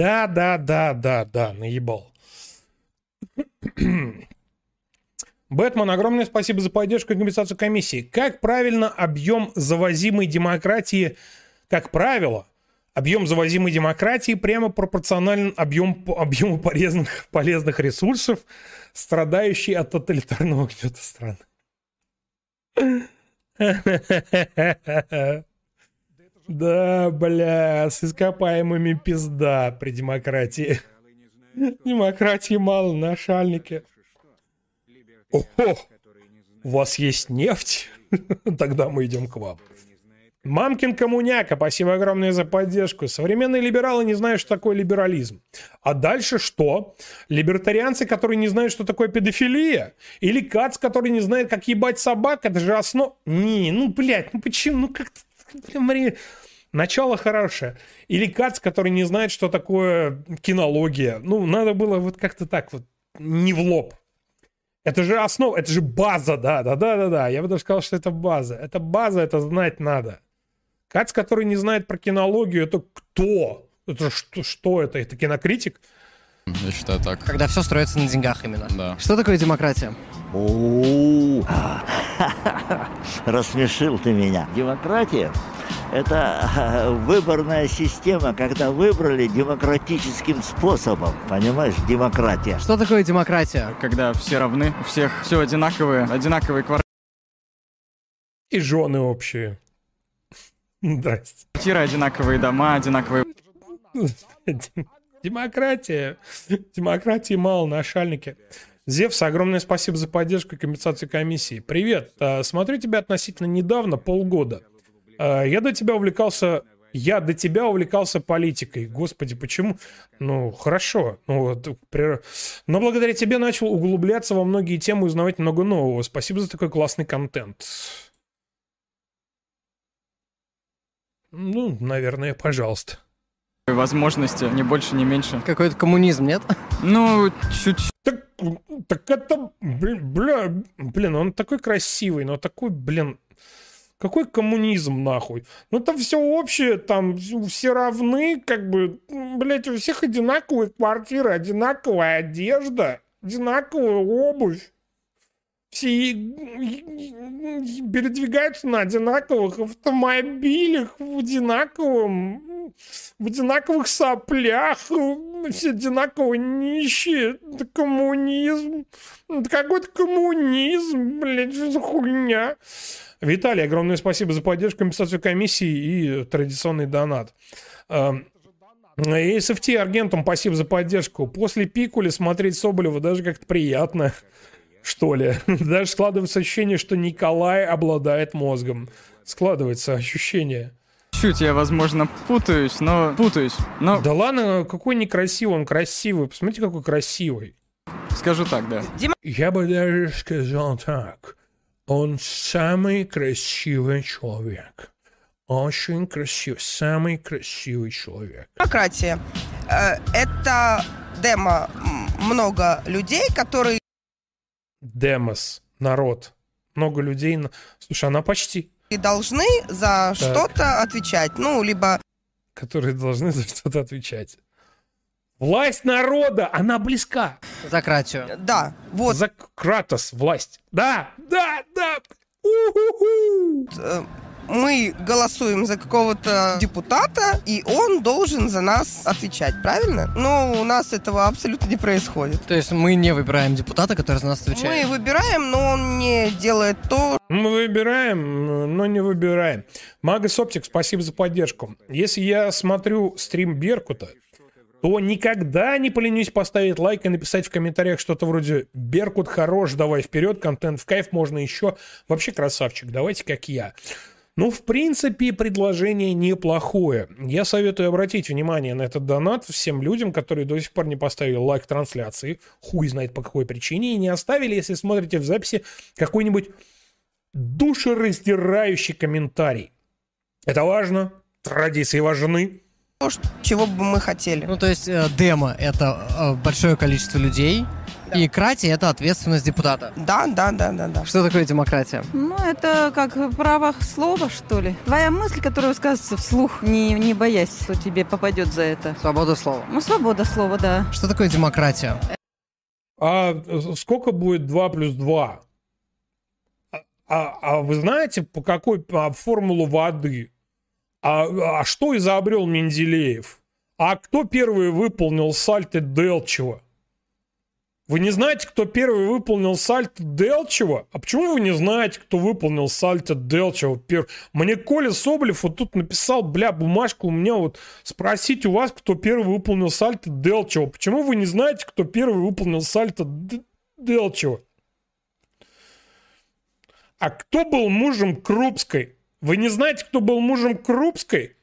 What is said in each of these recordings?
Да, да, да, да, да, наебал. Бэтмен, огромное спасибо за поддержку и компенсацию комиссии. Как правильно объем завозимой демократии, как правило, объем завозимой демократии прямо пропорционален объем, объему полезных, полезных ресурсов, страдающий от тоталитарного гнета страны. Да, бля, с ископаемыми пизда при демократии. Демократии мало, нашальники. Ого, у вас есть нефть? Тогда мы идем к вам. Мамкин коммуняка, спасибо огромное за поддержку. Современные либералы не знают, что такое либерализм. А дальше что? Либертарианцы, которые не знают, что такое педофилия? Или Кац, который не знает, как ебать собак? Это же основа... Не, ну, блядь, ну почему? Ну как... Блин, Начало хорошее. Или Кац, который не знает, что такое кинология. Ну, надо было вот как-то так вот, не в лоб. Это же основа, это же база, да, да, да, да, да. Я бы даже сказал, что это база. Это база, это знать надо. Кац, который не знает про кинологию, это кто? Это что, что это? Это кинокритик? Я считаю так. Когда все строится на деньгах именно. Да. Что такое демократия? О, рассмешил ты меня. Демократия – это выборная система, когда выбрали демократическим способом. Понимаешь, демократия. Что такое демократия? Когда все равны, у всех все одинаковые, одинаковые И жены общие. Здрасте. квартиры, одинаковые дома, одинаковые Демократия. Демократии мало, нашальники. Зевс, огромное спасибо за поддержку и компенсацию комиссии. Привет. А, Смотрю тебя относительно недавно, полгода. А, Я до тебя увлекался... Я до тебя увлекался политикой. Господи, почему? Ну, хорошо. Ну, вот, при- Но благодаря тебе начал углубляться во многие темы и узнавать много нового. Спасибо за такой классный контент. Ну, наверное, пожалуйста. возможности, ни больше, ни меньше. Какой-то коммунизм, нет? Ну, чуть-чуть. Так, так это, блин, бля, блин, он такой красивый, но такой, блин, какой коммунизм нахуй? Ну там все общее, там все равны, как бы, блядь, у всех одинаковые квартиры, одинаковая одежда, одинаковая обувь. Все передвигаются на одинаковых автомобилях, в одинаковом, в одинаковых соплях, все одинаково нищие. Это коммунизм. Это какой-то коммунизм, блядь, что за хуйня? Виталий, огромное спасибо за поддержку, компенсацию комиссии и традиционный донат. Эм, SFT Аргентум, спасибо за поддержку. После Пикули смотреть Соболева даже как-то приятно, что ли. Даже складывается ощущение, что Николай обладает мозгом. Складывается ощущение. Чуть я, возможно, путаюсь, но путаюсь. Но Да ладно, какой некрасивый, он красивый. Посмотрите, какой красивый. скажу так, да. Я бы даже сказал так. Он самый красивый человек. Очень красивый, самый красивый человек. Демократия. Э, Это демо много людей, которые Демос, народ. Много людей. Слушай, она почти. должны за что-то отвечать. Ну, либо Которые должны за что-то отвечать. Власть народа, она близка. Закратию. да, вот За Кратос власть. Да, да, да. У-ху-ху. э, мы голосуем за какого-то депутата, и он должен за нас отвечать, правильно? Но у нас этого абсолютно не происходит. То есть мы не выбираем депутата, который за нас Мы отвечает. выбираем, но он не делает то, Мы выбираем, но не выбираем. Магас Оптик, спасибо за поддержку. Если я смотрю стрим Беркута, то никогда не поленюсь поставить лайк и написать в комментариях что-то вроде «Беркут хорош, давай вперед, контент в кайф, можно еще». Вообще красавчик, давайте как я. Ну, в принципе, предложение неплохое. Я советую обратить внимание на этот донат всем людям, которые до сих пор не поставили лайк трансляции, хуй знает по какой причине, и не оставили, если смотрите в записи, какой-нибудь душераздирающий комментарий. Это важно, традиции важны. Чего бы мы хотели. Ну, то есть э, демо — это э, большое количество людей, И кратия — это ответственность депутата. Да, да, да, да, да. Что такое демократия? Ну, это как право слова, что ли. Твоя мысль, которая высказывается вслух, не, не боясь, что тебе попадет за это. Свобода слова. Ну, свобода слова, да. Что такое демократия? А сколько будет 2 плюс 2? А, а, а вы знаете, по какой а, формулу воды? А, а что изобрел Менделеев? А кто первый выполнил сальто Делчева? Вы не знаете, кто первый выполнил сальто Делчева? А почему вы не знаете, кто выполнил сальто Делчева? Мне Коля Соболев вот тут написал, бля, бумажку у меня вот спросить у вас, кто первый выполнил сальто Делчева. Почему вы не знаете, кто первый выполнил сальто Делчева? А кто был мужем Крупской? Вы не знаете, кто был мужем Крупской?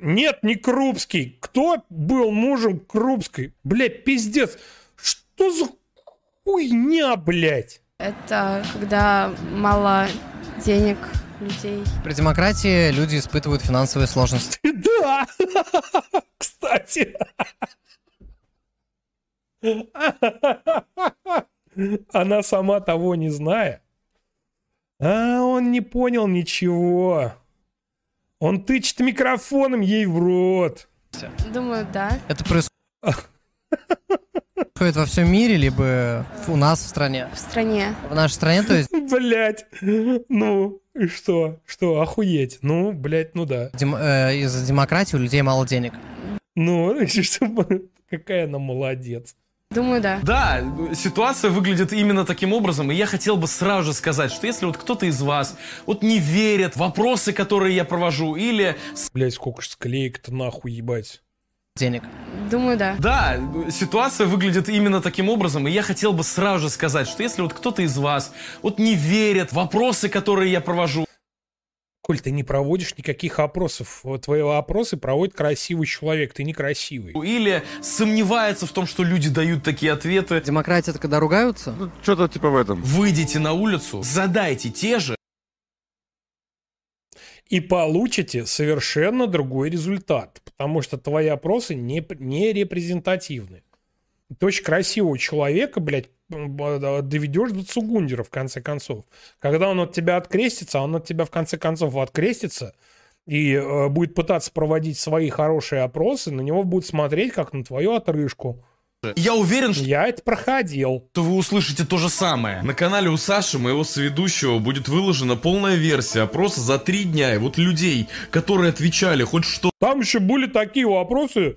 Нет, не Крупский. Кто был мужем Крупской? Блядь, пиздец. Что за хуйня, блядь? Это когда мало денег людей. При демократии люди испытывают финансовые сложности. Да, кстати. Она сама того не зная. А он не понял ничего. Он тычет микрофоном ей в рот. Думаю, да. Это происходит во всем мире, либо у нас в стране? В стране. В нашей стране, то есть Блять. Ну, и что? Что, охуеть? Ну, блять, ну да. дем- э, из-за демократии у людей мало денег. Ну, какая она молодец. Думаю, да. Да, ситуация выглядит именно таким образом, и я хотел бы сразу же сказать, что если вот кто-то из вас вот не верит в вопросы, которые я провожу, или Блять, сколько ж склеек-то нахуй ебать. Денег. Думаю, да. Да, ситуация выглядит именно таким образом, и я хотел бы сразу же сказать, что если вот кто-то из вас вот не верит в вопросы, которые я провожу, Коль, ты не проводишь никаких опросов. Твои опросы проводит красивый человек, ты некрасивый. или сомневается в том, что люди дают такие ответы, Демократия это когда ругаются? Что-то типа в этом. выйдите на улицу, задайте те же И получите совершенно другой результат, потому что твои опросы не, не репрезентативны. Ты очень красивого человека, блядь, доведешь до Цугундера, в конце концов. Когда он от тебя открестится, он от тебя в конце концов открестится и э, будет пытаться проводить свои хорошие опросы, на него будет смотреть, как на твою отрыжку. Я уверен, что Я это проходил. вы услышите то же самое. На канале у Саши, моего соведущего, будет выложена полная версия опроса за три дня. И вот людей, которые отвечали хоть что Там еще были такие вопросы,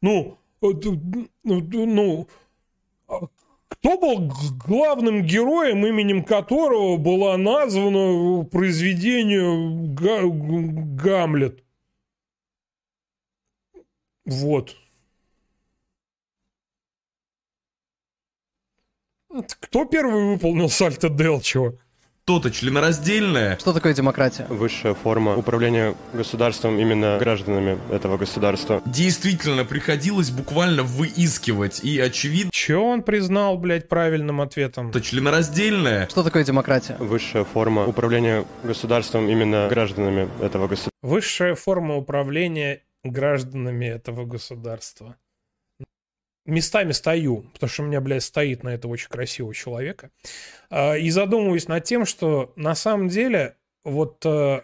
ну, ну, д- ну, а кто был главным героем, именем которого была названа произведение Га- Гамлет? Вот. Кто первый выполнил сальто Делчева? Что-то членораздельное, Что такое демократия? Высшая форма управления государством именно гражданами этого государства. действительно приходилось буквально выискивать. И очевидно, Че он признал, блядь, правильным ответом? что членораздельное Что такое демократия? Высшая форма управления государством именно гражданами этого государства. Высшая форма управления гражданами этого государства. Местами стою, потому что у меня, блядь, стоит на этого очень красивого человека. А, И задумываюсь над тем, что на самом деле вот э,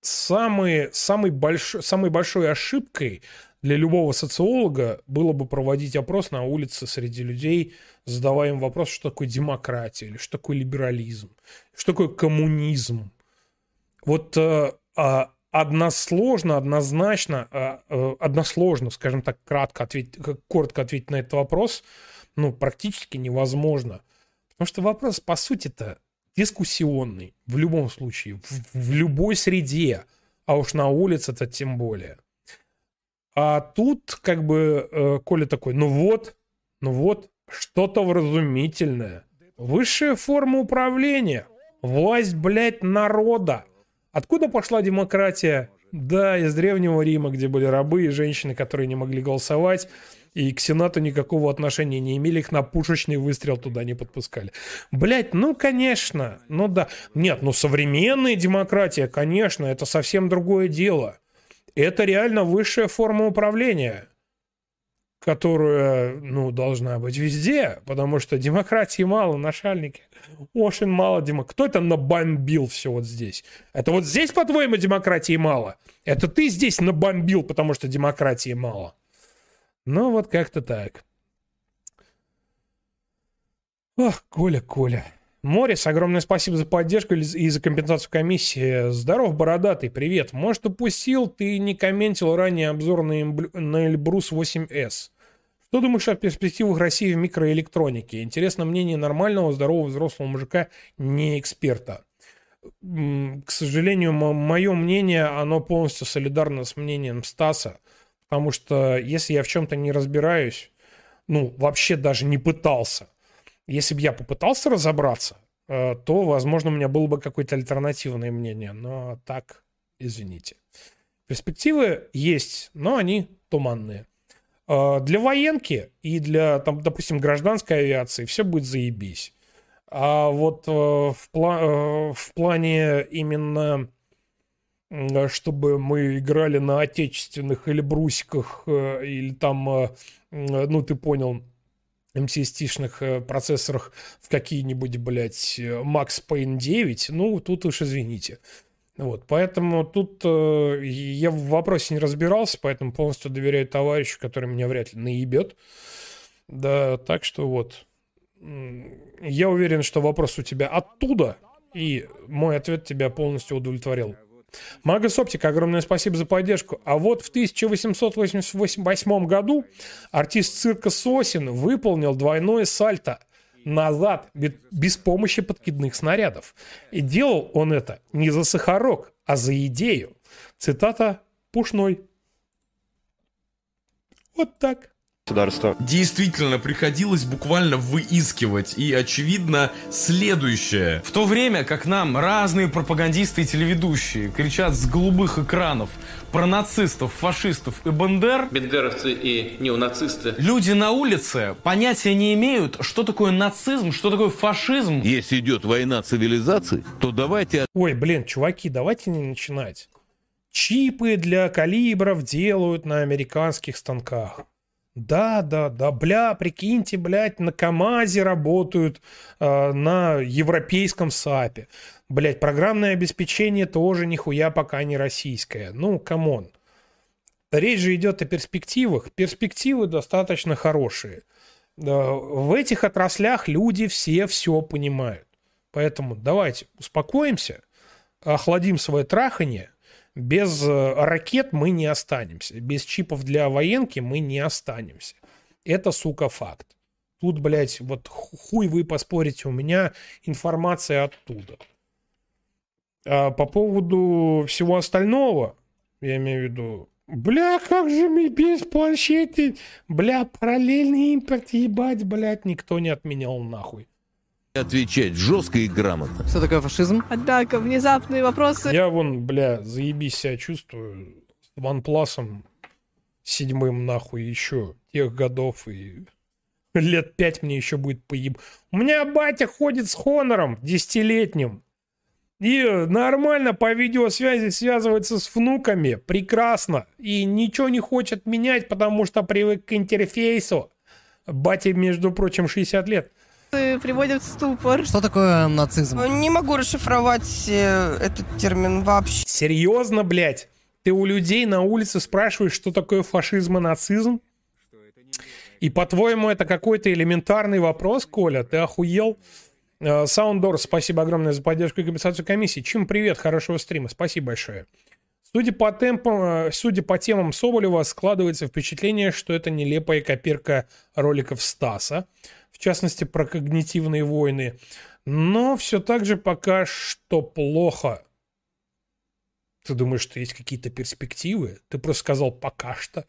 самый, самый большой, самой большой ошибкой для любого социолога было бы проводить опрос на улице среди людей, задавая им вопрос, что такое демократия, или что такое либерализм, что такое коммунизм. Вот э, а, односложно, однозначно, а, э, односложно, скажем так, кратко ответить, коротко ответить на этот вопрос, ну, практически невозможно. Потому что вопрос, по сути-то, дискуссионный в любом случае, в, в любой среде, а уж на улице-то тем более. А тут как бы э, Коля такой, ну вот, ну вот, что-то вразумительное. Высшая форма управления. Власть, блядь, народа. Откуда пошла демократия? Да, из Древнего Рима, где были рабы и женщины, которые не могли голосовать, и к Сенату никакого отношения не имели, их на пушечный выстрел туда не подпускали. Блять, ну, конечно, ну да. Нет, ну, современная демократия, конечно, это совсем другое дело. Это реально высшая форма управления. Которая, ну, должна быть везде, потому что демократии мало на шальнике. Очень мало демо... Кто это набомбил все вот здесь? Это вот здесь, по-твоему, демократии мало? Это ты здесь набомбил, потому что демократии мало? Ну, вот как-то так. Ох, Коля, Коля. Морис, огромное спасибо за поддержку и за компенсацию комиссии. Здоров, бородатый, привет. Может, упустил, ты не комментил ранее обзор на, Эмблю- на Эльбрус 8S. Что думаешь о перспективах России в микроэлектронике? Интересно мнение нормального, здорового, взрослого мужика, не эксперта. К сожалению, мое мнение, оно полностью солидарно с мнением Стаса. Потому что если я в чем-то не разбираюсь, ну, вообще даже не пытался, если бы я попытался разобраться, э, то, возможно, у меня было бы какое-то альтернативное мнение. Но так, извините. Перспективы есть, но они туманные. Э, Для военки и для, там, допустим, гражданской авиации все будет заебись. А вот э, в, пла- в плане именно, чтобы мы играли на отечественных или брусиках, или там, ну, ты понял, MCST-шных э, процессорах в какие-нибудь, блядь, э, Max Payne 9, ну, тут уж извините. Вот, поэтому тут э, я в вопросе не разбирался, поэтому полностью доверяю товарищу, который меня вряд ли наебет. Да, так что вот. Я уверен, что вопрос у тебя оттуда, и мой ответ тебя полностью удовлетворил. Магас Оптика, огромное спасибо за поддержку. А вот в 1888 году артист цирка Сосин выполнил двойное сальто назад бе- без помощи подкидных снарядов. И делал он это не за сахарок, а за идею. Цитата Пушной. Вот так. Государство. Действительно, приходилось буквально выискивать. И, очевидно, следующее. В то время, как нам разные пропагандисты и телеведущие кричат с голубых экранов про нацистов, фашистов и бандер, Бендеровцы и неонацисты. люди на улице понятия не имеют, что такое нацизм, что такое фашизм. Если идет война цивилизаций, то давайте Ой, блин, чуваки, давайте не начинать. Чипы для калибров делают на американских станках. Да, да, да, бля, прикиньте, блядь, на КАМАЗе работают, э, на европейском САПе. Блядь, программное обеспечение тоже нихуя пока не российское. Ну, come on. Речь же идет о перспективах. Перспективы достаточно хорошие. Да, В этих отраслях люди все все понимают. Поэтому давайте успокоимся, охладим свое трахание. Без э, ракет мы не останемся. Без чипов для военки мы не останемся. Это, сука, факт. Тут, блядь, вот ху- хуй вы поспорите, у меня информация оттуда. А по поводу всего остального, я имею в виду, бля, как же мы без планшеты, бля, параллельный импорт, ебать, блядь, никто не отменял нахуй. Отвечать жестко и грамотно. Что такое фашизм? Однако, внезапные вопросы. Я вон, бля, заебись себя чувствую с OnePlus седьмым нахуй еще тех годов и лет пять мне еще будет поеб... У меня батя ходит с Хонором десятилетним. И нормально по видеосвязи связывается с внуками. Прекрасно. И ничего не хочет менять, потому что привык к интерфейсу. Батя, между прочим, 60 лет. Приводят в ступор. Что такое нацизм? Не могу расшифровать э, этот термин вообще. Серьезно, блядь? Ты у людей на улице спрашиваешь, что такое фашизм и нацизм? И по-твоему это какой-то элементарный вопрос, Коля? Ты охуел? Э, Саундор, спасибо огромное за поддержку и компенсацию комиссии. Чим привет, хорошего стрима. Спасибо большое. Судя по темпам, э, судя по темам Соболева, складывается впечатление, что это нелепая копирка роликов Стаса, частности про когнитивные войны. Но все так же пока что плохо. Ты думаешь, что есть какие-то перспективы? Ты просто сказал «пока что».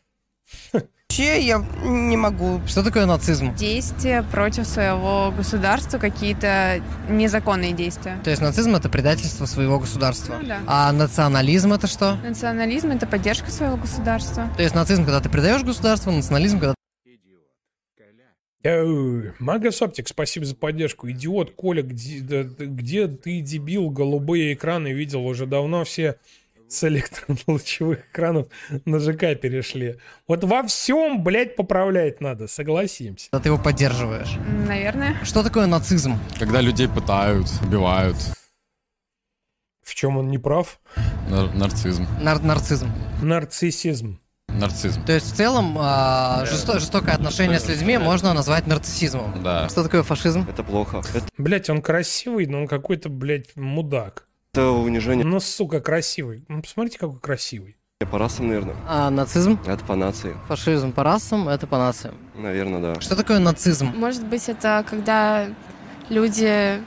Вообще я не могу. Что такое нацизм? Действия против своего государства, какие-то незаконные действия. То есть нацизм это предательство своего государства. Ну да. А национализм это что? Национализм — это поддержка своего государства. То есть нацизм, когда ты предаешь государство, национализм, когда Эй, Магас Оптик, спасибо за поддержку. Идиот, Коля, где, да- да- где ты, дебил, голубые экраны видел уже давно все с электролучевых экранов на ЖК перешли. Вот во всем, блядь, поправлять надо, согласимся. Когда ты его поддерживаешь. Наверное. Что такое нацизм? Когда людей пытают, убивают. В чем он не прав? Нар- нарцизм. Нар- нарцизм. Нарциссизм. Нарцизм. То есть в целом а, жесто- жестокое отношение с людьми можно назвать нарциссизмом. Да. Что такое фашизм? Это плохо. Это, Блять, он красивый, но он какой-то, блядь, мудак. это унижение Ну, сука, красивый. Ну, посмотрите, какой красивый. по расам, наверное. А нацизм? Это по нации. Фашизм по расам, это по нациям. Наверное, да. Что такое нацизм? Может быть, это когда люди,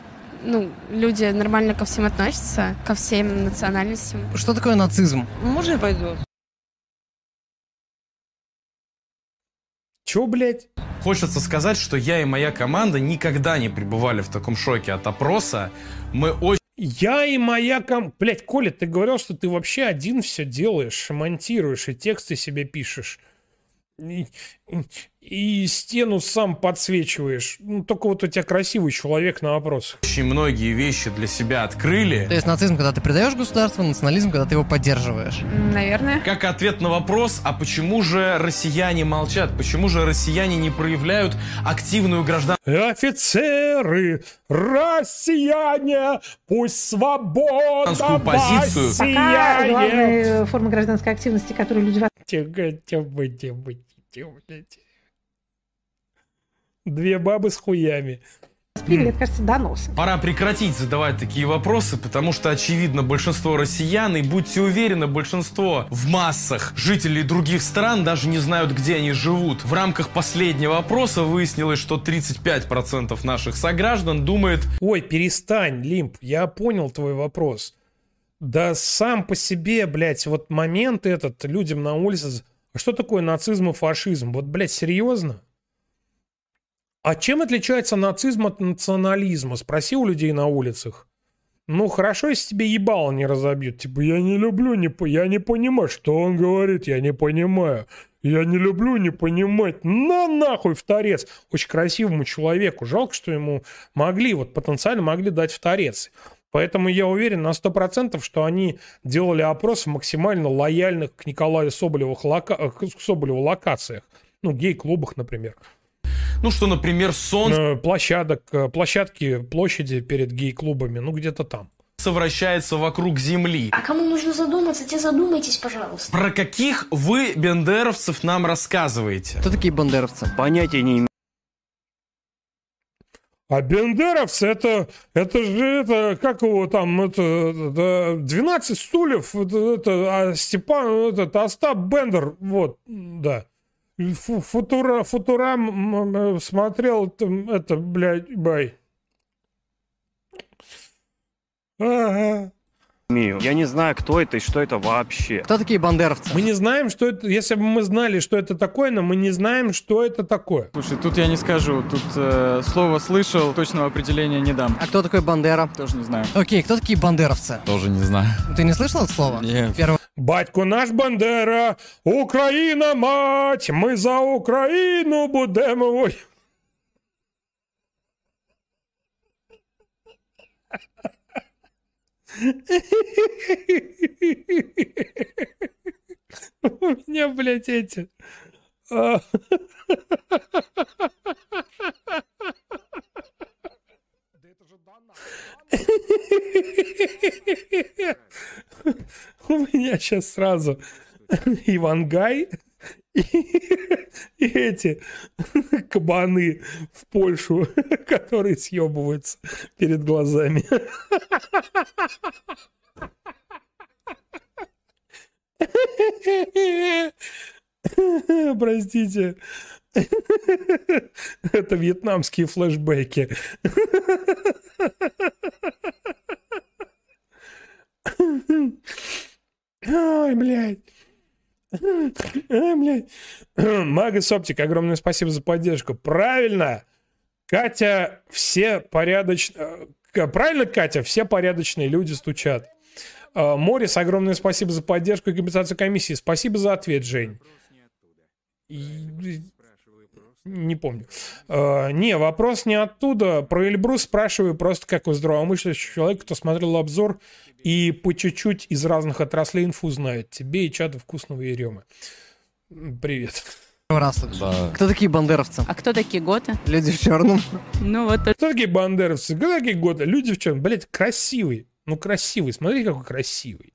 ну, люди нормально ко всем относятся, ко всем национальностям. Что такое нацизм? Можно я Чё, блядь? Хочется сказать, что я и моя команда никогда не пребывали в таком шоке от опроса. Мы очень Я и моя ком... Блять, Коля, ты говорил, что ты вообще один все делаешь, монтируешь и тексты себе пишешь. И, стену сам подсвечиваешь. Ну, только вот у тебя красивый человек на вопросах. очень многие вещи для себя открыли. То есть нацизм, когда ты предаешь государство, национализм, когда ты его поддерживаешь. Наверное. Как ответ на вопрос, а почему же россияне молчат? Почему же россияне не проявляют активную гражданскую Офицеры, россияне, пусть свобода позицию? Пока главная форма гражданской активности, которую люди Тихо, тихо, тихо, тихо, блядь. Две бабы с хуями. восприняли, это, кажется, донос. Пора прекратить задавать такие вопросы, потому что, очевидно, большинство россиян, и будьте уверены, большинство в массах жителей других стран даже не знают, где они живут. В рамках последнего опроса выяснилось, что 35% наших сограждан думает... Ой, перестань, Лимп, я понял твой вопрос. Да сам по себе, блядь, вот момент этот людям на улице... А Что такое нацизм и фашизм? Вот, блядь, серьезно? А чем отличается нацизм от национализма? Спроси у людей на улицах. Ну, хорошо, если тебе ебало не разобьют. Типа, я не люблю, не, по- я не понимаю, что он говорит, я не понимаю. Я не люблю не понимать. На нахуй в торец. Очень красивому человеку. Жалко, что ему могли, вот потенциально могли дать в торец. Поэтому я уверен на 100%, что они делали опрос в максимально лояльных к Николаю Соболеву, лока... к Соболеву локациях. Ну, гей-клубах, например. Ну, что, например, солнце Э, Площадок, э, площадки, площади перед гей-клубами, ну, где-то там. вращается вокруг Земли. А кому нужно задуматься, те задумайтесь, пожалуйста. Про каких вы бендеровцев нам рассказываете? Кто такие бандеровцы? Понятия не имею. А бендеровцы, это, это же, это, как его там, это, это 12 стульев, это, это, а Степан, этот, Остап Бендер, вот, да. Футура, Футурам м, смотрел, там, это, блядь, бай. Ага. Я не знаю, кто это и что это вообще. Кто такие бандеровцы? Мы не знаем, что это, если бы мы знали, что это такое, но мы не знаем, что это такое. Слушай, тут я не скажу. Тут э, слово слышал, точного определения не дам. А кто такой Бандера? Тоже не знаю. Окей, кто такие бандеровцы? Тоже не знаю. Ты не слышал это слово? Нет. Первый Батько наш Бандера, Україна мать, ми за Україну будемо. Воювати. У меня, блядь, эти... У меня сейчас сразу Ивангай и, и эти кабаны в Польшу, которые съебываются перед глазами. Простите. Это вьетнамские флешбеки. Ой, блядь. Ай, блядь. Магас Оптик, огромное спасибо за поддержку. Правильно. Катя, все порядочные... Правильно, Катя? Все порядочные люди стучат. А, Морис, огромное спасибо за поддержку и компенсацию комиссии. Спасибо за ответ, Жень. Не помню. Э, не, вопрос не оттуда. Про Эльбрус спрашиваю просто как у здравомыслящего человека, кто смотрел обзор и по чуть-чуть из разных отраслей инфу знает. Тебе и чада вкусного Еремы. Привет. Раз. Да. Кто такие бандеровцы? А кто такие готы? Люди в черном. Ну вот Кто такие бандеровцы? Кто такие годы? Люди в чем? Блять, красивый. Ну, красивый. Смотри, какой красивый.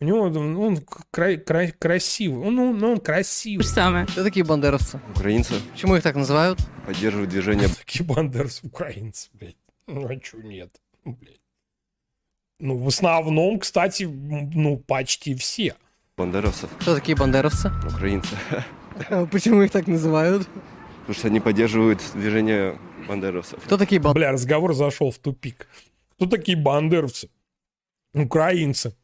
У него ну, он кра- кра- красивый. Он, ну, ну, он красивый. самое. Кто такие бандеровцы? Украинцы Почему их так называют? поддерживают движение Такие бандеровцы украинцы, блядь. Ну, а чё нет? Блядь. Ну, в основном, кстати, ну, почти все. бандеровцев, Кто такие бандеровцы? украинцы. Почему их так называют? Потому что они поддерживают движение бандеровцев. Кто такие бандеровцы? Бля, разговор зашел в тупик. Кто такие бандеровцы? Украинцы.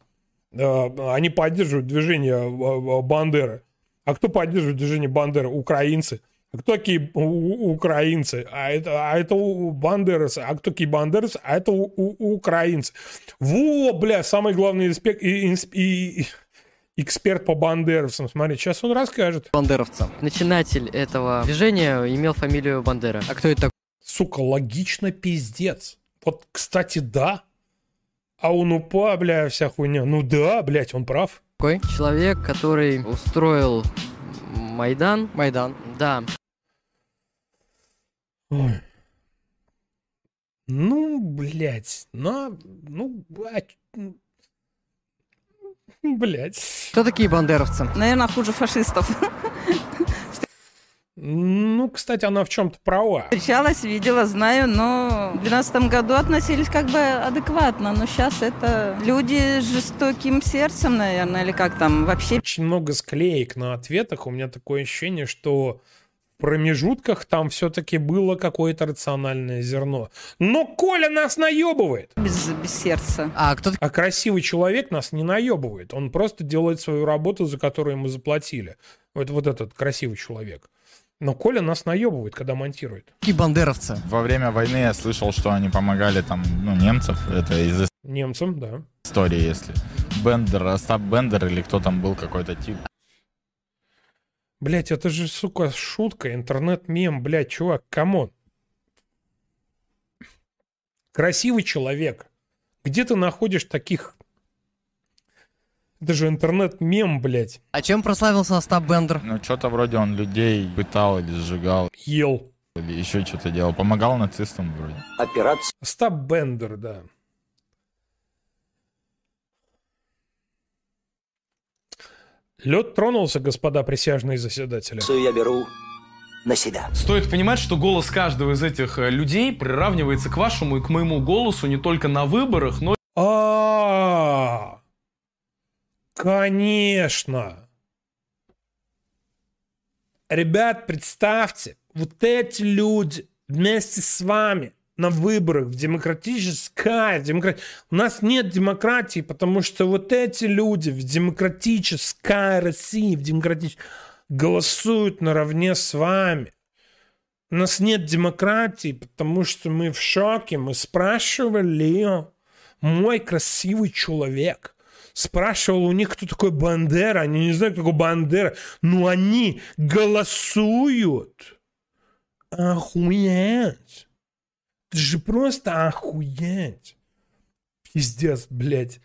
Э, Они поддерживают движение э, э, Бандеры. А кто поддерживает движение Бандеры? Украинцы. А кто такие украинцы? А это, а это у бандеровцы. А кто такие бандеровцы? А это у- у- украинцы. Во, бля, самый главный инспек- и- и- и- эксперт по бандеровцам. Смотри, сейчас он расскажет. Бандеровца. Начинатель этого движения имел фамилию Бандера. А кто это Сука, логично пиздец. Вот, кстати, да. А он упа, бля, вся хуйня. Ну да, блядь, он прав. такой? Человек, который устроил Майдан. Майдан. Да. Ой. Ну, блядь, ну, ну, блядь, м, блядь. Кто такие бандеровцы? Наверное, хуже фашистов. Ну, кстати, она в чем-то права. Встречалась, видела, знаю, но в 2012 году относились как бы адекватно. Но сейчас это люди с жестоким сердцем, наверное, или как там вообще. Очень много склеек на ответах. У меня такое ощущение, что промежутках там все-таки было какое-то рациональное зерно. Но Коля нас наебывает. Без, без сердца. А кто А красивый человек нас не наебывает. Он просто делает свою работу, за которую ему заплатили. Вот, вот этот красивый человек. Но Коля нас наебывает, когда монтирует. такие бандеровцы? Во время войны я слышал, что они помогали там, ну, немцев. Это из Немцам, да. истории, если. Бендер, Остап Бендер или кто там был какой-то тип. Блять, это же, сука, шутка, интернет-мем, блядь, чувак, come on. Красивый человек. Где ты находишь таких... Это же интернет-мем, блядь. А чем прославился Остап Бендер? Ну, что-то вроде он людей пытал или сжигал. Ел. Или еще что-то делал. Помогал нацистам вроде. Операция. Остап Бендер, да. Лед тронулся, господа присяжные заседатели. Я беру на себя. Стоит понимать, что голос каждого из этих э, людей приравнивается к вашему и к моему голосу не только на выборах, но А, конечно. Ребят, представьте, вот эти люди вместе с вами на выборах в демократической демократ... У нас нет демократии, потому что вот эти люди в демократической России, в демократической голосуют наравне с вами. У нас нет демократии, потому что мы в шоке. Мы спрашивали мой красивый человек. Спрашивал у них, кто такой Бандера. Они не знают, какой Бандера. Но они голосуют. Охуеть. Это же просто охуеть. Пиздец, блядь.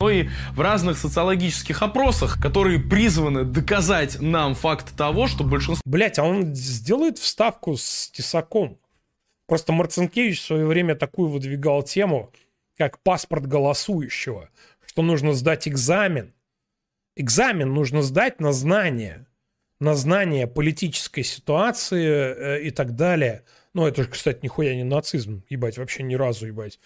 но и в разных социологических опросах, которые призваны доказать нам факт того, что большинство Блять, а он сделает вставку с Тесаком. Просто Марцинкевич в свое время такую выдвигал тему, как паспорт голосующего, что нужно сдать экзамен. Экзамен нужно сдать на знание, на знание политической ситуации э, и так далее. Ну, это же, кстати, нихуя не нацизм, ебать, вообще ни разу, ебать.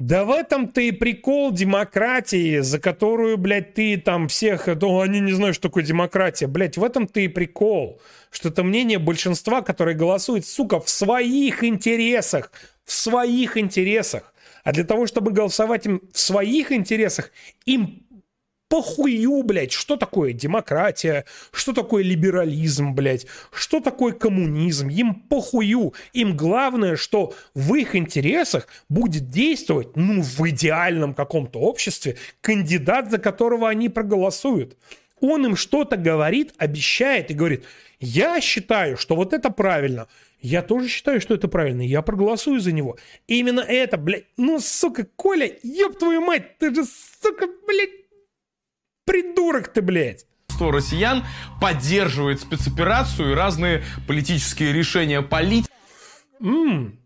Да в этом-то и прикол демократии, за которую, блядь, ты там всех... Ну, они не знают, что такое демократия. Блядь, в этом-то и прикол. Что это мнение большинства, которое голосует, сука, в своих интересах. В своих интересах. А для того, чтобы голосовать им в своих интересах, им похую, блядь, что такое демократия, что такое либерализм, блядь, что такое коммунизм, им похую. Им главное, что в их интересах будет действовать, ну, в идеальном каком-то обществе, кандидат, за которого они проголосуют. Он им что-то говорит, обещает и говорит, я считаю, что вот это правильно. Я тоже считаю, что это правильно. Я проголосую за него. Именно это, блядь, ну, сука, Коля, ёб твою мать, ты же, сука, блядь, придурок ты, блядь. Большинство россиян поддерживает спецоперацию и разные политические решения политики. М.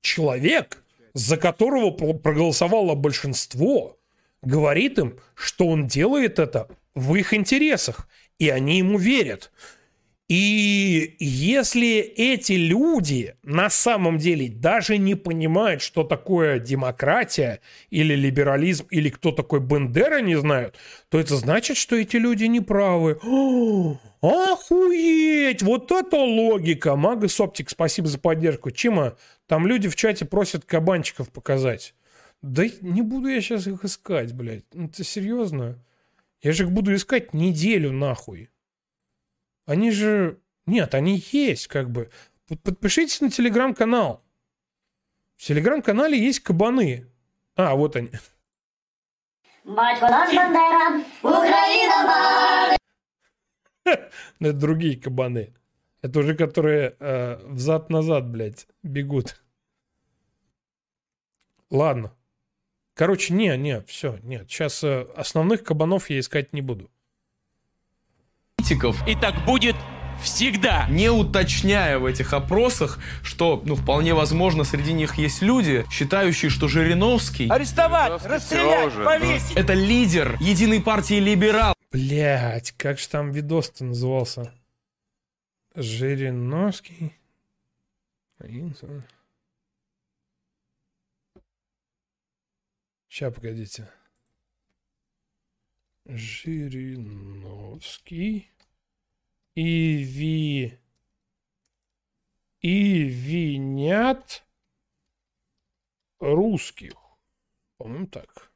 Человек, за которого про- проголосовало большинство, говорит им, что он делает это в их интересах, и они ему верят. И если эти люди на самом деле даже не понимают, что такое демократия или либерализм, или кто такой Бендера не знают, то это значит, что эти люди неправы. О, Охуеть! Вот это логика! Магас Оптик, спасибо за поддержку. Чима, там люди в чате просят кабанчиков показать. Да не буду я сейчас их искать, блядь. Ну ты серьезно? Я же их буду искать неделю нахуй. Они же... Нет, они есть, как бы. Под- Подпишитесь на телеграм-канал. В телеграм-канале есть кабаны. А, вот они. Батько наш Бандера, Україна мати. Но это другие кабаны. Это уже которые э, взад-назад, блядь, бегут. Ладно. Короче, не, не, все, нет. Сейчас э, основных кабанов я искать не буду. И так будет всегда. Не уточняя в этих опросах, что, ну, вполне возможно, среди них есть люди, считающие, что Жириновский... Арестовать, расстрелять, повесить. Это лидер единой партии либерал. Блять, как же там видос-то назывался? Жириновский. Сейчас, погодите. Жириновский. И ви... И винят русских. По-моему, так.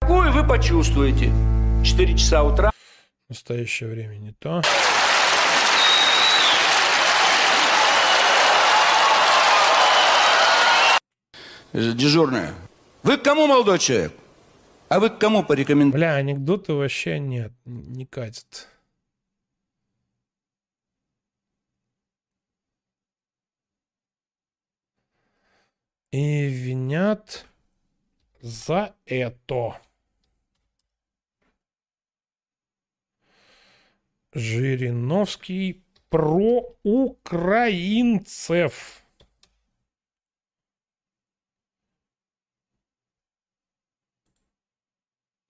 Какую вы почувствуете? 4 часа утра. В настоящее время не то. Дежурная. Вы к кому, молодой человек? А вы к кому порекомендуете? Бля, анекдоты вообще нет, не катят. И винят за это. Жириновский про украинцев.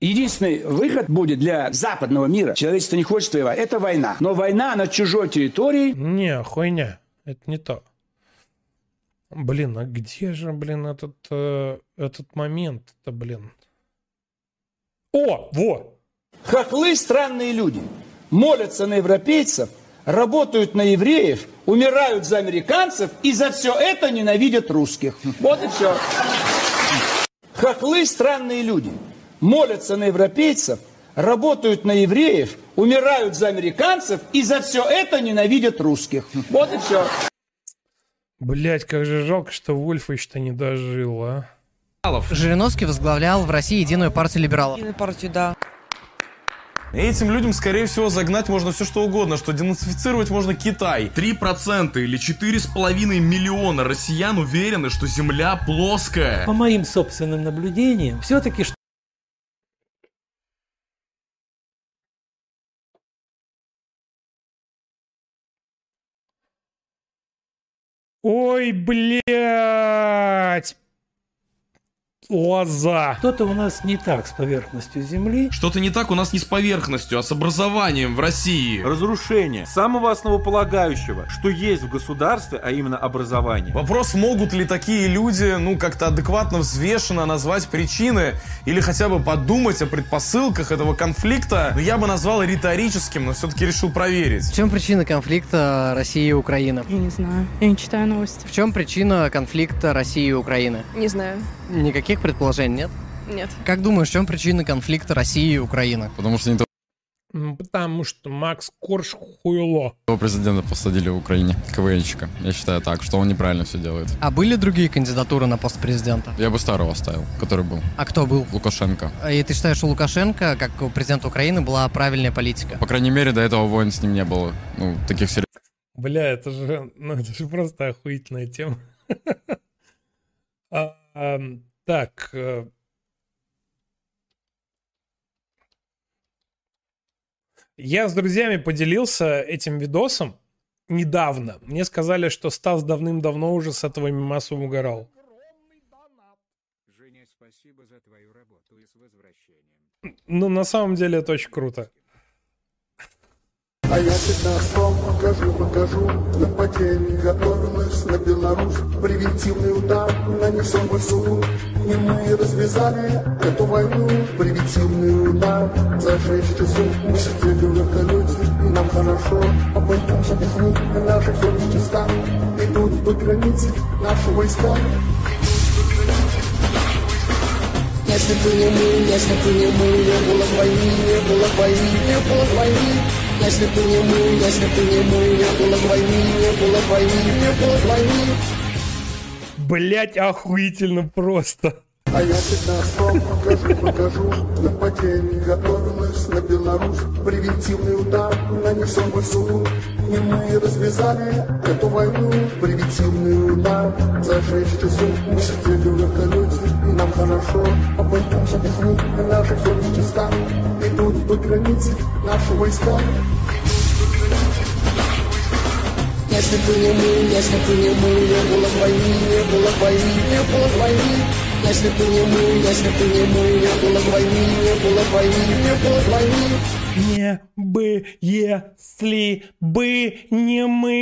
Единственный выход будет для западного мира. Человечество не хочет воевать. Это война. Но война на чужой территории. Не, хуйня. Это не то. Блин, а где же, блин, этот, э, этот момент-то, блин? О, вот. Хохлы странные люди. Молятся на европейцев, работают на евреев, умирают за американцев и за все это ненавидят русских. Вот и все. Хохлы странные люди. Молятся на европейцев, работают на евреев, умирают за американцев и за все это ненавидят русских. Вот и все. Блять, как же жалко, что Вольфович-то не дожил, а. Жириновский возглавлял в России единую партию либералов. партию, да. Этим людям, скорее всего, загнать можно все что угодно, что денацифицировать можно Китай. 3% или 4,5 миллиона россиян уверены, что Земля плоская. По моим собственным наблюдениям, все-таки Ой, блять! Лоза. что-то у нас не так с поверхностью Земли. Что-то не так у нас не с поверхностью, а с образованием в России. Разрушение самого основополагающего, что есть в государстве, а именно образование. Вопрос, могут ли такие люди, ну, как-то адекватно, взвешенно назвать причины или хотя бы подумать о предпосылках этого конфликта, ну, я бы назвал риторическим, но все-таки решил проверить. В чем причина конфликта России и Украины? Я не знаю. Я не читаю новости. В чем причина конфликта России и Украины? Не знаю. Никаких предположений нет? Нет. Как думаешь, в чем причина конфликта России и Украины? Потому что не то. Потому что Макс Корж хуйло. Его президента посадили в Украине, КВНщика. Я считаю так, что он неправильно все делает. А были другие кандидатуры на пост президента? Я бы старого оставил, который был. А кто был? Лукашенко. И ты считаешь, у Лукашенко, как у президента Украины, была правильная политика? По крайней мере, до этого войн с ним не было. Ну, таких серьезных. Бля, это же, ну, это же просто охуительная тема. А, Так. э, Я с друзьями поделился этим видосом недавно. Мне сказали, что Стас давным-давно уже с этого мимаса угорал. Женя, спасибо за твою работу и с возвращением. Ну, на самом деле это очень круто. А я всегда снова покажу, покажу Нападение готовилось на Беларусь Превентивный удар нанесен в И мы развязали эту войну. Превентивный удар за шесть часов Мы сидели в вертолете, и нам хорошо. Попытаемся объяснить наши все места Идут по границе наши войска. Если бы не мы, если бы не мы, не было бы войны, не было бы войны, не было бы войны. Если бы не мы, если бы не мы, не было бы войны, не было бы войны, не было бы войны. Блять, охуительно просто. А я всегда снова покажу, покажу Нападение готовилось на Беларусь. Превентивный удар нанесен в СУ И мы развязали эту войну. Превентивный удар за шесть часов Мы сидели в вертолете, и нам хорошо. Попытаемся объяснить наши все места Идут по границе наши войска если бы не мы, если бы не мы, не было бы войны, не было бы войны, не было бы войны. Если бы не мы, если бы не мы, не было бы войны, не было бы войны, не было бы войны. Не бы, если бы не мы,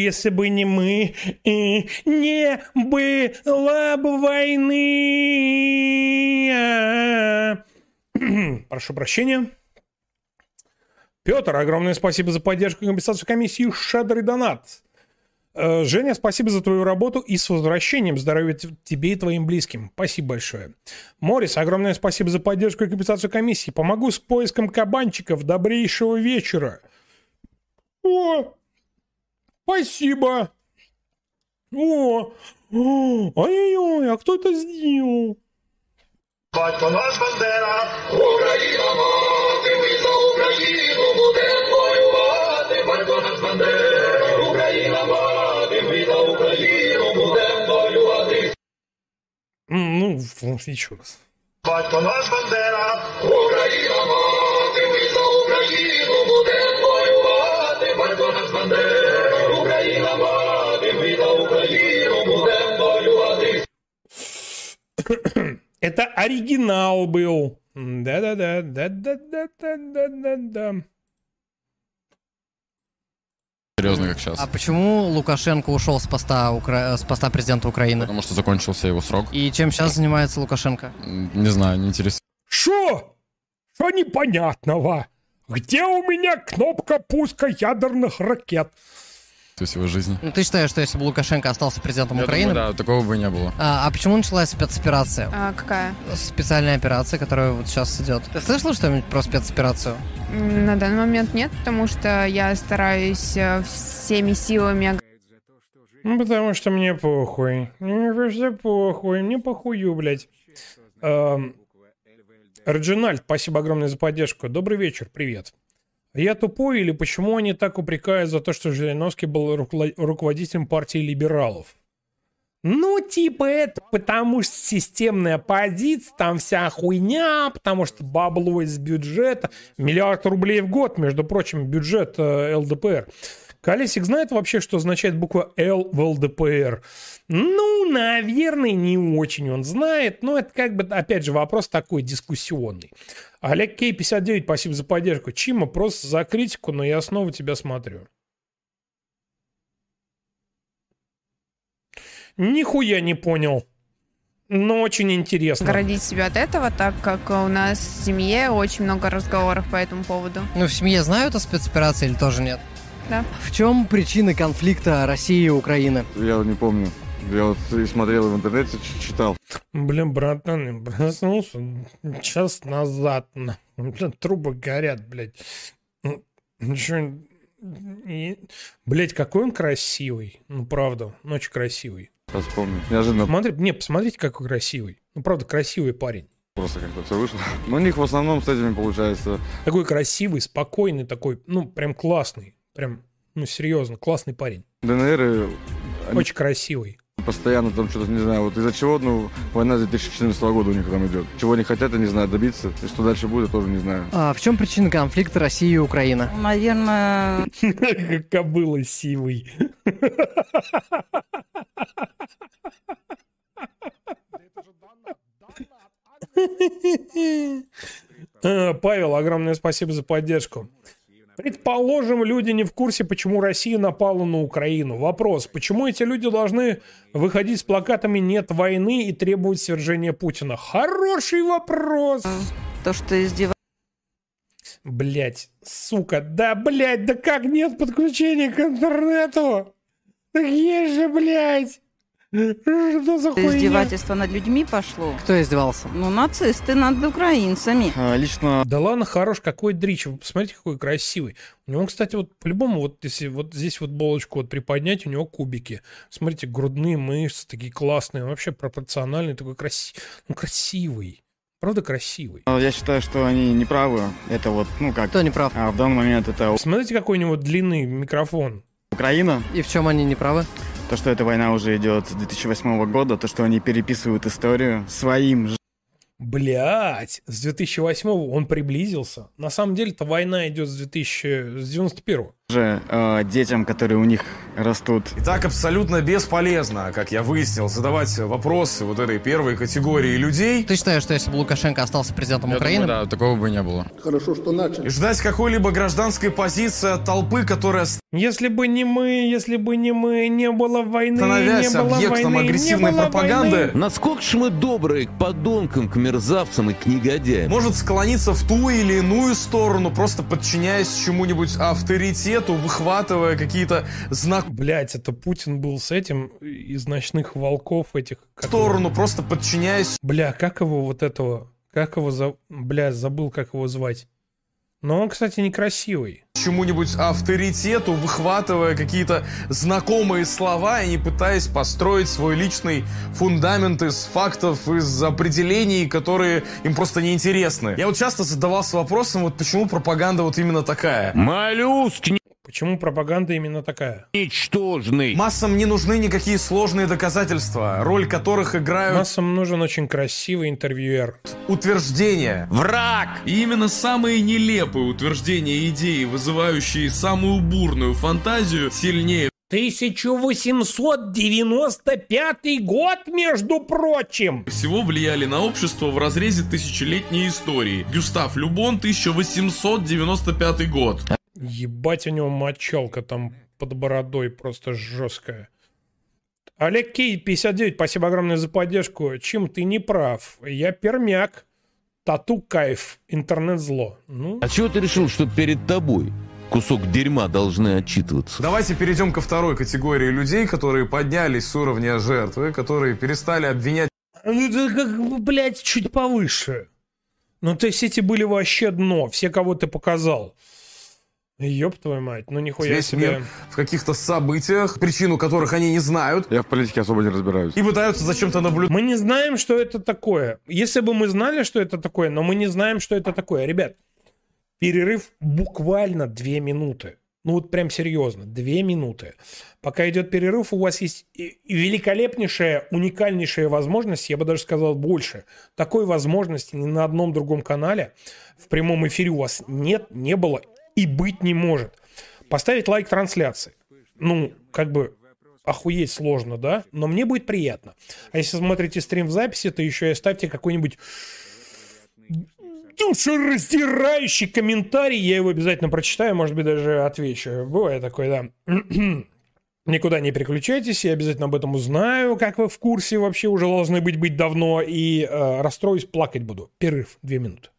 если бы не мы, э, не было бы войны. Прошу прощения. Петр, огромное спасибо за поддержку и компенсацию комиссии «Щедрый донат». Э, Женя, спасибо за твою работу и с возвращением. Здоровья тебе и твоим близким. Спасибо большое. Морис, огромное спасибо за поддержку и компенсацию комиссии. Помогу с поиском кабанчиков. Добрейшего вечера. О, спасибо. О, ой-ой-ой, а кто это сделал? Батько наш Бандера, Україна мати, ми за Україну будемо воювати. Батько наш Бандера, Україна мати, ми за Україну будемо воювати. М, Ну, в- еще раз. Батько наш Бандера, Україна мати, ми за Україну будемо воювати. Батько наш Бандера, Україна мати, ми за Україну будемо воювати. Это оригинал был. Да-да-да, да-да-да-да-да-да-да. Серьезно, как сейчас. А почему Лукашенко ушел с поста, Укра- с поста президента Украины? Потому что закончился его срок. И чем сейчас занимается Лукашенко? Не знаю, не интересует. Шо? Что непонятного? Где у меня кнопка пуска ядерных ракет? Его жизни. Ну, ты считаешь, что если бы Лукашенко остался президентом Я Украины... думаю, да, такого бы не было. А, а почему началась спецоперация? А какая? Специальная операция, которая вот сейчас идет. Ты слышал что-нибудь про спецоперацию? На данный момент нет, потому что я стараюсь э, всеми силами Ну, потому что мне похуй. Мне просто похуй. Мне похую, блядь. Эм, Реджинальд, спасибо огромное за поддержку. Добрый вечер, привет. Я тупой или почему они так упрекают за то, что Жириновский был руководителем партии либералов? Ну, типа это потому что системная позиция, там вся хуйня, потому что бабло из бюджета, миллиард рублей в год, между прочим, бюджет э, ЛДПР. Колесик знает вообще, что означает буква Л в ЛДПР? Ну, наверное, не очень он знает, но это как бы, опять же, вопрос такой дискуссионный. Олег Кей 59, спасибо за поддержку. Чима, просто за критику, но я снова тебя смотрю. Нихуя не понял. Но очень интересно. оградить себя от этого, так как у нас в семье очень много разговоров по этому поводу. Ну, в семье знают о спецоперации или тоже нет? Да. В чем причины конфликта России и Украины? Я не помню. Я вот и смотрел в интернете, читал. Блин, братан, я проснулся час назад. меня трубы горят, блядь. Ну, ничего... Блядь, какой он красивый. Ну, правда, он очень красивый. Сейчас вспомню. Неожиданно Смотри, не, посмотрите, какой красивый. Ну, правда, красивый парень. просто как-то все вышло. Но у них в основном с этими получается Такой красивый, спокойный, такой, ну, прям классный. Прям, ну, серьезно, классный парень. ДНР, и они Очень красивый. постоянно там что-то, не знаю, вот из-за чего, ну, война с 2014 года у них там идет. Чего они хотят, я не знаю, добиться. И что дальше будет, я тоже не знаю. А в чем причина конфликта России и Украины? Наверное, кобыла сивый. Павел, огромное спасибо за поддержку. Предположим, люди не в курсе, почему Россия напала на Украину. Вопрос, почему эти люди должны выходить с плакатами «Нет войны» и требовать свержения Путина? Хороший вопрос. то, что издеваются Блять, сука, да, блять, да как нет подключения к интернету? Так есть же, блять. Что за хуйня? издевательство над людьми пошло. Кто издевался? Ну, нацисты над украинцами. лично... Да ладно, хорош, какой дрич. Вы посмотрите, какой красивый. У него, кстати, вот по-любому, вот если вот здесь вот булочку вот приподнять, у него кубики. Смотрите, грудные мышцы такие классные, вообще пропорциональный, такой красивый. Ну, красивый. Правда, красивый. Я считаю, что они не правы. Это вот, ну как... Кто не прав? А, в данный момент это Смотрите, какой у него длинный микрофон. Украина. И в чем они не правы? То, что эта война уже идет с 2008 года, то, что они переписывают историю своим ж- Блять, с 2008 он приблизился. На самом деле-то война идет с 2000... с 91 же э, детям, которые у них растут. И так абсолютно бесполезно, как я выяснил, задавать вопросы вот этой первой категории людей. Ты считаешь, что если бы Лукашенко остался президентом Я Украины... думаю, да, такого бы не было. Хорошо, что начали. И ждать какой-либо гражданской позиции от толпы, которая Если бы не мы, если бы не мы, не было войны, становясь не было объектом войны, агрессивной не было пропаганды, войны. Насколько ж мы добрые к подонкам, к мерзавцам и к негодяям? может склониться в ту или иную сторону, просто подчиняясь чему-нибудь авторитету, выхватывая какие-то знаки Блять, это Путин был с этим из ночных волков этих. в сторону, просто подчиняясь Бля, как его вот этого, как его за... Бля, забыл, как его звать. Но он, кстати, некрасивый. чему-нибудь авторитету, выхватывая какие-то знакомые слова и не пытаясь построить свой личный фундамент из фактов, из определений, которые им просто неинтересны. Я вот часто задавался вопросом, вот почему пропаганда вот именно такая. Моллюск Почему пропаганда именно такая? ничтожный. Массам не нужны никакие сложные доказательства, роль которых играют Массам нужен очень красивый интервьюер. утверждения. Враг! И именно самые нелепые утверждения идеи, вызывающие самую бурную фантазию, сильнее 1895 год, между прочим! всего влияли на общество в разрезе тысячелетней истории. Гюстав Любон, 1895 год. Ебать, у него мочалка там под бородой просто жесткая. Олег Кей, 59, спасибо огромное за поддержку. Чем ты не прав? Я пермяк. Тату кайф. Интернет зло. Ну, А чего ты решил, что перед тобой кусок дерьма должны отчитываться? Давайте перейдем ко второй категории людей, которые поднялись с уровня жертвы, которые перестали обвинять ну это как, блядь, чуть повыше. Ну, то есть эти были вообще дно. Все, кого ты показал. Ёб твою мать, ну нихуя весь себе. мир в каких-то событиях, причину которых они не знают, Я в политике особо не разбираюсь. и пытаются зачем-то наблюдать. Мы не знаем, что это такое. Если бы мы знали, что это такое, но мы не знаем, что это такое. Ребят, перерыв буквально две минуты. Ну вот прям серьезно, две минуты. Пока идет перерыв, у вас есть великолепнейшая, уникальнейшая возможность, я бы даже сказал больше. Такой возможности ни на одном другом канале в прямом эфире у вас нет, не было и быть не может. Поставить лайк трансляции. Ну, как бы охуеть сложно, да? Но мне будет приятно. А если смотрите стрим в записи, то еще и ставьте какой-нибудь душераздирающий комментарий. Я его обязательно прочитаю, может быть, даже отвечу. Бывает такое, да. Никуда не переключайтесь, я обязательно об этом узнаю, как вы в курсе вообще уже должны быть быть давно, и э, расстроюсь, плакать буду. Перерыв, две минуты.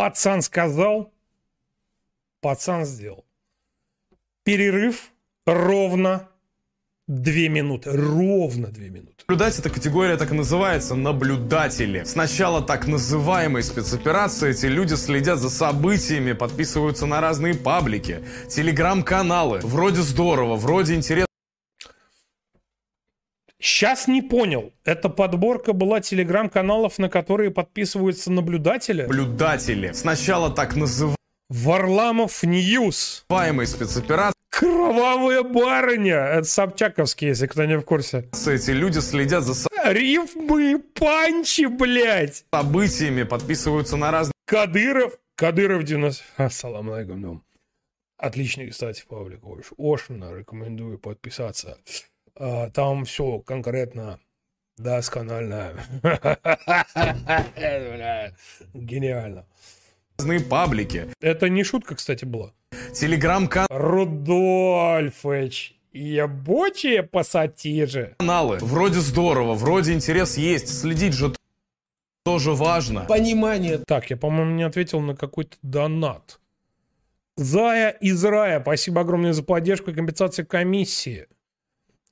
Пацан сказал, пацан сделал. Перерыв ровно две минуты. Ровно две минуты. Наблюдать эта категория так и называется – наблюдатели. С начала так называемой спецоперации эти люди следят за событиями, подписываются на разные паблики, телеграм-каналы. Вроде здорово, вроде интересно. Сейчас не понял. Эта подборка была телеграм-каналов, на которые подписываются наблюдатели? Наблюдатели. Сначала так называемой Варламов News. спецоперации. Кровавая барыня. Это Собчаковский, если кто не в курсе. Эти люди следят за Рифмы, панчи, блядь. событиями, подписываются на разные... Кадыров. Кадыров 90. Ассаламу алейкум. Отличный, кстати, паблик. Очень, очень рекомендую подписаться. А, Там все конкретно досконально. Гениально. разные паблики. Это не шутка, кстати, была. Телеграм-каналы. Рудольфович, ебучие пассатижи. Вроде здорово, вроде интерес есть. Следить же тоже важно. Понимание. Так, я, по-моему, не ответил на какой-то донат. Зая из рая, спасибо огромное за поддержку и компенсацию комиссии.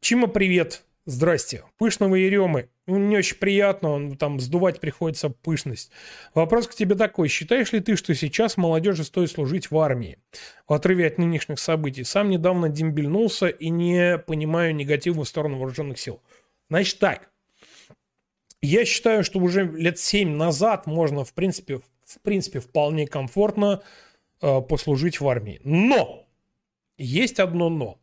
Чима, привет. Здрасте. Пышного Еремы. Ну, Не очень приятно, он там сдувать приходится пышность. Вопрос к тебе такой. Считаешь ли ты, что сейчас молодежи стоит служить в армии? В отрыве от нынешних событий. Сам недавно дембельнулся и не понимаю негатива в сторону вооруженных сил. Значит так. Я считаю, что уже лет 7 назад можно, в принципе, в принципе вполне комфортно э, послужить в армии. Но! Есть одно но.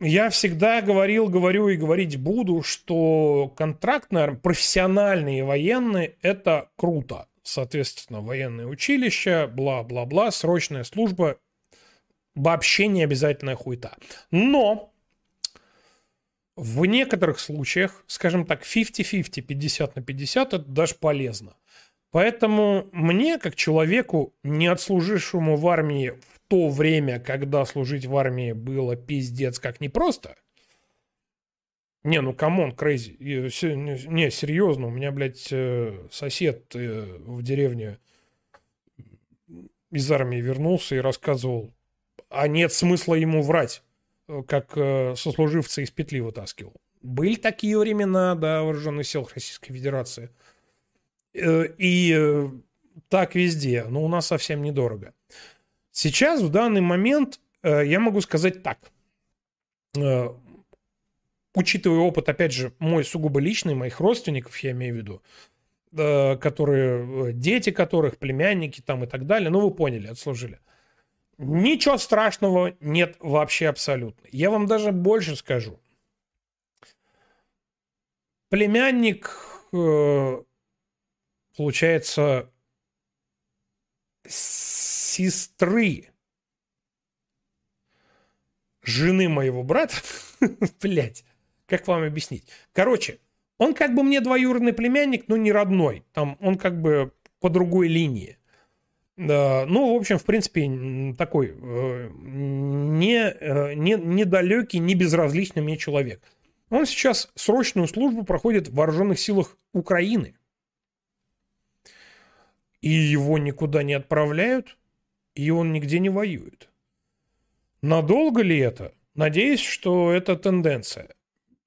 Я всегда говорил, говорю и говорить буду, что контрактные, профессиональные военные – это круто. Соответственно, военное училище, бла-бла-бла, срочная служба, вообще не обязательная хуета. Но в некоторых случаях, скажем так, 50-50, 50 на 50, это даже полезно. Поэтому мне, как человеку, не отслужившему в армии в то время, когда служить в армии было пиздец как непросто, не, ну come on, crazy. Не, серьезно, у меня, блядь, э, сосед э, в деревне из армии вернулся и рассказывал, а нет смысла ему врать, э, как сослуживца из петли вытаскивал. Были такие времена, да, вооруженных сил Российской Федерации. И так везде, но у нас совсем недорого. Сейчас, в данный момент, э, я могу сказать так. Э, Учитывая опыт, опять же, мой сугубо личный, моих родственников, я имею в виду, э, которые, дети которых, племянники там и так далее, ну, вы поняли, отслужили. Ничего страшного нет вообще абсолютно. Я вам даже больше скажу. Племянник, получается, сестры жены моего брата, блять, как вам объяснить? Короче, он как бы мне двоюродный племянник, но не родной. Там он как бы по другой линии. Да, ну, в общем, в принципе, такой э, не, э, не, недалекий, не безразличный мне человек. Он сейчас срочную службу проходит в вооруженных силах Украины. И его никуда не отправляют, и он нигде не воюет. Надолго ли это? Надеюсь, что это тенденция. Э,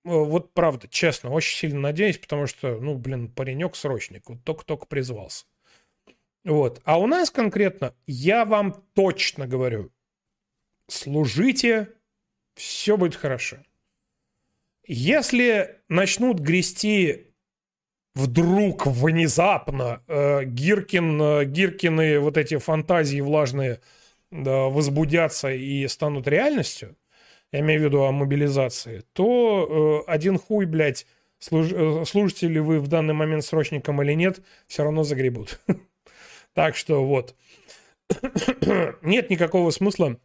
Вот правда, честно, очень сильно надеюсь, потому что, ну, блин, паренек-срочник, вот только-только призвался. Вот. А у нас конкретно, я вам точно говорю, служите, все будет хорошо. Если начнут грести вдруг, внезапно, э, Гиркин, э, Гиркины вот эти фантазии влажные да, возбудятся и станут реальностью, я имею в виду о мобилизации, то э, один хуй, блядь, служ- э, служите ли вы в данный момент срочником или нет, все равно загребут. Так что вот. Нет никакого смысла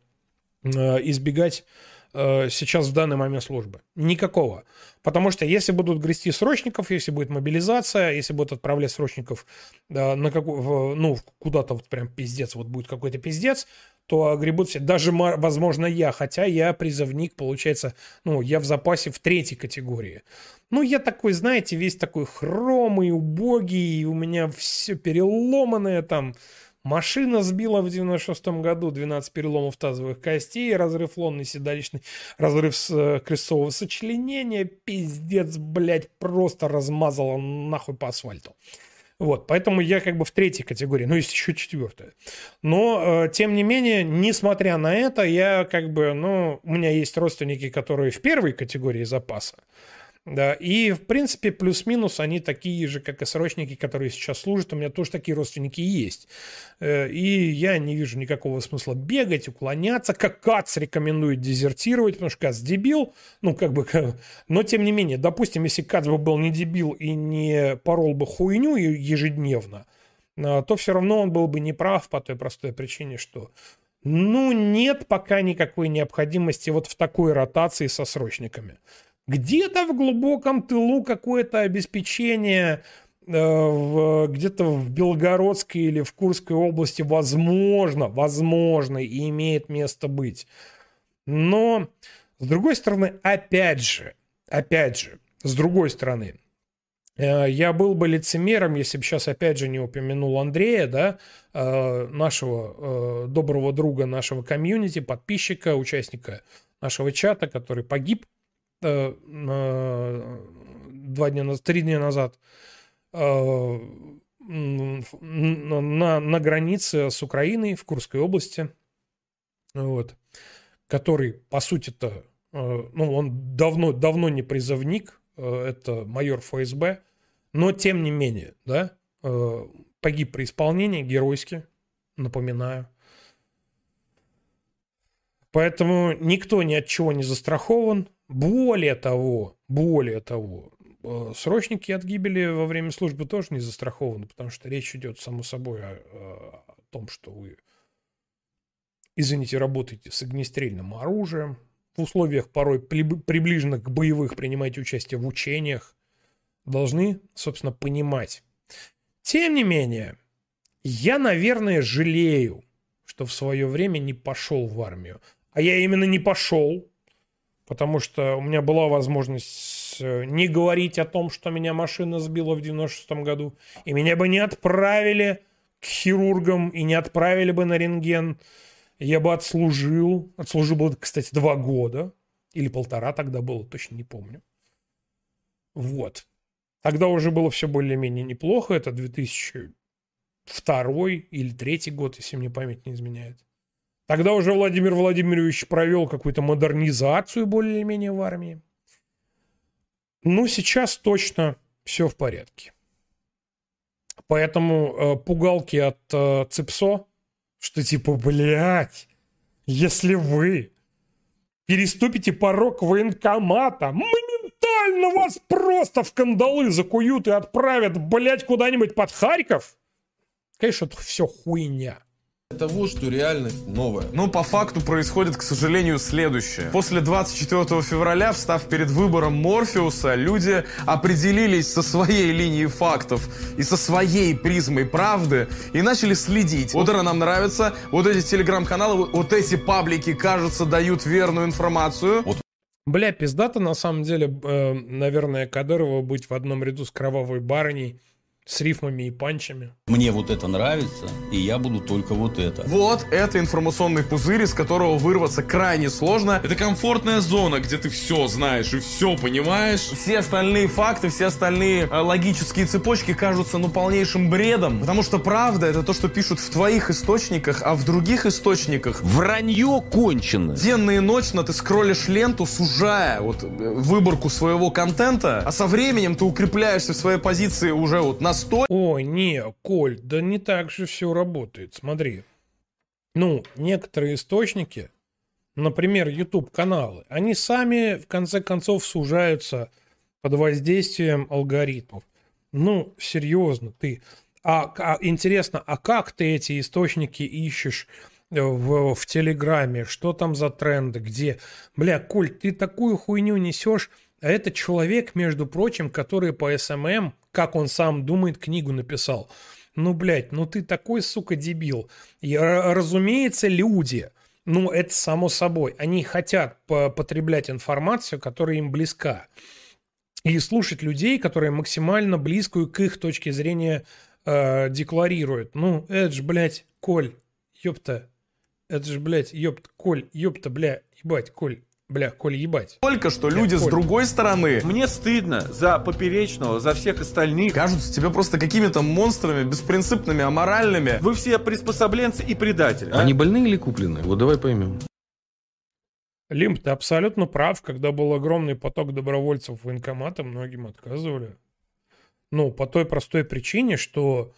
э, избегать э, сейчас в данный момент службы. Никакого. Потому что если будут грести срочников, если будет мобилизация, если будут отправлять срочников э, на каку- в- ну, куда-то вот прям пиздец, вот будет какой-то пиздец, то огребут все. Даже, возможно, я, хотя я призывник, получается, ну, я в запасе в третьей категории. Ну, я такой, знаете, весь такой хромый, убогий, у меня все переломанное там. Машина сбила в 96-м году 12 переломов тазовых костей, разрыв лонной седалищной, разрыв с, э, крестцового сочленения, пиздец, блядь, просто размазала нахуй по асфальту. Вот, поэтому я как бы в третьей категории, ну, есть еще четвертая. Но, э, тем не менее, несмотря на это, я как бы, ну, у меня есть родственники, которые в первой категории запаса. Да, и, в принципе, плюс-минус они такие же, как и срочники, которые сейчас служат. У меня тоже такие родственники есть. Э, И я не вижу никакого смысла бегать, уклоняться. Как КАЦ рекомендует дезертировать, потому что КАЦ дебил. Ну, как бы... Но, тем не менее, допустим, если КАЦ бы был не дебил и не порол бы хуйню ежедневно, а, то все равно он был бы неправ по той простой причине, что ну, нет пока никакой необходимости вот в такой ротации со срочниками. Где-то в глубоком тылу какое-то обеспечение э, где-то в Белгородской или в Курской области возможно, возможно, и имеет место быть. Но, с другой стороны, опять же, опять же, с другой стороны, э, я был бы лицемером, если бы сейчас опять же не упомянул Андрея, да, э, нашего доброго друга нашего комьюнити, подписчика, участника нашего чата, который погиб э, два дня, наз- три дня назад э, на, на границе с Украиной в Курской области, вот, который, по сути-то, э, ну, он давно, давно не призывник, это майор ФСБ, но тем не менее, да, погиб при исполнении геройски, напоминаю. Поэтому никто ни от чего не застрахован. Более того, более того, э, срочники от гибели во время службы тоже не застрахованы, потому что речь идет, само собой, о, о том, что вы, извините, работаете с огнестрельным оружием, в условиях порой приб- приближенных к боевых принимаете участие в учениях, должны, собственно, понимать. Тем не менее, я, наверное, жалею, что в свое время не пошел в армию. А я именно не пошел, потому что у меня была возможность э, не говорить о том, что меня машина сбила в 96 году, и меня бы не отправили к хирургам и не отправили бы на рентген. Я бы отслужил. Отслужил бы, кстати, два года. Или полтора тогда было, точно не помню. Вот. Тогда уже было все более-менее неплохо. Это 2002 или третий год, если мне память не изменяет. Тогда уже Владимир Владимирович провел какую-то модернизацию более-менее в армии. Ну, сейчас точно все в порядке. Поэтому э, пугалки от э, ЦИПСО, что типа, блядь, если вы переступите порог военкомата, моментально вас просто в кандалы закуют и отправят, блядь, куда-нибудь под Харьков, конечно, это все хуйня. Того, что реальность новая. Ну, по факту происходит, к сожалению, следующее. После 24 февраля, встав перед выбором Морфеуса, люди определились со своей линией фактов и со своей призмой правды и начали следить. Вот это нам нравится, вот эти телеграм-каналы, вот- вот эти паблики, кажется, дают верную информацию. Бля, пиздато на самом деле, э, наверное, Кадырова быть в одном ряду с кровавой барыней, с рифмами и панчами. Мне вот это нравится, и я буду только вот это. Вот это информационный пузырь, из которого вырваться крайне сложно. Это комфортная зона, где ты все знаешь и все понимаешь. Все остальные факты, все остальные э, логические цепочки кажутся ну полнейшим бредом, потому что правда это то, что пишут в твоих источниках, а в других источниках Вранье кончено. Денно и ночно ты скроллишь ленту, сужая вот э, выборку своего контента, а со временем ты укрепляешься в своей позиции уже вот настолько. Ой, не, Коль, да не так же все работает. Смотри. Ну, некоторые источники, например, YouTube-каналы, они сами, в конце концов, сужаются под воздействием алгоритмов. Ну, серьезно, ты... А, а интересно, а как ты эти источники ищешь э, в, в Телеграме? Что там за тренды? Где? Бля, Коль, ты такую хуйню несешь, а это человек, между прочим, который по SMM, как он сам думает, книгу написал. Ну, блядь, ну ты такой, сука, дебил. И, р- разумеется, люди, ну, это само собой, они хотят по- потреблять информацию, которая им близка. И слушать людей, которые максимально близкую к их точке зрения э, декларируют. Ну, это ж, блядь, Коль, ёпта. Это ж, блядь, ёпта, Коль, ёпта, бля, ебать, Коль, бля, Коль, ебать. Только что Бля, люди с Коль. другой стороны Мне стыдно за Поперечного, за всех остальных. кажутся тебе просто какими-то монстрами, беспринципными, аморальными. Вы все приспособленцы и предатели. а? Они больные или купленные? Вот давай поймем. Лимп, ты абсолютно прав. Когда был огромный поток добровольцев в военкоматы, многим отказывали. Ну, по той простой причине, что...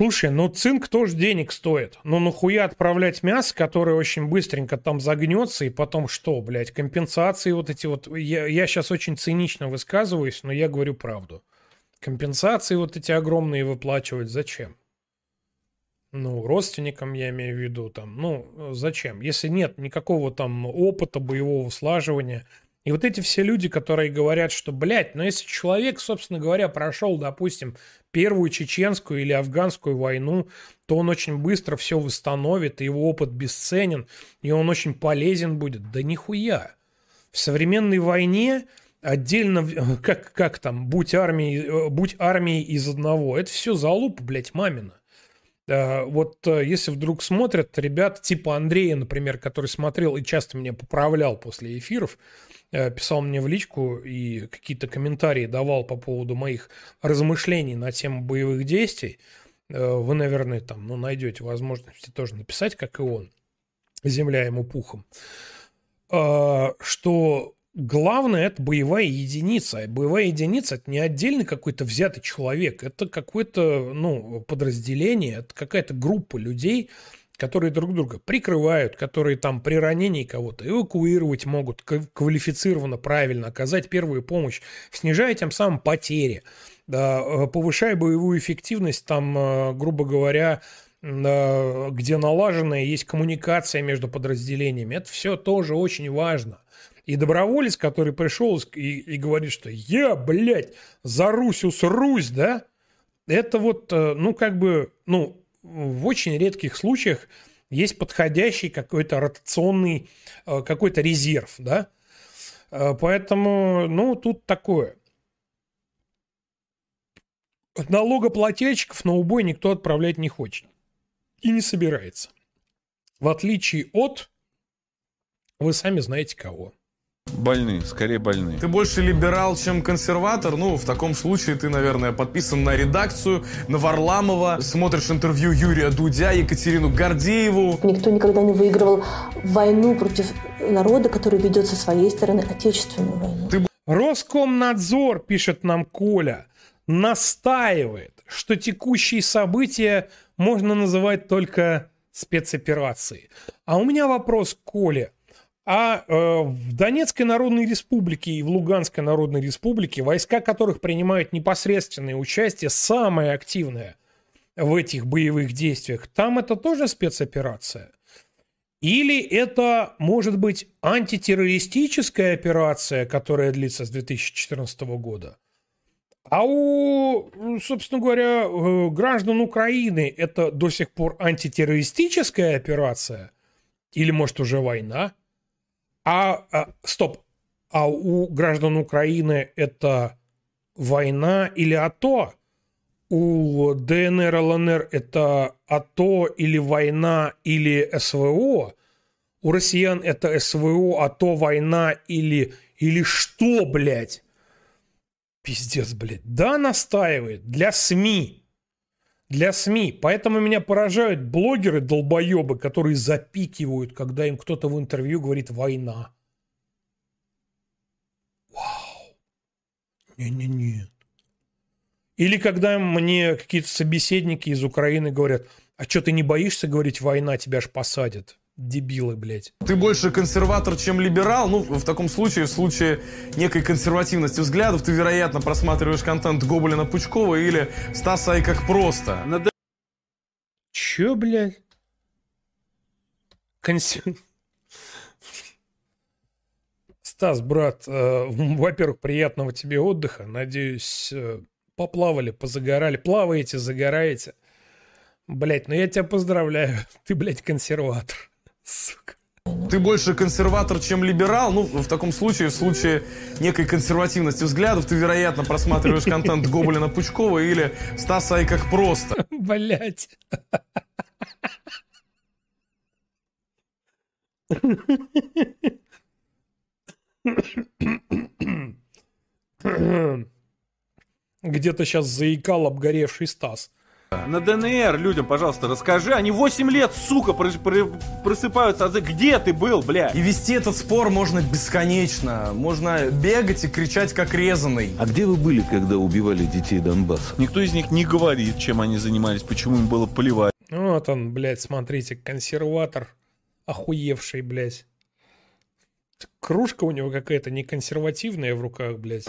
Слушай, ну цинк тоже денег стоит. Ну нахуя отправлять мясо, которое очень быстренько там загнется, и потом что, блядь, компенсации вот эти вот... Я, я сейчас очень цинично высказываюсь, но я говорю правду. Компенсации вот эти огромные выплачивать зачем? Ну, родственникам я имею в виду, там, ну, зачем? Если нет никакого там опыта боевого слаживания. И вот эти все люди, которые говорят, что, блядь, ну если человек, собственно говоря, прошел, допустим, первую чеченскую или афганскую войну, то он очень быстро все восстановит, и его опыт бесценен, и он очень полезен будет. Да нихуя. В современной войне отдельно, как, как там, будь армией, э, будь армией из одного, это все залупа, блядь, мамина. Э, Вот э, если вдруг смотрят ребят типа Андрея, например, который смотрел и часто меня поправлял после эфиров, э, писал мне в личку и какие-то комментарии давал по поводу моих размышлений на тему боевых действий, э, вы, наверное, там, ну, найдете возможности тоже написать, как и он, земля ему пухом, э, что главное это боевая единица. А Боевая единица это не отдельный какой-то взятый человек, это какое-то ну, подразделение, это какая-то группа людей, которые друг друга прикрывают, которые там при ранении кого-то эвакуировать могут кв- квалифицированно, правильно, оказать первую помощь, снижая тем самым потери, э, повышая боевую эффективность, там, э, грубо говоря, где налаженная есть коммуникация между подразделениями. Это все тоже очень важно. И доброволец, который пришел и, и говорит, что я, блядь, за Русь усрусь, да, это вот, э, ну, как бы, ну, в очень редких случаях есть подходящий какой-то ротационный, э, какой-то резерв, да. Э, Поэтому, ну, тут такое. Налогоплательщиков на убой никто отправлять не хочет. И не собирается. В отличие от, вы сами знаете кого. Больные, скорее больные. Ты больше либерал, чем консерватор? Ну, в таком случае ты, наверное, подписан на редакцию, на Варламова, смотришь интервью Юрия Дудя, Екатерину Гордееву. Никто никогда не выигрывал войну против народа, который ведет со своей стороны отечественную войну. Роскомнадзор, пишет нам Коля, настаивает, что текущие события можно называть только спецоперацией. А у меня вопрос к Коле. А э, в Донецкой Народной Республике и в Луганской Народной Республике, войска которых принимают непосредственное участие, самое активное в этих боевых действиях, там это тоже спецоперация? Или это может быть антитеррористическая операция, которая длится с 2014 года? А у, собственно говоря, э, граждан Украины это до сих пор антитеррористическая операция? Или, может, уже война? А, а, стоп, а у граждан Украины это война или АТО? У ДНР, ЛНР это АТО или война или СВО? У россиян это СВО, АТО, война или, или что, блядь? Пиздец, блядь. Да, настаивает. Для СМИ. Для СМИ. Поэтому меня поражают блогеры-долбоебы, которые запикивают, когда им кто-то в интервью говорит «война». Вау. Не-не-не. Или когда мне какие-то собеседники из Украины говорят, а что ты не боишься говорить «война, тебя ж посадят»? Дебилы, блядь. Ты больше консерватор, чем либерал. Ну, в таком случае, в случае некой консервативности взглядов, ты, вероятно, просматриваешь контент Гоблина Пучкова или Стаса и как просто. Чё, блядь? Консер... Стас, брат, э, во-первых, приятного тебе отдыха. Надеюсь, э, поплавали, позагорали. Плаваете, загораете. Блять, ну я тебя поздравляю. Ты, блядь, консерватор. Сука. Ты больше консерватор, чем либерал. Ну, в таком случае, в случае некой консервативности взглядов, ты, вероятно, просматриваешь контент Гоблина Пучкова или Стаса и как просто. Блять. Где-то сейчас заикал обгоревший Стас. На ДНР людям, пожалуйста, расскажи. Они 8 лет, сука, прос- про- просыпаются. А Где ты был, бля? И вести этот спор можно бесконечно. Можно бегать и кричать как резанный. А где вы были, когда убивали детей Донбасса? Никто из них не говорит, чем они занимались, почему им было плевать. Вот он, блядь, смотрите, консерватор. Охуевший, блядь. Кружка у него какая-то не консервативная в руках, блядь.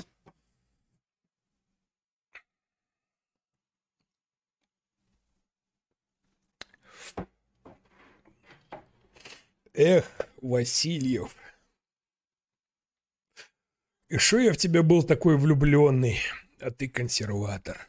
Эх, Васильев. И что я в тебя был такой влюбленный, а ты консерватор.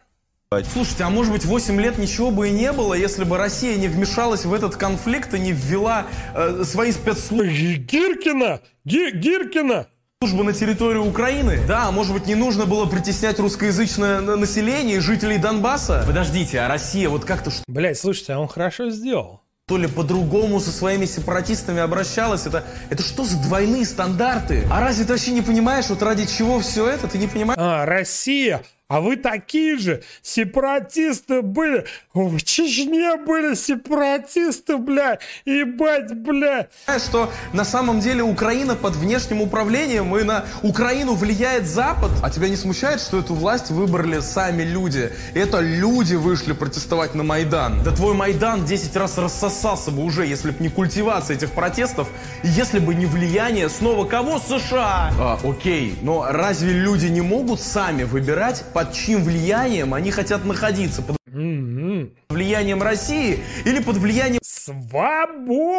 Слушайте, а может быть 8 лет ничего бы и не было, если бы Россия не вмешалась в этот конфликт и не ввела э, свои спецслужбы... Гиркина! Ги- Гиркина! Службы на территорию Украины? Да, может быть, не нужно было притеснять русскоязычное на- население и жителей Донбасса? Подождите, а Россия вот как-то что Блять, слушайте, а он хорошо сделал. То ли по-другому со своими сепаратистами обращалась? Это, это что за двойные стандарты? А разве ты вообще не понимаешь, вот ради чего все это? Ты не понимаешь? А, Россия! А вы такие же сепаратисты были. В Чечне были сепаратисты, бля. Ебать, бля. Что на самом деле Украина под внешним управлением и на Украину влияет Запад? А тебя не смущает, что эту власть выбрали сами люди? Это люди вышли протестовать на Майдан. Да твой Майдан 10 раз рассосался бы уже, если бы не культивация этих протестов, и если бы не влияние снова кого? США! А, окей, но разве люди не могут сами выбирать, под чьим влиянием они хотят находиться? Под влиянием России или под влиянием Свободы!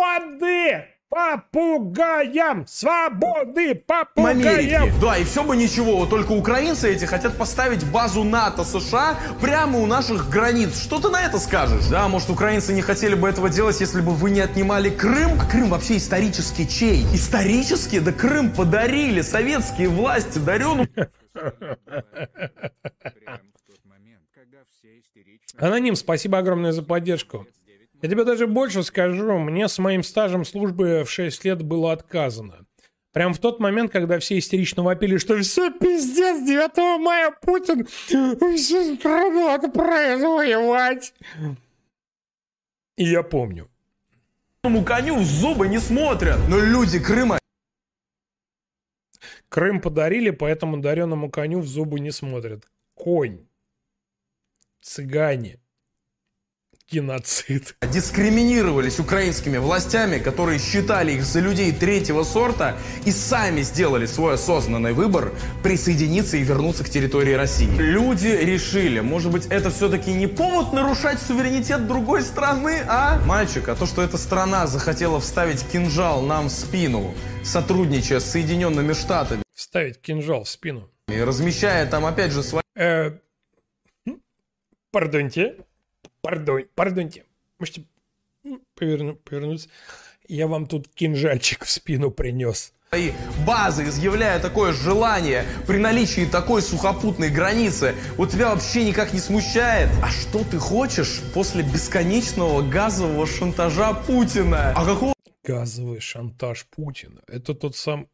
Попугаям! Свободы! Попугаям! Америки. Да, и все бы ничего, вот только украинцы эти хотят поставить базу НАТО США прямо у наших границ. Что ты на это скажешь? Да, может, украинцы не хотели бы этого делать, если бы вы не отнимали Крым? А Крым вообще исторически чей? Исторически? Да Крым подарили советские власти, дарен Аноним, спасибо огромное за поддержку. Я тебе даже больше скажу, мне с моим стажем службы в 6 лет было отказано. Прям в тот момент, когда все истерично вопили, что все пиздец, 9 мая Путин всю страну отправит воевать. И я помню. коню в зубы не смотрят. Но люди Крыма Крым подарили, поэтому дареному коню в зубы не смотрят. Конь. Цыгане. Геноцид. дискриминировались украинскими властями, которые считали их за людей третьего сорта и сами сделали свой осознанный выбор присоединиться и вернуться к территории России. Люди решили, может быть, это все-таки не повод нарушать суверенитет другой страны, а? Мальчик, а то, что эта страна захотела вставить кинжал нам в спину, сотрудничая с Соединенными Штатами, Вставить кинжал в спину. и размещая там опять же свои... Э, пардоньте. Пардон, пардоньте. Можете поверну- повернуться? Я вам тут кинжальчик в спину принес. свои базы, изъявляя такое желание при наличии такой сухопутной границы, вот тебя вообще никак не смущает? А что ты хочешь после бесконечного газового шантажа Путина? А какого Газовый шантаж Путина. Это тот сам...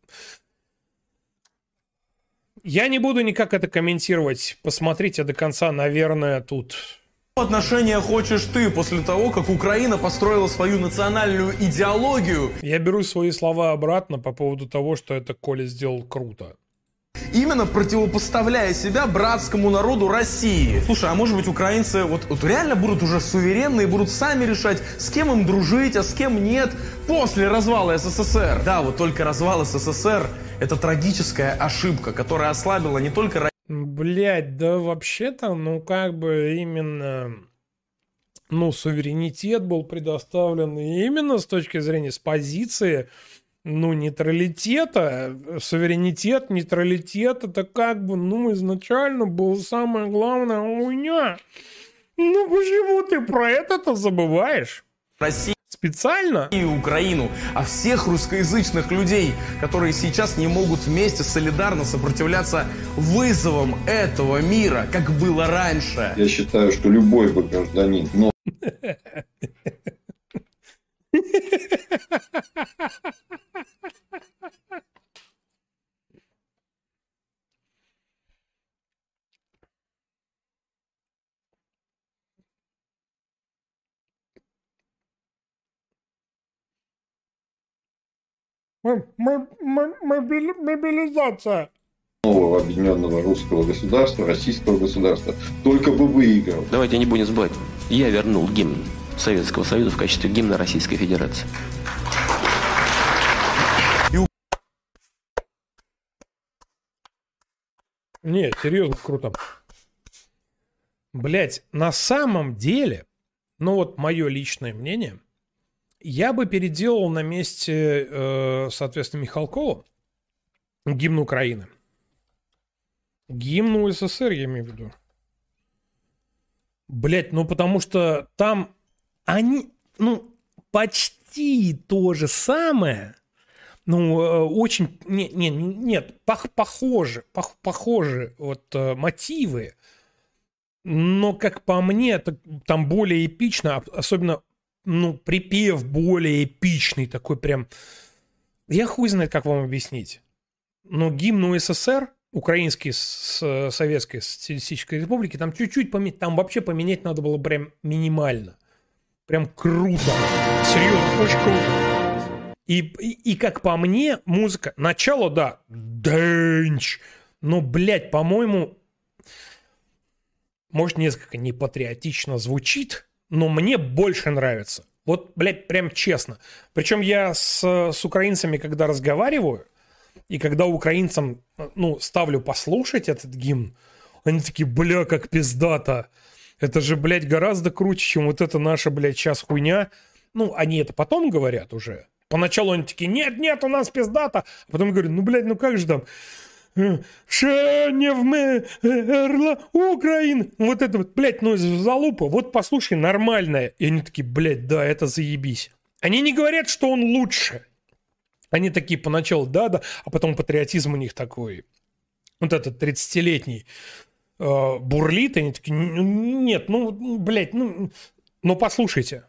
Я не буду никак это комментировать. Посмотрите до конца, наверное, тут... отношения хочешь ты после того, как Украина построила свою национальную идеологию? Я беру свои слова обратно по поводу того, что это Коля сделал круто. Именно противопоставляя себя братскому народу России. Слушай, а может быть украинцы вот, вот реально будут уже суверенны и будут сами решать, с кем им дружить, а с кем нет после развала СССР? Да, вот только развал СССР – это трагическая ошибка, которая ослабила не только Блять, да вообще-то, ну как бы именно, ну суверенитет был предоставлен и именно с точки зрения, с позиции ну, нейтралитета, суверенитет, нейтралитет, это как бы, ну, изначально была самая главная хуйня. Ну, почему ты про это-то забываешь? России Специально? и Украину, а всех русскоязычных людей, которые сейчас не могут вместе солидарно сопротивляться вызовам этого мира, как было раньше. Я считаю, что любой бы гражданин, но Мобилизация. нового объединенного русского государства, российского государства, только бы выиграл. Давайте не будем забывать. Я вернул гимн Советского Союза в качестве гимна Российской Федерации. Не, серьезно, круто. Блять, на самом деле, ну вот мое личное мнение, я бы переделал на месте, э, соответственно, Михалкова гимн Украины. Гимн УССР, я имею в виду. Блять, ну потому что там они, ну, почти то же самое, ну, очень, не, не, нет, пох- похожи, пох- похожи вот э, мотивы, но, как по мне, это там более эпично, об- особенно, ну, припев более эпичный, такой прям, я хуй знает, как вам объяснить. Но гимн УССР, украинский с Советской Социалистической Республики, там чуть-чуть поменять, там вообще поменять надо было прям минимально. Прям круто. Серьезно, очень круто. И, и, и как по мне, музыка, начало, да, дэнч, но, блядь, по-моему, может, несколько непатриотично звучит, но мне больше нравится. Вот, блядь, прям честно. Причем я с, с украинцами, когда разговариваю, и когда украинцам, ну, ставлю послушать этот гимн, они такие, бля, как пиздато. Это же, блядь, гораздо круче, чем вот эта наша, блядь, сейчас хуйня. Ну, они это потом говорят уже. Поначалу они такие, нет, нет, у нас пиздато. А потом говорю, ну, блядь, ну как же там? Э, Ще не вмерла Украина. Вот это вот, блядь, ну залупа. Вот послушай, нормальная. И они такие, блядь, да, это заебись. Они не говорят, что он лучше. Они такие поначалу, да-да, а потом патриотизм у них такой. Вот этот 30-летний э, бурлит, и они такие, «Н- нет, ну, блядь, ну, ну послушайте.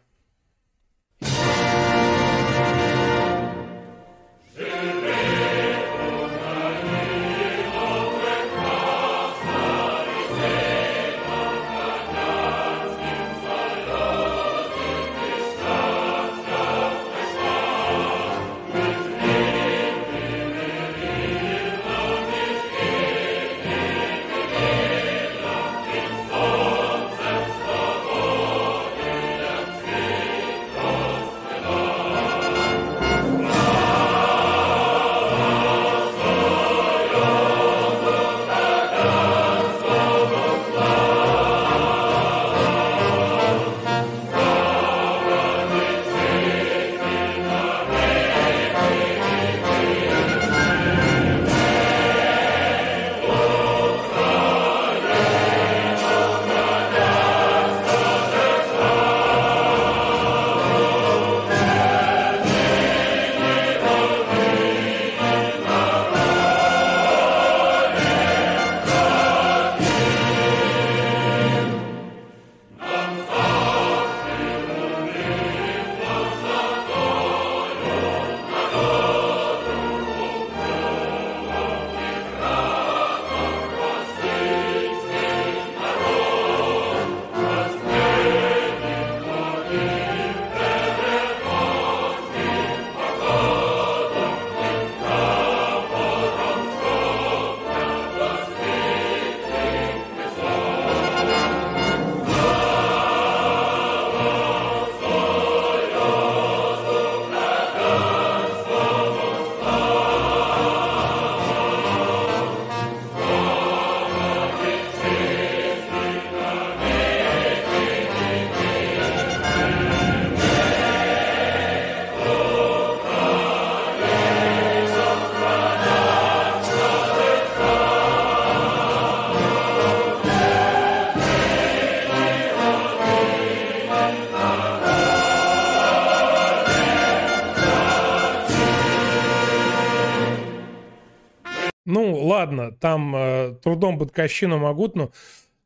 Ладно, там э, трудом Батьковщину могут, но,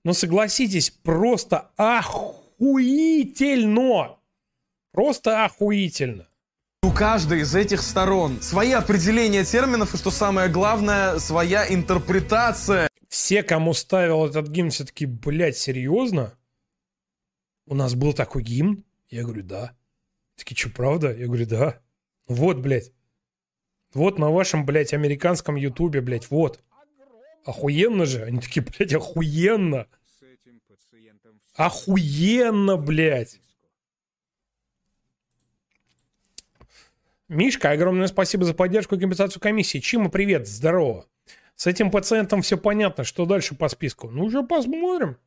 но согласитесь, просто охуительно! Просто охуительно. У каждой из этих сторон свои определения терминов и, что самое главное, своя интерпретация. Все, кому ставил этот гимн, все таки блядь, серьезно? У нас был такой гимн? Я говорю, да. Такие, что, правда? Я говорю, да. Вот, блядь. Вот на вашем, блядь, американском ютубе, блядь, вот. Охуенно же. Они такие, блядь, охуенно. Охуенно, блядь. Мишка, огромное спасибо за поддержку и компенсацию комиссии. Чима, привет, здорово. С этим пациентом все понятно. Что дальше по списку? Ну, уже посмотрим.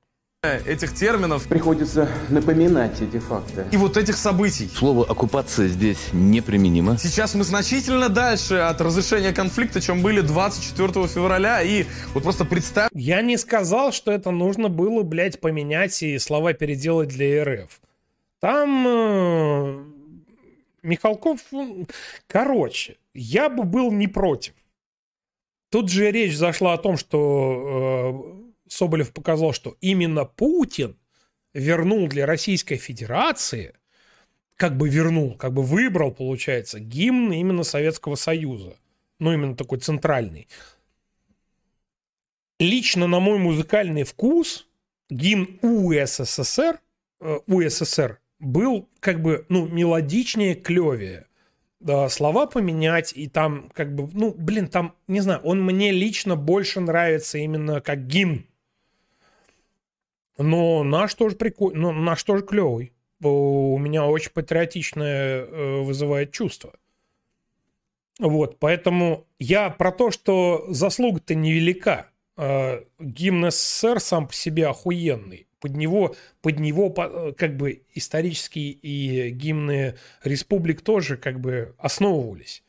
Этих терминов Приходится напоминать эти факты. и вот этих событий. Слово «оккупация» здесь неприменимо. Сейчас мы значительно дальше от разрешения конфликта, чем были 24 февраля. И вот просто представь, Я не сказал, что это нужно было, блядь, поменять и слова переделать для РФ. Там э, Михалков... м, Короче, я бы был не против. Тут же речь зашла о том, что э, Соболев показал, что именно Путин вернул для Российской Федерации, как бы вернул, как бы выбрал, получается, гимн именно Советского Союза. Ну, именно такой центральный. Лично на мой музыкальный вкус гимн УССР, э, УССР был как бы, ну, мелодичнее, клевее. Да, слова поменять, и там как бы, ну, блин, там, не знаю, он мне лично больше нравится именно как гимн. Но наш тоже прикольный, ну, наш тоже клевый. У меня очень патриотичное э, вызывает чувство. Вот, поэтому я про то, что заслуга-то невелика. Э, Гимн СССР сам по себе охуенный. Под него, под него э, как бы исторические и гимны республик тоже как бы основывались.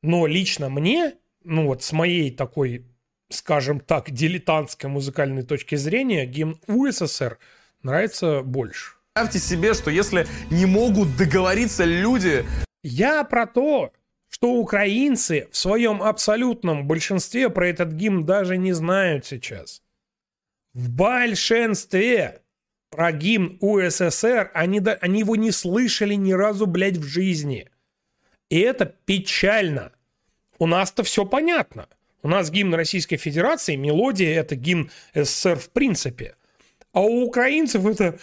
Но лично мне, ну вот с моей такой, скажем так, дилетантской музыкальной точки зрения, гимн УССР нравится больше. представьте себе, что если не могут договориться люди, Я про то, что украинцы в своем абсолютном большинстве про этот гимн даже не знают сейчас. В большинстве про гимн УССР они, они его не слышали ни разу, блядь, в жизни. И это печально. У нас-то все понятно. У нас гимн Российской Федерации, мелодия это гимн СССР в принципе. А у украинцев это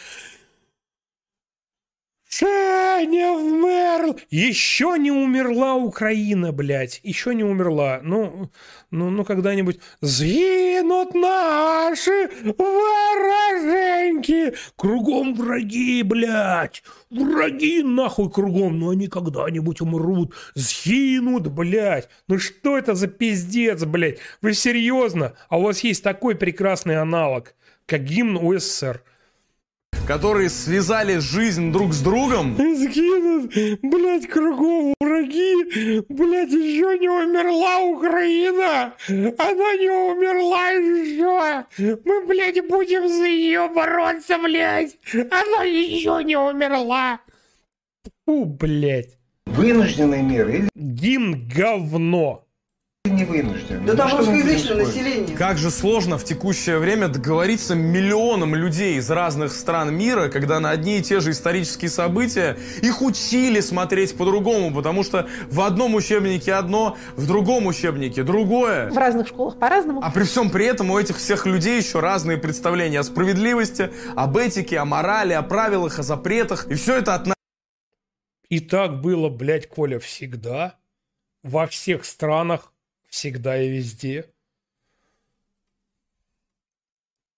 Женя вмерл! Еще не умерла Украина, блядь. Еще не умерла. Ну, ну, ну когда-нибудь сгинут наши вороженьки. Кругом враги, блядь. Враги нахуй кругом. Но они когда-нибудь умрут. Сгинут, блядь. Ну что это за пиздец, блядь? Вы серьезно? А у вас есть такой прекрасный аналог, как гимн УССР. Которые связали жизнь друг с другом, Сгинут, блядь, кругом враги, блядь, еще не умерла Украина, она не умерла еще, мы, блядь, будем за нее бороться, блядь, она еще не умерла. Фу, блядь. Вынужденные меры или Гимн говно. Не вынужденные? Да там Ну, русскоязычное население. Как же сложно в текущее время договориться миллионам людей из разных стран мира, когда на одни и те же исторические события их учили смотреть по-другому, потому что в одном учебнике одно, в другом учебнике другое. В разных школах по-разному. А при всем при этом у этих всех людей еще разные представления о справедливости, об этике, о морали, о правилах, о запретах. И все это от И так было, блядь, Коля, всегда, во всех странах, всегда и везде.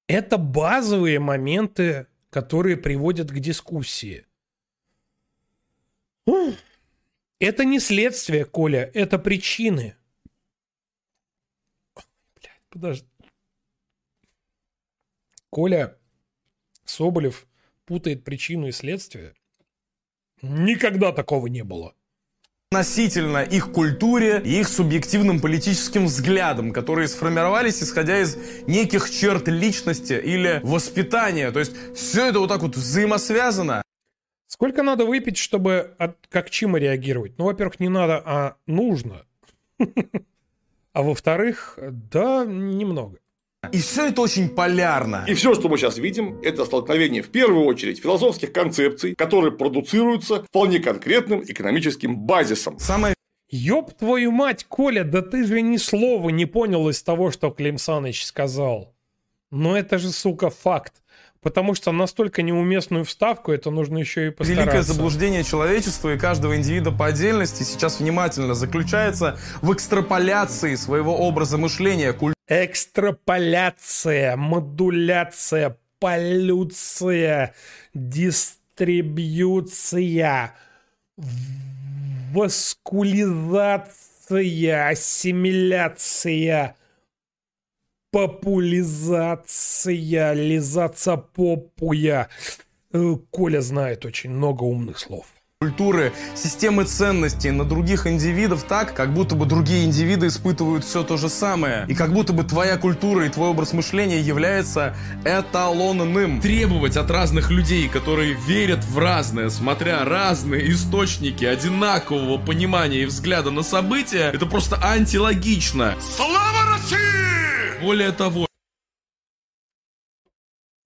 Это базовые моменты, которые приводят к дискуссии. Это не следствие, Коля, это причины. Блядь, подожди. Коля Соболев путает причину и следствие. Никогда такого не было. Относительно их культуре и их субъективным политическим взглядам, которые сформировались исходя из неких черт личности или воспитания. То есть все это вот так вот взаимосвязано. Сколько надо выпить, чтобы от, как Чима реагировать? Ну, во-первых, не надо, а нужно. А во-вторых, да, немного. И все это очень полярно. И все, что мы сейчас видим, это столкновение в первую очередь философских концепций, которые продуцируются вполне конкретным экономическим базисом. Самое Ёб твою мать, Коля, да ты же ни слова не понял из того, что Клим Саныч сказал. Но это же, сука, факт. Потому что настолько неуместную вставку это нужно еще и постараться. Великое заблуждение человечества и каждого индивида по отдельности сейчас внимательно заключается в экстраполяции своего образа мышления, культуры. Экстраполяция, модуляция, полюция, дистрибьюция, воскулизация, ассимиляция, популизация, лизаться попуя. Э, Коля знает очень много умных слов. Культуры, системы ценностей на других индивидов так, как будто бы другие индивиды испытывают все то же самое. И как будто бы твоя культура и твой образ мышления является эталонным. Требовать от разных людей, которые верят в разное, смотря разные источники одинакового понимания и взгляда на события, это просто антилогично. Слава России! Более того,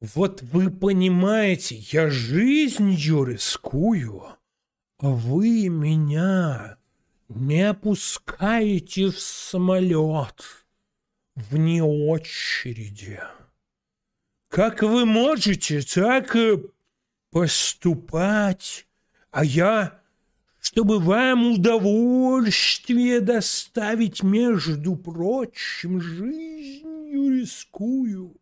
Вот вы понимаете, я жизнью рискую, вы меня не пускаете в самолет вне очереди. Как вы можете так э, поступать, а я, чтобы вам удовольствие доставить, между прочим, жизнью рискую.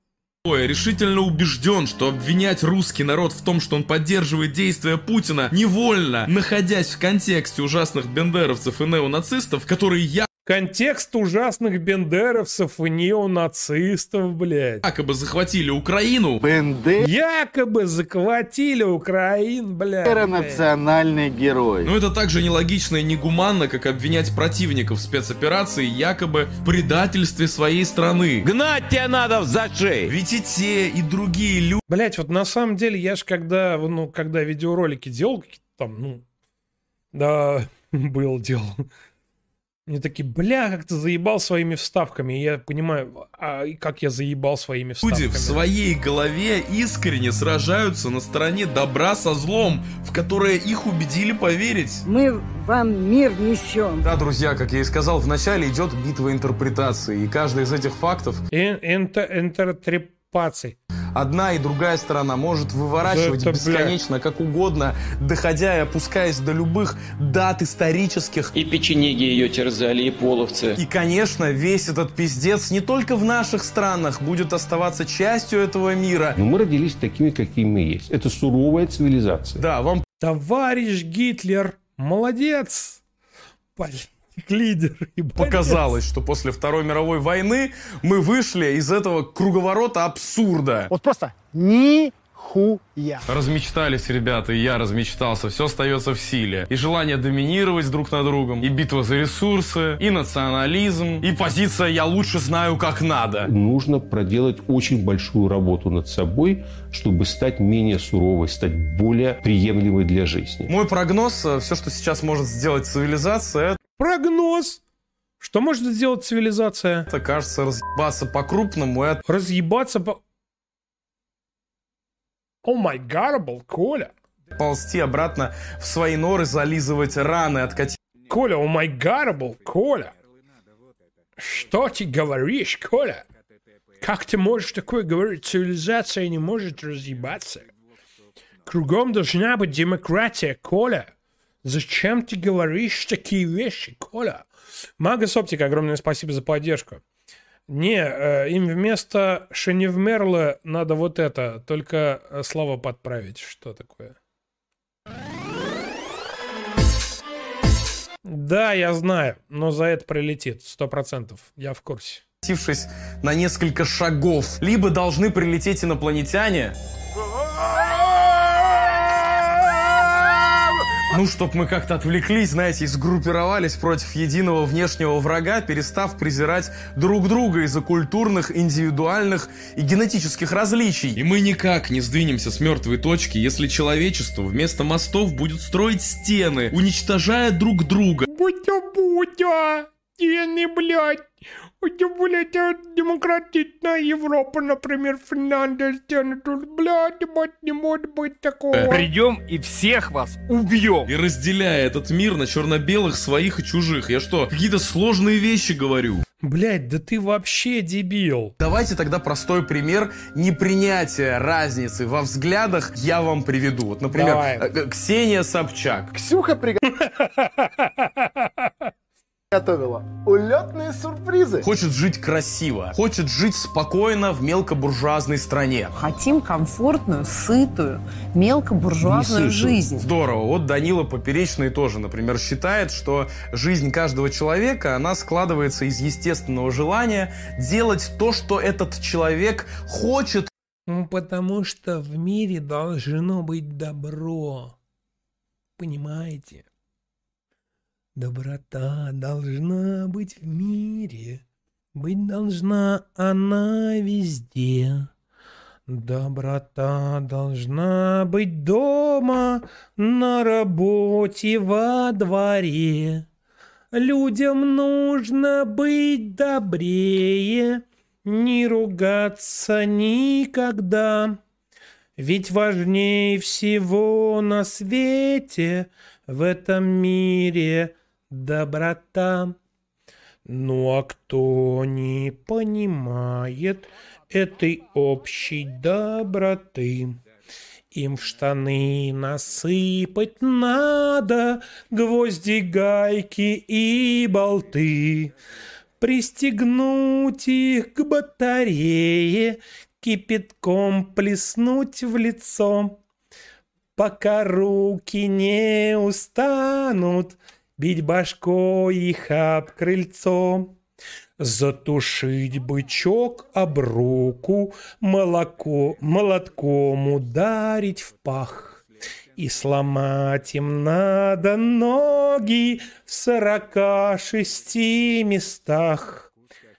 Я решительно убежден, что обвинять русский народ в том, что он поддерживает действия Путина, невольно, находясь в контексте ужасных бендеровцев и неонацистов, которые я Контекст ужасных бендеровцев и неонацистов, блядь. якобы захватили Украину. Якобы захватили Украину, блядь. национальный герой. Но это также нелогично и негуманно, как обвинять противников спецоперации якобы в предательстве своей страны. Гнать тебя надо в зашей. Ведь и те, и другие люди... Блять, вот на самом деле я ж когда, ну, когда видеоролики делал, какие-то там, ну, да, был делал. Мне такие, бля, как ты заебал своими вставками. И я понимаю, а как я заебал своими вставками. Люди в своей голове искренне сражаются на стороне добра со злом, в которое их убедили поверить. Мы вам мир несем. Да, друзья, как я и сказал, вначале идет битва интерпретации, и каждый из этих фактов энто- Интертрепаций. одна и другая сторона может выворачивать Это, бля. бесконечно, как угодно, доходя и опускаясь до любых дат исторических. И печенеги ее терзали, и половцы. И, конечно, весь этот пиздец не только в наших странах будет оставаться частью этого мира. Но мы родились такими, какими мы есть. Это суровая цивилизация. Да, вам Товарищ Гитлер, молодец. Блядь, лидер. ебать. показалось, что после Второй мировой войны мы вышли из этого круговорота абсурда. Вот просто ни хуя. Размечтались ребята, и я размечтался, все остается в силе. И желание доминировать друг над другом, и битва за ресурсы, и национализм, и позиция «я лучше знаю, как надо». Нужно проделать очень большую работу над собой, чтобы стать менее суровой, стать более приемлемой для жизни. Мой прогноз, все, что сейчас может сделать цивилизация, Прогноз. Что может сделать цивилизация? это, кажется, разъебаться по-крупному и Разъебаться по... О май гарбл, Коля. отползти обратно в свои норы, зализывать раны, откатить Коля, о май гарбл, Коля. Что ты говоришь, Коля? Как ты можешь такое говорить? Цивилизация не может разъебаться. Кругом должна быть демократия, Коля. Зачем ты говоришь такие вещи, Коля? Магас Оптика, огромное спасибо за поддержку. Не, э, им вместо Шеневмерла надо вот это, только э, слова подправить. Что такое? Да, я знаю, но за это прилетит, сто процентов. Я в курсе. на несколько шагов. Либо должны прилететь инопланетяне, Ну, чтоб мы как-то отвлеклись, знаете, и сгруппировались против единого внешнего врага, перестав презирать друг друга из-за культурных, индивидуальных и генетических различий. И мы никак не сдвинемся с мертвой точки, если человечество вместо мостов будет строить стены, уничтожая друг друга. Будя-будя, стены, блядь, Это, блядь, а демократичная Европа, например, Финляндия, стены тут, блядь, ебать, не может быть такого. Придем и всех вас убьем. И разделяя этот мир на черно-белых, своих и чужих. Я что, какие-то сложные вещи говорю? Блядь, да ты вообще дебил. Давайте тогда простой пример непринятия разницы во взглядах я вам приведу. Вот, например, Давай. э, Ксения Собчак. Ксюха приготовила улетные сюрпризы. Хочет жить красиво, хочет жить спокойно в мелкобуржуазной стране. Хотим комфортную, сытую, мелкобуржуазную жизнь. Здорово. Вот Данила Поперечный тоже, например, считает, что жизнь каждого человека, она складывается из естественного желания делать то, что этот человек хочет. Ну, потому что в мире должно быть добро. Понимаете? Доброта должна быть в мире. Быть должна она везде. Доброта должна быть дома, на работе, во дворе. Людям нужно быть добрее, не ругаться никогда. Ведь важнее всего на свете в этом мире доброта. Ну а кто не понимает этой общей доброты, им в штаны насыпать надо гвозди, гайки и болты, пристегнуть их к батарее, кипятком плеснуть в лицо, пока руки не устанут бить башкой их об крыльцо. Затушить бычок об руку, молоко, молотком ударить в пах. И сломать им надо ноги в сорока шести местах.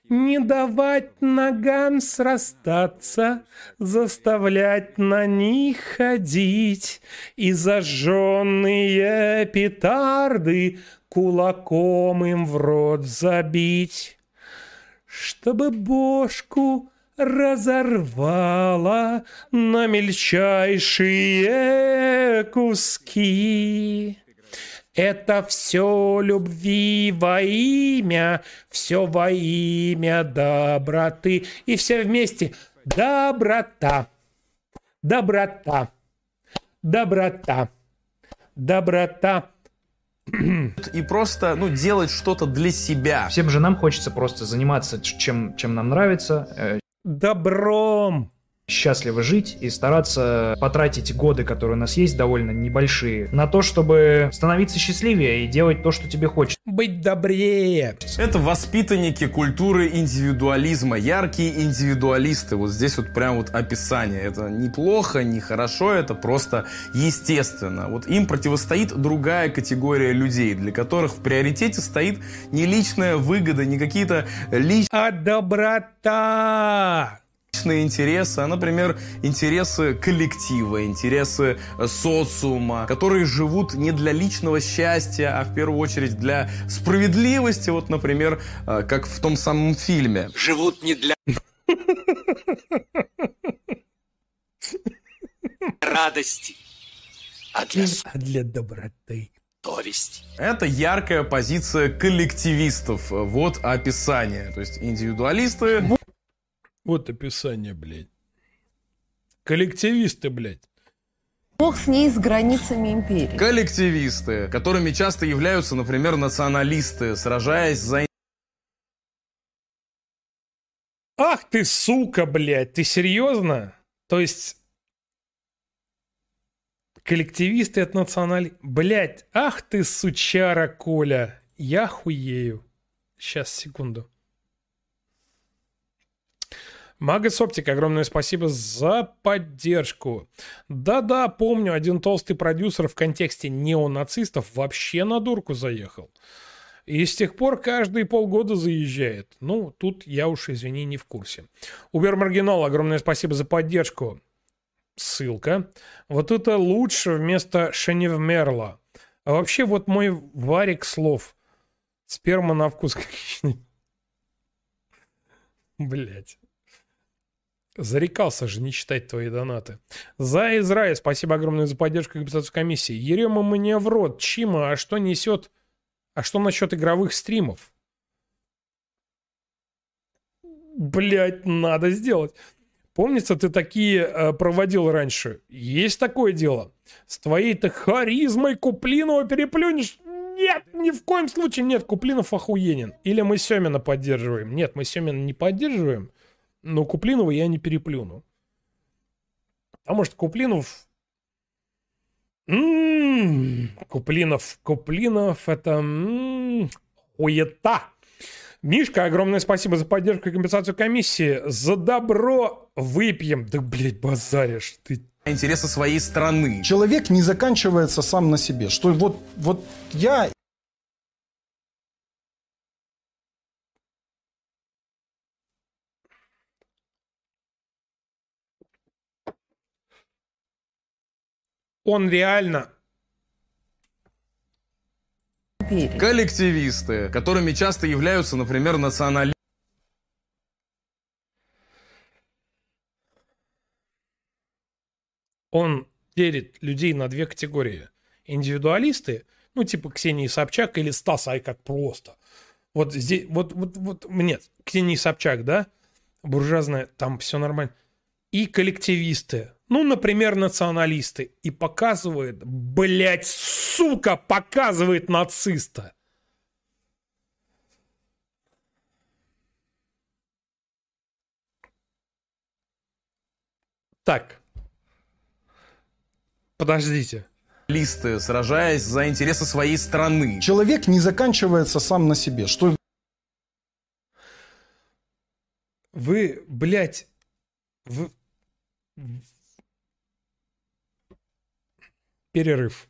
Не давать ногам срастаться, заставлять на них ходить и зажженные петарды кулаком им в рот забить чтобы бошку разорвала на мельчайшие куски. Это все любви во имя, все во имя доброты. И все вместе доброта, доброта, доброта, доброта. И просто, ну, делать что-то для себя. Всем же нам хочется просто заниматься чем, чем нам нравится. э, Добром. Счастливо жить и стараться потратить годы, которые у нас есть, довольно небольшие, на то, чтобы становиться счастливее и делать то, что тебе хочется. Быть добрее. Это воспитанники культуры индивидуализма, яркие индивидуалисты. Вот здесь вот прям вот описание. Это неплохо, не хорошо, это просто естественно. Вот им противостоит другая категория людей, для которых в приоритете стоит не личная выгода, не какие-то личные... А доброта! Личные интересы, а, например, интересы коллектива, интересы э, социума, которые живут не для личного счастья, а в первую очередь для справедливости, вот, например, э, как в том самом фильме. Живут не для радости, а для А для доброты. совести. Это яркая позиция коллективистов. Вот описание. То есть индивидуалисты... Вот описание, блядь. Коллективисты, блядь. Бог с ней с границами империи. Коллективисты, которыми часто являются, например, националисты, сражаясь за Ах ты, сука, блядь, ты серьезно? То есть коллективисты от национали... Блядь, ах ты, сучара, Коля. Я хуею. Сейчас, секунду. Магас Оптик, огромное спасибо за поддержку. Да-да, помню, один толстый продюсер в контексте неонацистов вообще на дурку заехал. И с тех пор каждые полгода заезжает. Ну, тут я уж, извини, не в курсе. Убер Маргинал, огромное спасибо за поддержку. Ссылка. Вот это лучше вместо Шеневмерла. А вообще вот мой варик слов. Сперма на вкус. Блять. Зарекался же не читать твои донаты. За Израиль, спасибо огромное за поддержку компенсацию комиссии. Ерема мне в рот. Чима, а что несет... А что насчет игровых стримов? Блять, надо сделать. Помнится, ты такие э, проводил раньше. Есть такое дело. С твоей-то харизмой Куплинова переплюнешь. Нет, ни в коем случае нет. Куплинов охуенен. Или мы Семина поддерживаем. Нет, мы Семина не поддерживаем. Но Куплинова я не переплюну. Потому что Куплинов... М-м-м, Куплинов, Куплинов, это... м-м, Хуета. Мишка, огромное спасибо за поддержку и компенсацию комиссии. За добро выпьем. Да, блядь, базаришь ты. Интересы своей страны. Человек не заканчивается сам на себе. Что вот, вот я Он реально Коллективисты, которыми часто являются, например, националисты. он делит людей на две категории. Индивидуалисты, ну, типа Ксении Собчак или Стас Айкак просто. Вот здесь, вот, вот, вот, нет, Ксении Собчак, да, буржуазная, там все нормально. И коллективисты, ну, например, националисты. И показывает, блядь, сука, показывает нациста. Так. Подождите. Листы, сражаясь за интересы своей страны. человек не заканчивается сам на себе. Что Вы, блядь, вы... Перерыв.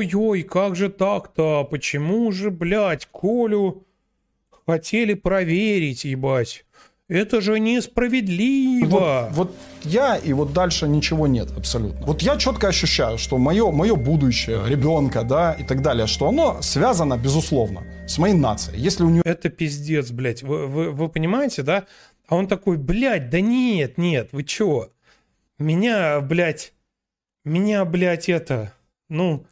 Ой-ой, как же так-то? Почему же, блядь, Колю хотели проверить, ебать? Это же несправедливо. Вот, вот я и вот дальше ничего нет абсолютно. Вот я четко ощущаю, что мое, мое будущее, ребенка, да, и так далее, что оно связано, безусловно, с моей нацией. Если у него... Это пиздец, блядь. Вы, вы, вы понимаете, да? А он такой, блядь, да нет, нет, вы чё? Меня, блядь, меня, блядь, это, ну,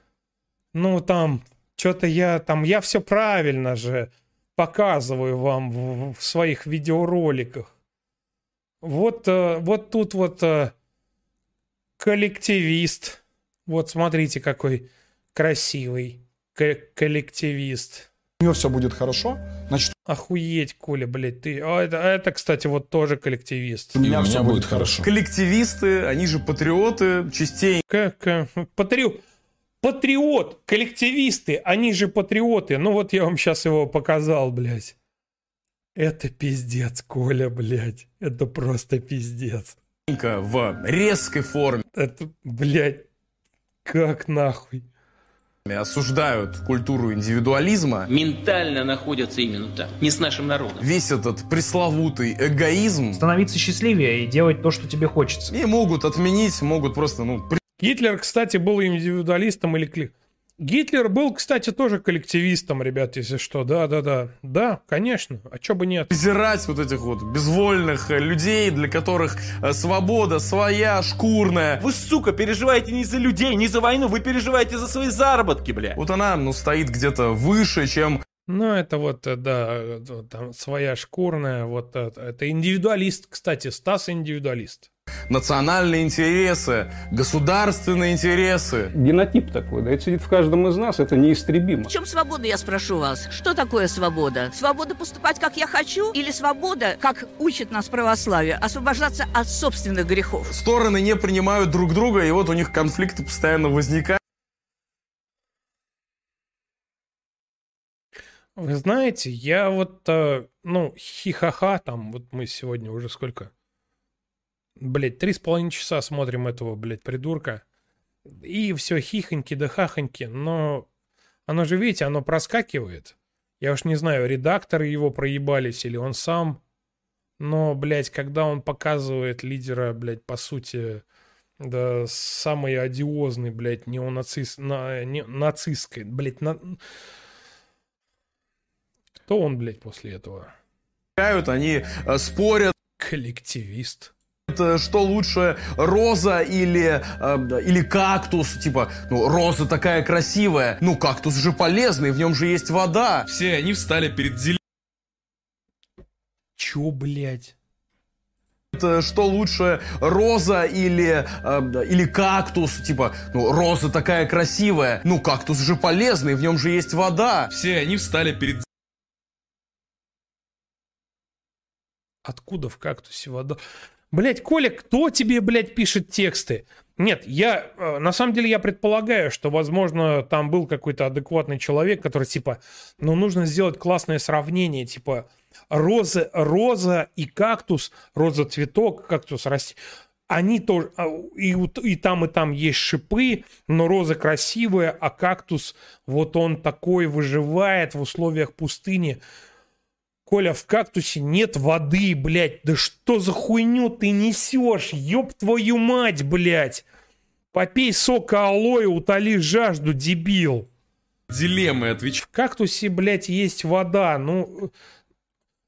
ну там, что-то я, там, я все правильно же показываю вам в, в своих видеороликах. Вот, э, вот тут вот э, коллективист. Вот смотрите, какой красивый ко- коллективист. У него все будет хорошо, значит... Охуеть, Коля, блядь, ты... А это, это, кстати, вот тоже коллективист. У меня, все будет хорошо. Коллективисты, они же патриоты, частей. Как, как патриот, патриот, коллективисты, они же патриоты. Ну вот я вам сейчас его показал, блядь. Это пиздец, Коля, блядь. Это просто пиздец. В резкой форме. Это, блядь, как нахуй. Осуждают культуру индивидуализма. Ментально находятся именно там, не с нашим народом. Весь этот пресловутый эгоизм. Становиться счастливее и делать то, что тебе хочется. И могут отменить, могут просто, ну, Гитлер, кстати, был индивидуалистом или, кли- Гитлер был, кстати, тоже коллективистом, ребят, если что. Да, да, да. Да, конечно. А чё бы нет? презирать вот этих вот безвольных э, людей, для которых э, свобода своя, шкурная. Вы, сука, переживаете не за людей, не за войну, вы переживаете за свои заработки, бля. Вот она, ну, стоит где-то выше, чем Ну, это вот, э, да, там своя шкурная, вот это, это индивидуалист, кстати, Стас индивидуалист. Национальные интересы, государственные интересы. Генотип такой, да, это сидит в каждом из нас, это неистребимо. В чем свобода, я спрошу вас? Что такое свобода? Свобода поступать, как я хочу? Или свобода, как учит нас православие, освобождаться от собственных грехов? Стороны не принимают друг друга, и вот у них конфликты постоянно возникают. Вы знаете, я вот, э, ну, хихаха, там, вот мы сегодня уже сколько? Блять, три с половиной часа смотрим этого, блядь, придурка. И все хихоньки да хахоньки, но оно же, видите, оно проскакивает. Я уж не знаю, редакторы его проебались или он сам. Но, блядь, когда он показывает лидера, блядь, по сути, да, самой одиозной, блядь, неонацист, на, не, нацистской, блядь, на... Кто он, блядь, после этого? Они э, спорят. Коллективист. Это что лучше, роза или, э, или кактус? Типа, ну, роза такая красивая. Ну, кактус же полезный, в нем же есть вода. Все они встали перед дилеммой. Чё, блядь? Это что лучше, роза или, э, или кактус? Типа, ну, роза такая красивая. Ну, кактус же полезный, в нем же есть вода. Все они встали перед Откуда в кактусе вода? Блять, Коля, кто тебе, блядь, пишет тексты? Нет, я, э, на самом деле, я предполагаю, что, возможно, там был какой-то адекватный человек, который, типа, ну, нужно сделать классное сравнение, типа, роза, роза и кактус, роза цветок, кактус расти. Они тоже, а, и, и там, и там есть шипы, но роза красивая, а кактус, вот он такой выживает в условиях пустыни. Коля, в кактусе нет воды, блядь. Да что за хуйню ты несешь? Ёб твою мать, блядь. Попей сока алоэ, утоли жажду, дебил. дилеммы отвечать. В кактусе, блядь, есть вода. Ну,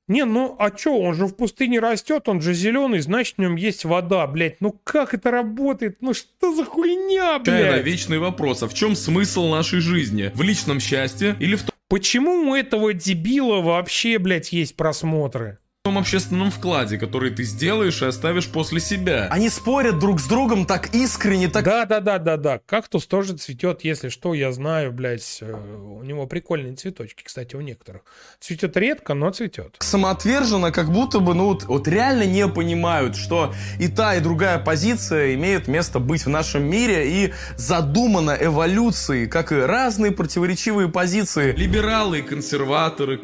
не, ну, а чё, он же в пустыне растет, он же зеленый, значит, в нем есть вода, блядь. Ну, как это работает? Ну, что за хуйня, блядь? вечный вопрос, а в чем смысл нашей жизни? В личном счастье или в Почему у этого дебила вообще, блядь, есть просмотры? Том общественном вкладе, который ты сделаешь и оставишь после себя? Они спорят друг с другом так искренне, так... Да, да, да, да, да. Кактус тоже цветет, если что, я знаю, блядь. э, У него прикольные цветочки, кстати, у некоторых. Цветет редко, но цветет. самоотверженно, как будто бы, ну вот, вот реально не понимают, что и та, и другая позиция имеют место быть в нашем мире и задумана эволюцией, как и разные противоречивые позиции. Либералы, и консерваторы,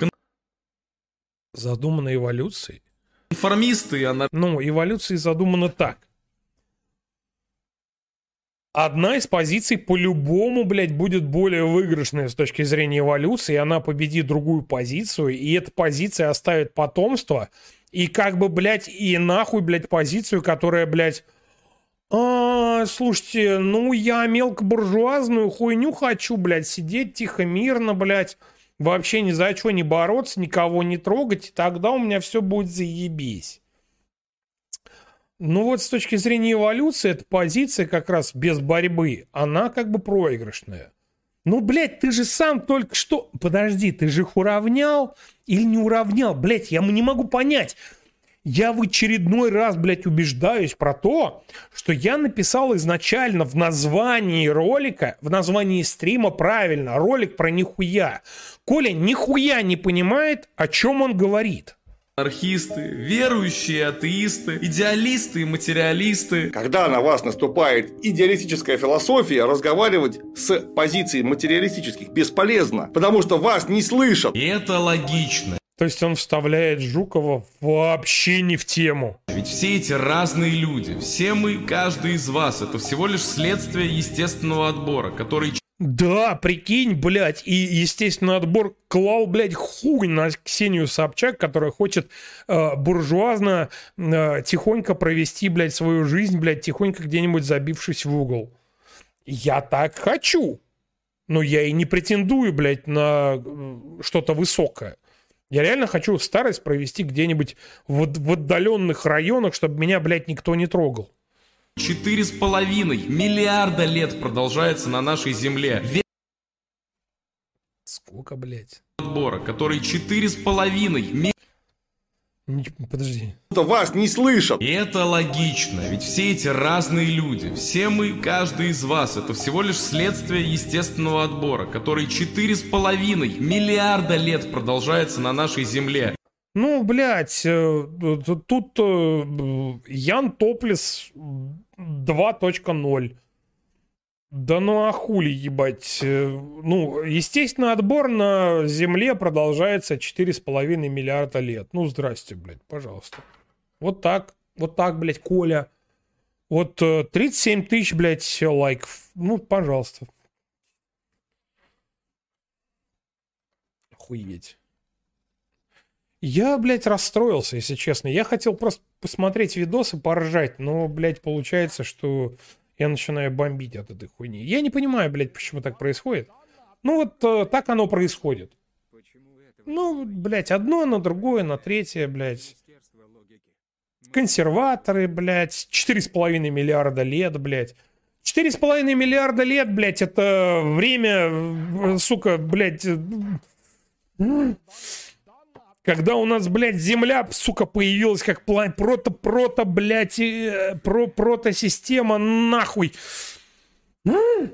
Задумана эволюцией. конформисты, она... Ну, эволюция задумана так. Одна из позиций по-любому, блядь, будет более выигрышная с точки зрения эволюции, и она победит другую позицию, и эта позиция оставит потомство, и как бы, блядь, и нахуй, блядь, позицию, которая, блядь, а, слушайте, ну я мелкобуржуазную хуйню хочу, блядь, сидеть тихо, мирно, блядь, вообще ни за что не бороться, никого не трогать, и тогда у меня все будет заебись. Ну вот с точки зрения эволюции, эта позиция как раз без борьбы, она как бы проигрышная. Ну, блядь, ты же сам только что... Подожди, ты же их уравнял или не уравнял? Блядь, я не могу понять. Я в очередной раз, блядь, убеждаюсь про то, что я написал изначально в названии ролика, в названии стрима правильно, ролик про нихуя. Коля нихуя не понимает, о чем он говорит. Анархисты, верующие атеисты, идеалисты и материалисты. Когда на вас наступает идеалистическая философия, разговаривать с позиций материалистических бесполезно, потому что вас не слышат. И это логично. То есть он вставляет Жукова вообще не в тему. Ведь все эти разные люди, все мы, каждый из вас, это всего лишь следствие естественного отбора, который Да, прикинь, блядь, и естественный отбор клал, блядь, хуй на Ксению Собчак, которая хочет э, буржуазно э, тихонько провести, блядь, свою жизнь, блядь, тихонько где-нибудь забившись в угол. Я так хочу. Но я и не претендую, блядь, на э, что-то высокое. Я реально хочу старость провести где-нибудь в, в отдаленных районах, чтобы меня, блядь, никто не трогал. Четыре с половиной миллиарда лет продолжается на нашей Земле. Сколько, блядь? отбора, который четыре с половиной ми- Подожди. Вас не слышат. И это логично, ведь все эти разные люди, все мы, каждый из вас, это всего лишь следствие естественного отбора, который четыре с половиной миллиарда лет продолжается на нашей Земле. Ну, блядь, э, тут э, Ян Топлис 2.0. Да ну а хули, ебать. Э, Ну, естественно, отбор на Земле продолжается 4,5 миллиарда лет. Ну, здрасте, блядь, пожалуйста. Вот так, вот так, блядь, Коля. Вот э, 37 тысяч, блядь, лайков. Ну, пожалуйста. Охуеть. Я, блядь, расстроился, если честно. Я хотел просто посмотреть видосы, поржать, но, блядь, получается, что я начинаю бомбить от этой хуйни. Я не понимаю, блядь, почему так происходит. Ну вот э, так оно происходит. Ну, блядь, одно на другое, на третье, блядь. Консерваторы, блядь, 4,5 миллиарда лет, блядь. 4,5 миллиарда лет, блядь, это время, сука, блядь, э, когда у нас, блядь, Земля, сука, появилась как план... прото, прото, блядь, э, про, протосистема, нахуй. М?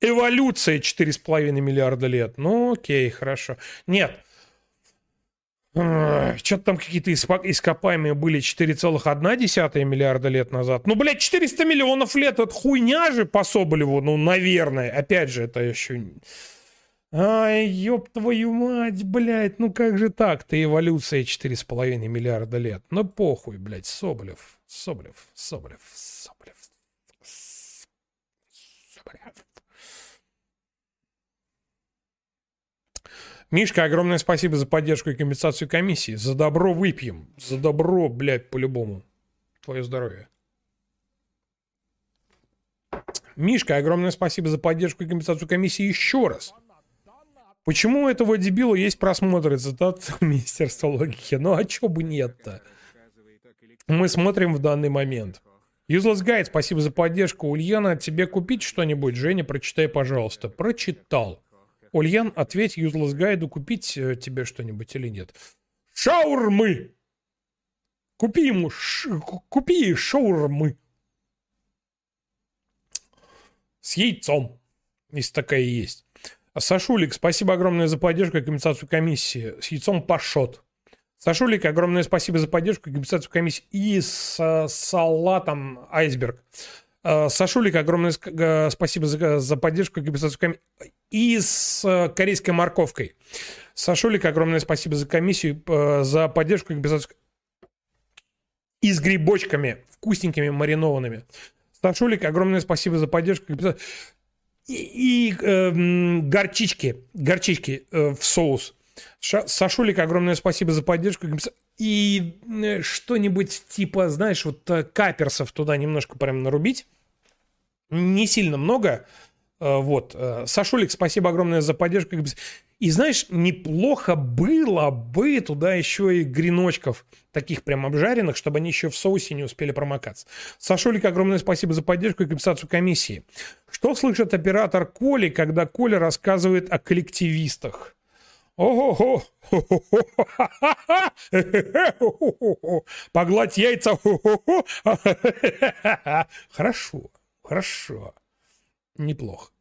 Эволюция 4,5 миллиарда лет. Ну, окей, хорошо. Нет. Что-то там какие-то ископаемые были 4,1 миллиарда лет назад. Ну, блядь, 400 миллионов лет, это хуйня же по Соболеву, ну, наверное. Опять же, это еще... Ай, ёб твою мать, блядь, ну как же так? Ты эволюция 4,5 миллиарда лет. Ну похуй, блядь, Соболев, Соболев, Соболев, Соболев, Соболев. Мишка, огромное спасибо за поддержку и компенсацию комиссии. За добро выпьем. За добро, блядь, по-любому. Твое здоровье. Мишка, огромное спасибо за поддержку и компенсацию комиссии еще раз. Почему у этого дебила есть просмотры цитат Министерства логики? Ну а чё бы нет-то? Мы смотрим в данный момент. Useless Guide, спасибо за поддержку. Ульяна, тебе купить что-нибудь? Женя, прочитай, пожалуйста. Прочитал. Ульян, ответь Useless Guide, купить э, тебе что-нибудь или нет. Шаурмы! Купи ему, ш- купи шаурмы. С яйцом, если такая есть. Сашулик, спасибо огромное за поддержку и компенсацию комиссии. С яйцом пашот. Сашулик, огромное спасибо за поддержку и компенсацию комиссии. И с э, салатом айсберг. Э, Сашулик, огромное спасибо за, за поддержку и компенсацию комиссии. И с э, корейской морковкой. Сашулик, огромное спасибо за комиссию, э, за поддержку и компенсацию. И с грибочками, вкусненькими, маринованными. Сашулик, огромное спасибо за поддержку и и, эм, горчички, горчички э, в соус. Ша- Сашулик, огромное спасибо за поддержку. И э, что-нибудь типа, знаешь, вот э, каперсов туда немножко прям нарубить. Не сильно много. Э, Вот. э, Сашулик, спасибо огромное за поддержку. И знаешь, неплохо было бы туда еще и греночков, таких прям обжаренных, чтобы они еще в соусе не успели промокаться. Сашулик, огромное спасибо за поддержку и компенсацию комиссии. Что слышит оператор Коли, когда Коля рассказывает о коллективистах? Ого-го! Погладь яйца! Хорошо, хорошо. Неплохо.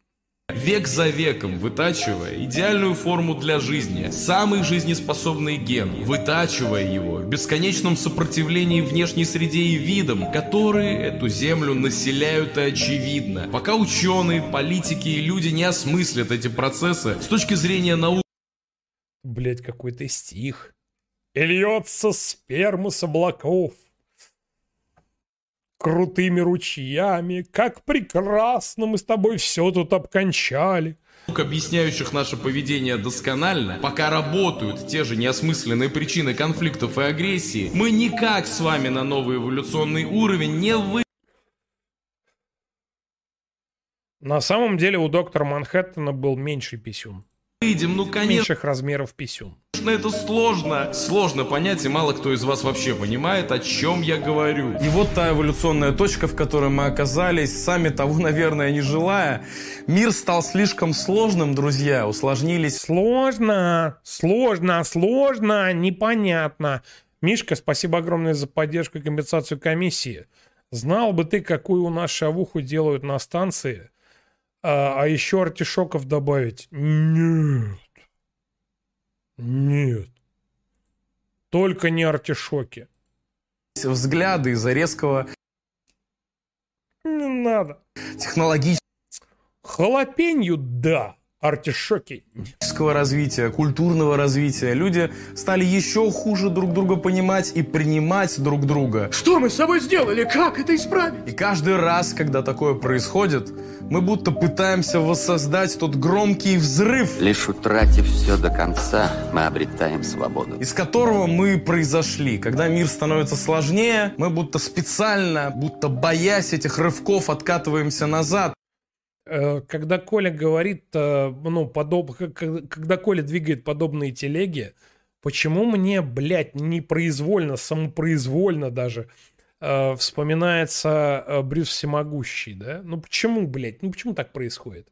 Век за веком вытачивая идеальную форму для жизни, самый жизнеспособный ген, вытачивая его в бесконечном сопротивлении внешней среде и видам, которые эту землю населяют и очевидно. Пока ученые, политики и люди не осмыслят эти процессы с точки зрения науки, Блять, какой-то стих. И льется сперма с облаков крутыми ручьями, как прекрасно мы с тобой все тут обкончали. объясняющих наше поведение досконально, пока работают те же неосмысленные причины конфликтов и агрессии, мы никак с вами на новый эволюционный уровень не вы... На самом деле у доктора Манхэттена был меньший писюн. Выйдем, ну конечно. Меньших размеров писюн. Это сложно. Сложно понять, и мало кто из вас вообще понимает, о чем я говорю. И вот та эволюционная точка, в которой мы оказались, сами того, наверное, не желая. Мир стал слишком сложным, друзья, усложнились. Сложно, сложно, сложно, непонятно. Мишка, спасибо огромное за поддержку и компенсацию комиссии. Знал бы ты, какую у нас шавуху делают на станции, а, а еще артишоков добавить? Нет. Нет. Только не артишоки. Взгляды из-за резкого... Не надо. Технологического... Халапенью, да. Артишоки. развития, культурного развития. Люди стали еще хуже друг друга понимать и принимать друг друга. Что мы с собой сделали? Как это исправить? И каждый раз, когда такое происходит, мы будто пытаемся воссоздать тот громкий взрыв. Лишь утратив все до конца, мы обретаем свободу. Из которого мы произошли. Когда мир становится сложнее, мы будто специально, будто боясь этих рывков, откатываемся назад. Э, когда Коля говорит, э, ну, подоб... когда Коля двигает подобные телеги, почему мне, блядь, непроизвольно, самопроизвольно даже э, вспоминается Брюс Всемогущий, да? Ну почему, блядь, ну почему так происходит?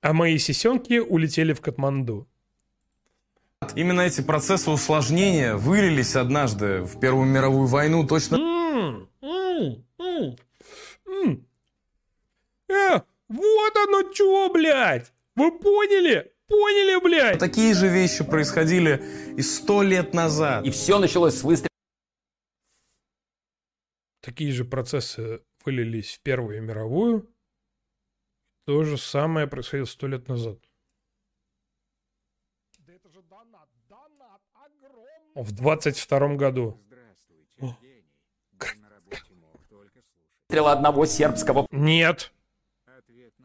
А мои сисенки улетели в Катманду. Именно эти процессы усложнения вылились однажды в Первую мировую войну точно... Э, вот оно что, блядь! Вы поняли? Поняли, блядь? Такие же вещи происходили и сто лет назад. И все началось с выстрела. Такие же процессы вылились в Первую мировую. То же самое происходило сто лет назад. В 22 году. Стрела одного сербского... Нет.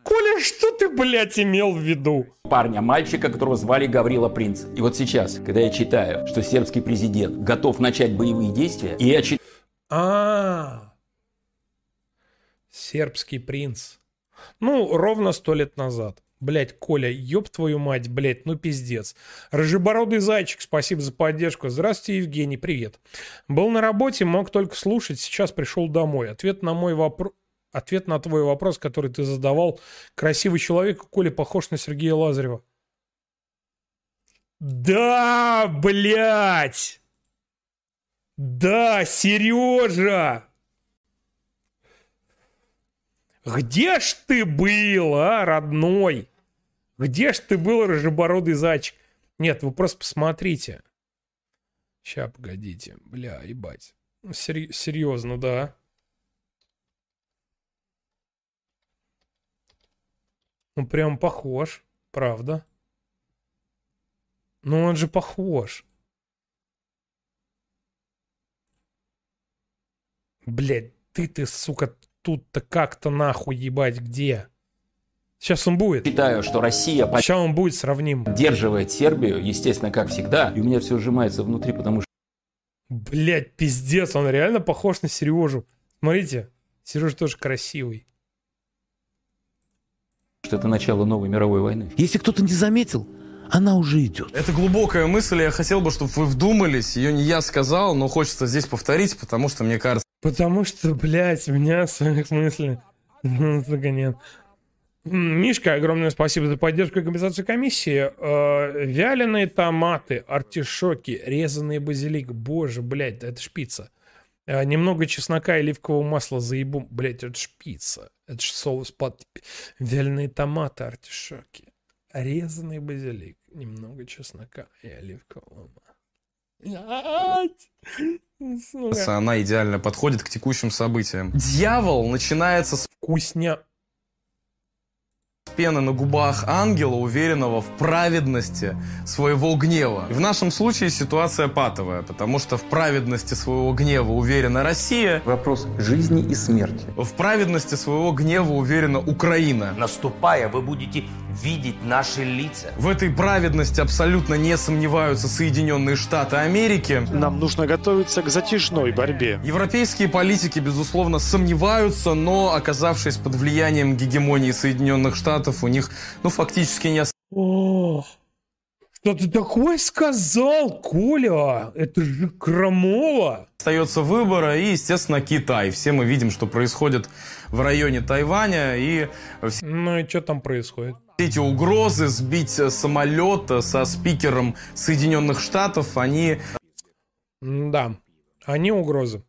Коля, что ты, блядь, имел в виду? Парня, мальчика, которого звали Гаврила Принц. И вот сейчас, когда я читаю, что сербский президент готов начать боевые действия, и я читаю... А, сербский принц. Ну, ровно сто лет назад. Блять, Коля, ёб твою мать, блять, ну пиздец. Рыжебородый зайчик, спасибо за поддержку. Здравствуйте, Евгений, привет. Был на работе, мог только слушать, сейчас пришел домой. Ответ на мой вопрос... Ответ на твой вопрос, который ты задавал. Красивый человек, Коля похож на Сергея Лазарева. Да, блядь! Да, Сережа! Где ж ты был, а, родной? Где ж ты был, рыжебородый зайчик? Нет, вы просто посмотрите. Ща, погодите. Бля, ебать. Ну, сери- серьезно, да. Ну, прям похож, правда. Ну, он же похож. Блядь, ты ты, сука, тут-то как-то нахуй ебать где? Сейчас он будет. Считаю, что Россия... Сейчас он будет сравним. Поддерживает Сербию, естественно, как всегда. И у меня все сжимается внутри, потому что... Блять, пиздец, он реально похож на Сережу. Смотрите, Сережа тоже красивый. Что это начало новой мировой войны. Если кто-то не заметил, она уже идет. Это глубокая мысль, я хотел бы, чтобы вы вдумались. Ее не я сказал, но хочется здесь повторить, потому что мне кажется... Потому что, блядь, у меня своих мыслей. Ну, нет. Мишка, огромное спасибо за поддержку и компенсацию комиссии. Э, вяленые томаты, артишоки, резанный базилик. Боже, блядь, это шпица. Э, немного чеснока и оливкового масла заебу. Блядь, это шпица. Это ж соус под... Вяленые томаты, артишоки. Резанный базилик. Немного чеснока и оливкового масла. Она идеально подходит к текущим событиям. Дьявол начинается с... Вкусня пена на губах ангела, уверенного в праведности своего гнева. И в нашем случае ситуация патовая, потому что в праведности своего гнева уверена Россия. Вопрос жизни и смерти. В праведности своего гнева уверена Украина. Наступая, вы будете видеть наши лица. В этой праведности абсолютно не сомневаются Соединенные Штаты Америки. Нам нужно готовиться к затяжной борьбе. Европейские политики, безусловно, сомневаются, но, оказавшись под влиянием гегемонии Соединенных Штатов, у них, ну, фактически не осталось что ты такое сказал, Коля? Это же крамола. остается выбора и, естественно, Китай. Все мы видим, что происходит в районе Тайваня, и Ну и что там происходит? Эти угрозы сбить самолет со спикером Соединенных Штатов, они Да, они угрозы.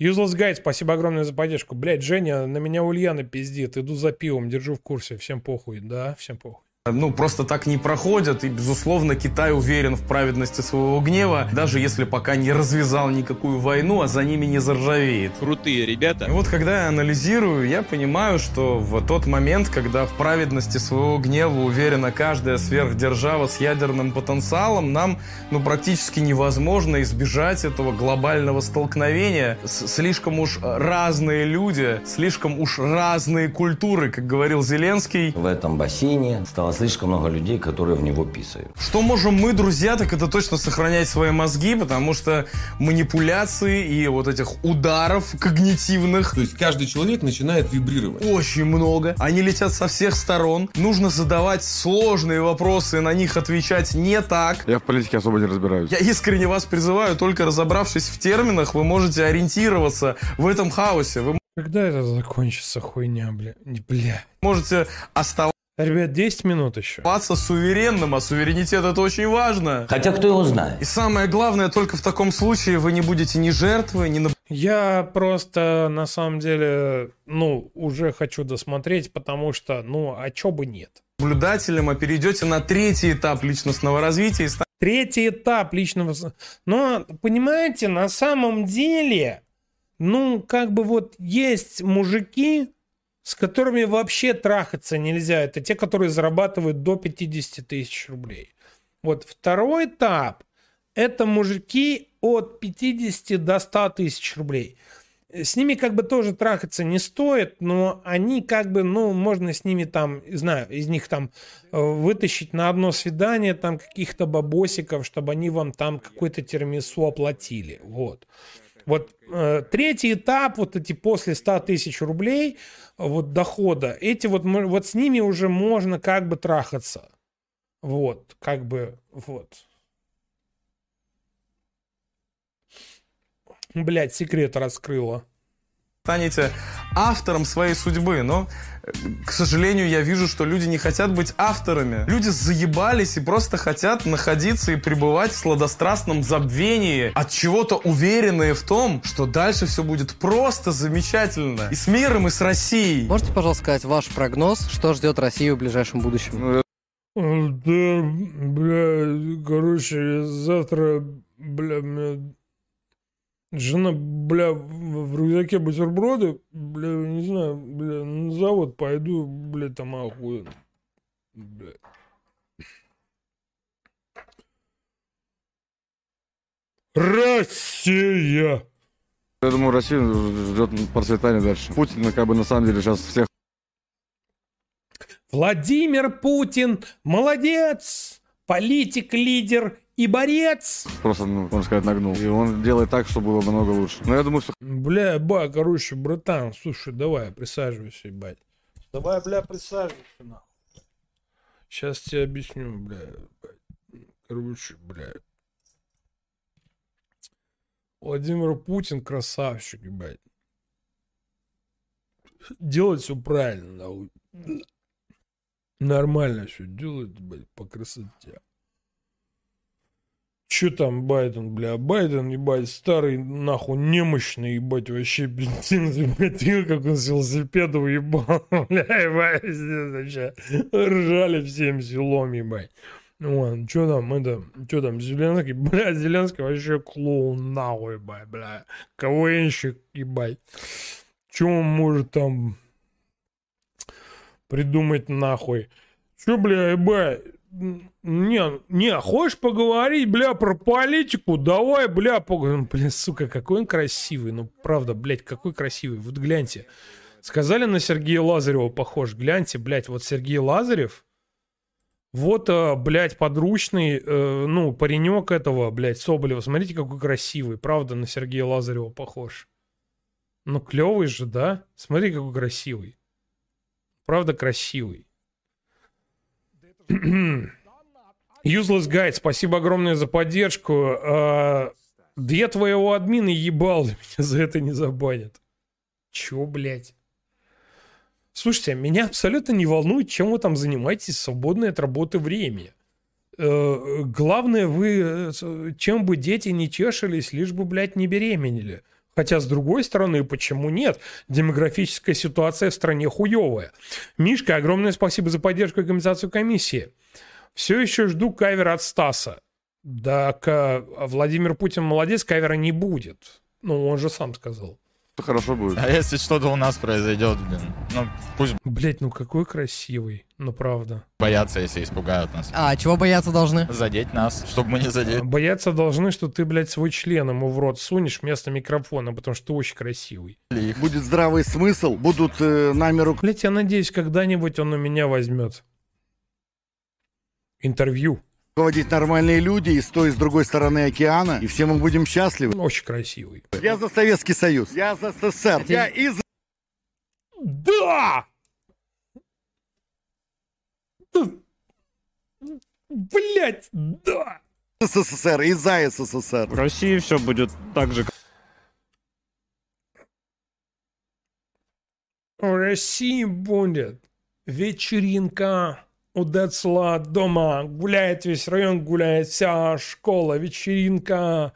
Useless Guide, спасибо огромное за поддержку. Блять, Женя, на меня Ульяна пиздит. Иду за пивом, держу в курсе. Всем похуй, да, всем похуй. Ну, просто так не проходят. И, безусловно, Китай уверен в праведности своего гнева, даже если пока не развязал никакую войну, а за ними не заржавеет. Крутые ребята. И вот когда я анализирую, я понимаю, что в тот момент, когда в праведности своего гнева уверена каждая сверхдержава с ядерным потенциалом, нам ну, практически невозможно избежать этого глобального столкновения. С- слишком уж разные люди, слишком уж разные культуры, как говорил Зеленский. В этом бассейне стало слишком много людей, которые в него писают. Что можем мы, друзья, так это точно сохранять свои мозги, потому что манипуляции и вот этих ударов когнитивных... То есть каждый человек начинает вибрировать. Очень много. Они летят со всех сторон. Нужно задавать сложные вопросы и на них отвечать не так. Я в политике особо не разбираюсь. Я искренне вас призываю, только разобравшись в терминах, вы можете ориентироваться в этом хаосе. Вы Когда это закончится, хуйня, бля? Не, Бля. можете оставаться Ребят, 10 минут еще. суверенным, а суверенитет это очень важно. Хотя кто его знает? И самое главное, только в таком случае вы не будете ни жертвой, ни Я просто, на самом деле, ну, уже хочу досмотреть, потому что, ну, а чё бы нет? наблюдателем, а перейдете на третий этап личностного развития и станете Третий этап личного... Но, понимаете, на самом деле, ну, как бы вот есть мужики, с которыми вообще трахаться нельзя. Это те, которые зарабатывают до 50 тысяч рублей. Вот второй этап – это мужики от 50 до 100 тысяч рублей. С ними как бы тоже трахаться не стоит, но они как бы, ну, можно с ними там, знаю, из них там э, вытащить на одно свидание там каких-то бабосиков, чтобы они вам там какой-то термису оплатили. Вот. Вот э, третий этап, вот эти после 100 тысяч рублей, вот дохода, эти вот, вот с ними уже можно как бы трахаться. Вот, как бы, вот. Блять, секрет раскрыла. Станете автором своей судьбы. Но, к сожалению, я вижу, что люди не хотят быть авторами. Люди заебались и просто хотят находиться и пребывать в сладострастном забвении, от чего-то уверенные в том, что дальше все будет просто замечательно. И с миром, и с Россией. Можете, пожалуйста, сказать ваш прогноз, что ждет Россию в ближайшем будущем? Э, Да, бля, короче, завтра, бля, мне жена, бля, в рюкзаке бутерброды, бля, не знаю, бля, на завод пойду, бля, там охуенно. Бля. Россия! Я думаю, Россию ждет процветание дальше. Путин, ну, как бы, на самом деле, сейчас всех Владимир Путин, молодец, политик, лидер и борец. просто, ну, можно сказать, нагнул. И он делает так, чтобы было много лучше. Но я думаю, что Бля, ба, короче, братан, слушай, давай, присаживайся, ебать. Давай, бля, присаживайся, нахуй. Сейчас тебе объясню, бля. Короче, бля. Владимир Путин красавчик, ебать. Делает все правильно, нахуй. Нормально все делает, ебать, по красоте. Че там Байден, бля? Байден, ебать, старый, нахуй, немощный, ебать, вообще бензин, видел, как он с велосипеда уебал, бля, ебать, вообще. Ржали всем селом, ебать. Вон, что там, это, что там, Зеленский, бля, Зеленский вообще клоун, нахуй, ебать, бля. КВНщик, ебать. Че он может там придумать, нахуй? Че, бля, ебать? Не, не, хочешь поговорить, бля, про политику? Давай, бля, поговорим. Блин, сука, какой он красивый. Ну, правда, блядь, какой красивый. Вот гляньте. Сказали на Сергея Лазарева похож. Гляньте, блядь, вот Сергей Лазарев, Вот, э, блядь, подручный, э, ну, паренек этого, блядь, Соболева. Смотрите, какой красивый. Правда, на Сергея Лазарева похож. Ну, клевый же, да? Смотри, какой красивый. Правда, красивый. Useless Guide, спасибо огромное за поддержку. А, две твоего админа ебал, меня за это не забанят. Чё, блядь? Слушайте, меня абсолютно не волнует, чем вы там занимаетесь в свободное от работы время. Э, главное, вы, э, чем бы дети не чешились, лишь бы, блядь, не беременели. Хотя, с другой стороны, почему нет? Демографическая ситуация в стране хуевая. Мишка, огромное спасибо за поддержку и компенсацию комиссии. Все еще жду кавера от Стаса. Да, Владимир Путин молодец, кавера не будет. Ну, он же сам сказал хорошо будет. А если что-то у нас произойдет, блин, ну пусть... Блять, ну какой красивый, ну правда. Боятся, если испугают нас. А чего бояться должны? Задеть нас, чтобы мы не задели. Бояться должны, что ты, блядь, свой член ему в рот сунешь вместо микрофона, потому что ты очень красивый. Будет здравый смысл, будут э, намеру... Блять, я надеюсь, когда-нибудь он у меня возьмет интервью руководить нормальные люди и с той, и с другой стороны океана, и все мы будем счастливы. Очень красивый. Я за Советский Союз, я за СССР, я из... Да! Блять, да! СССР и за СССР. В России все будет так же. В России будет вечеринка у Децла дома гуляет весь район, гуляет вся школа, вечеринка.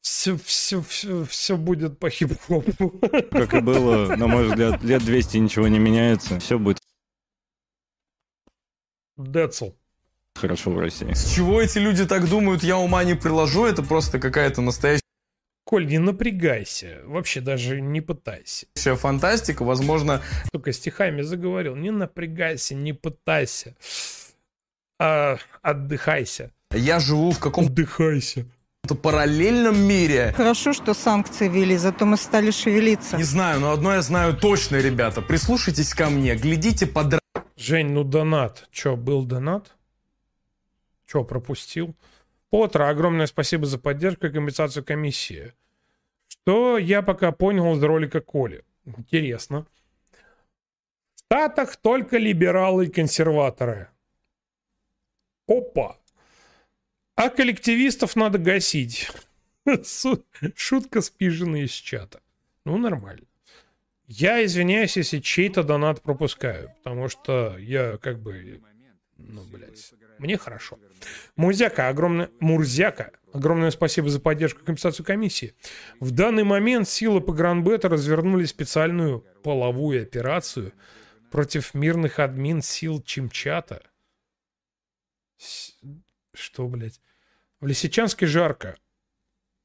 Все, все, все, все будет по хип-хопу. Как и было, на мой взгляд, лет 200 ничего не меняется. Все будет Децл. Хорошо в России. С чего эти люди так думают, я ума не приложу, это просто какая-то настоящая Коль, не напрягайся. Вообще даже не пытайся. Все фантастика, возможно... Только стихами заговорил. Не напрягайся, не пытайся. А, отдыхайся. Я живу в каком... Отдыхайся. В параллельном мире. Хорошо, что санкции ввели, зато мы стали шевелиться. Не знаю, но одно я знаю точно, ребята. Прислушайтесь ко мне, глядите под... Жень, ну донат. Че, был донат? Че, пропустил? Потра, огромное спасибо за поддержку и компенсацию комиссии. Что я пока понял из ролика Коли. Интересно. В Штатах только либералы и консерваторы. Опа. А коллективистов надо гасить. Шутка спижена из чата. Ну, нормально. Я извиняюсь, если чей-то донат пропускаю, потому что я как бы... Ну, блядь. Мне хорошо. Мурзяка, огромное... Мурзяка, огромное спасибо за поддержку и компенсацию комиссии. В данный момент силы погранбета развернули специальную половую операцию против мирных админ сил Чимчата. Что, блядь? В Лисичанске жарко.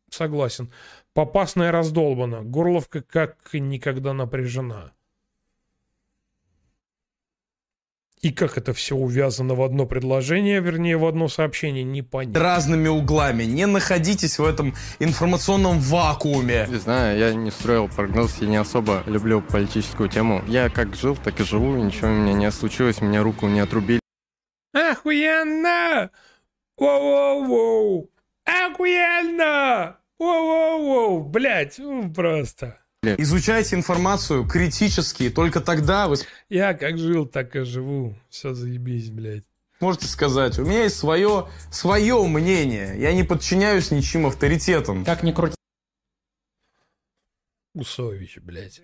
Согласен. Попасная раздолбана. Горловка как никогда напряжена. И как это все увязано в одно предложение, вернее, в одно сообщение, непонятно. Разными углами. Не находитесь в этом информационном вакууме. Не знаю, я не строил прогноз, я не особо люблю политическую тему. Я как жил, так и живу, ничего у меня не случилось, меня руку не отрубили. Охуенно! Воу-воу-воу! Охуенно! Воу-воу-воу! Блять, ну просто... Изучайте информацию критически, только тогда вы... Я как жил, так и живу. Все заебись, блядь. Можете сказать, у меня есть свое, свое мнение. Я не подчиняюсь ничьим авторитетам. Как ни крути. Усович, блядь.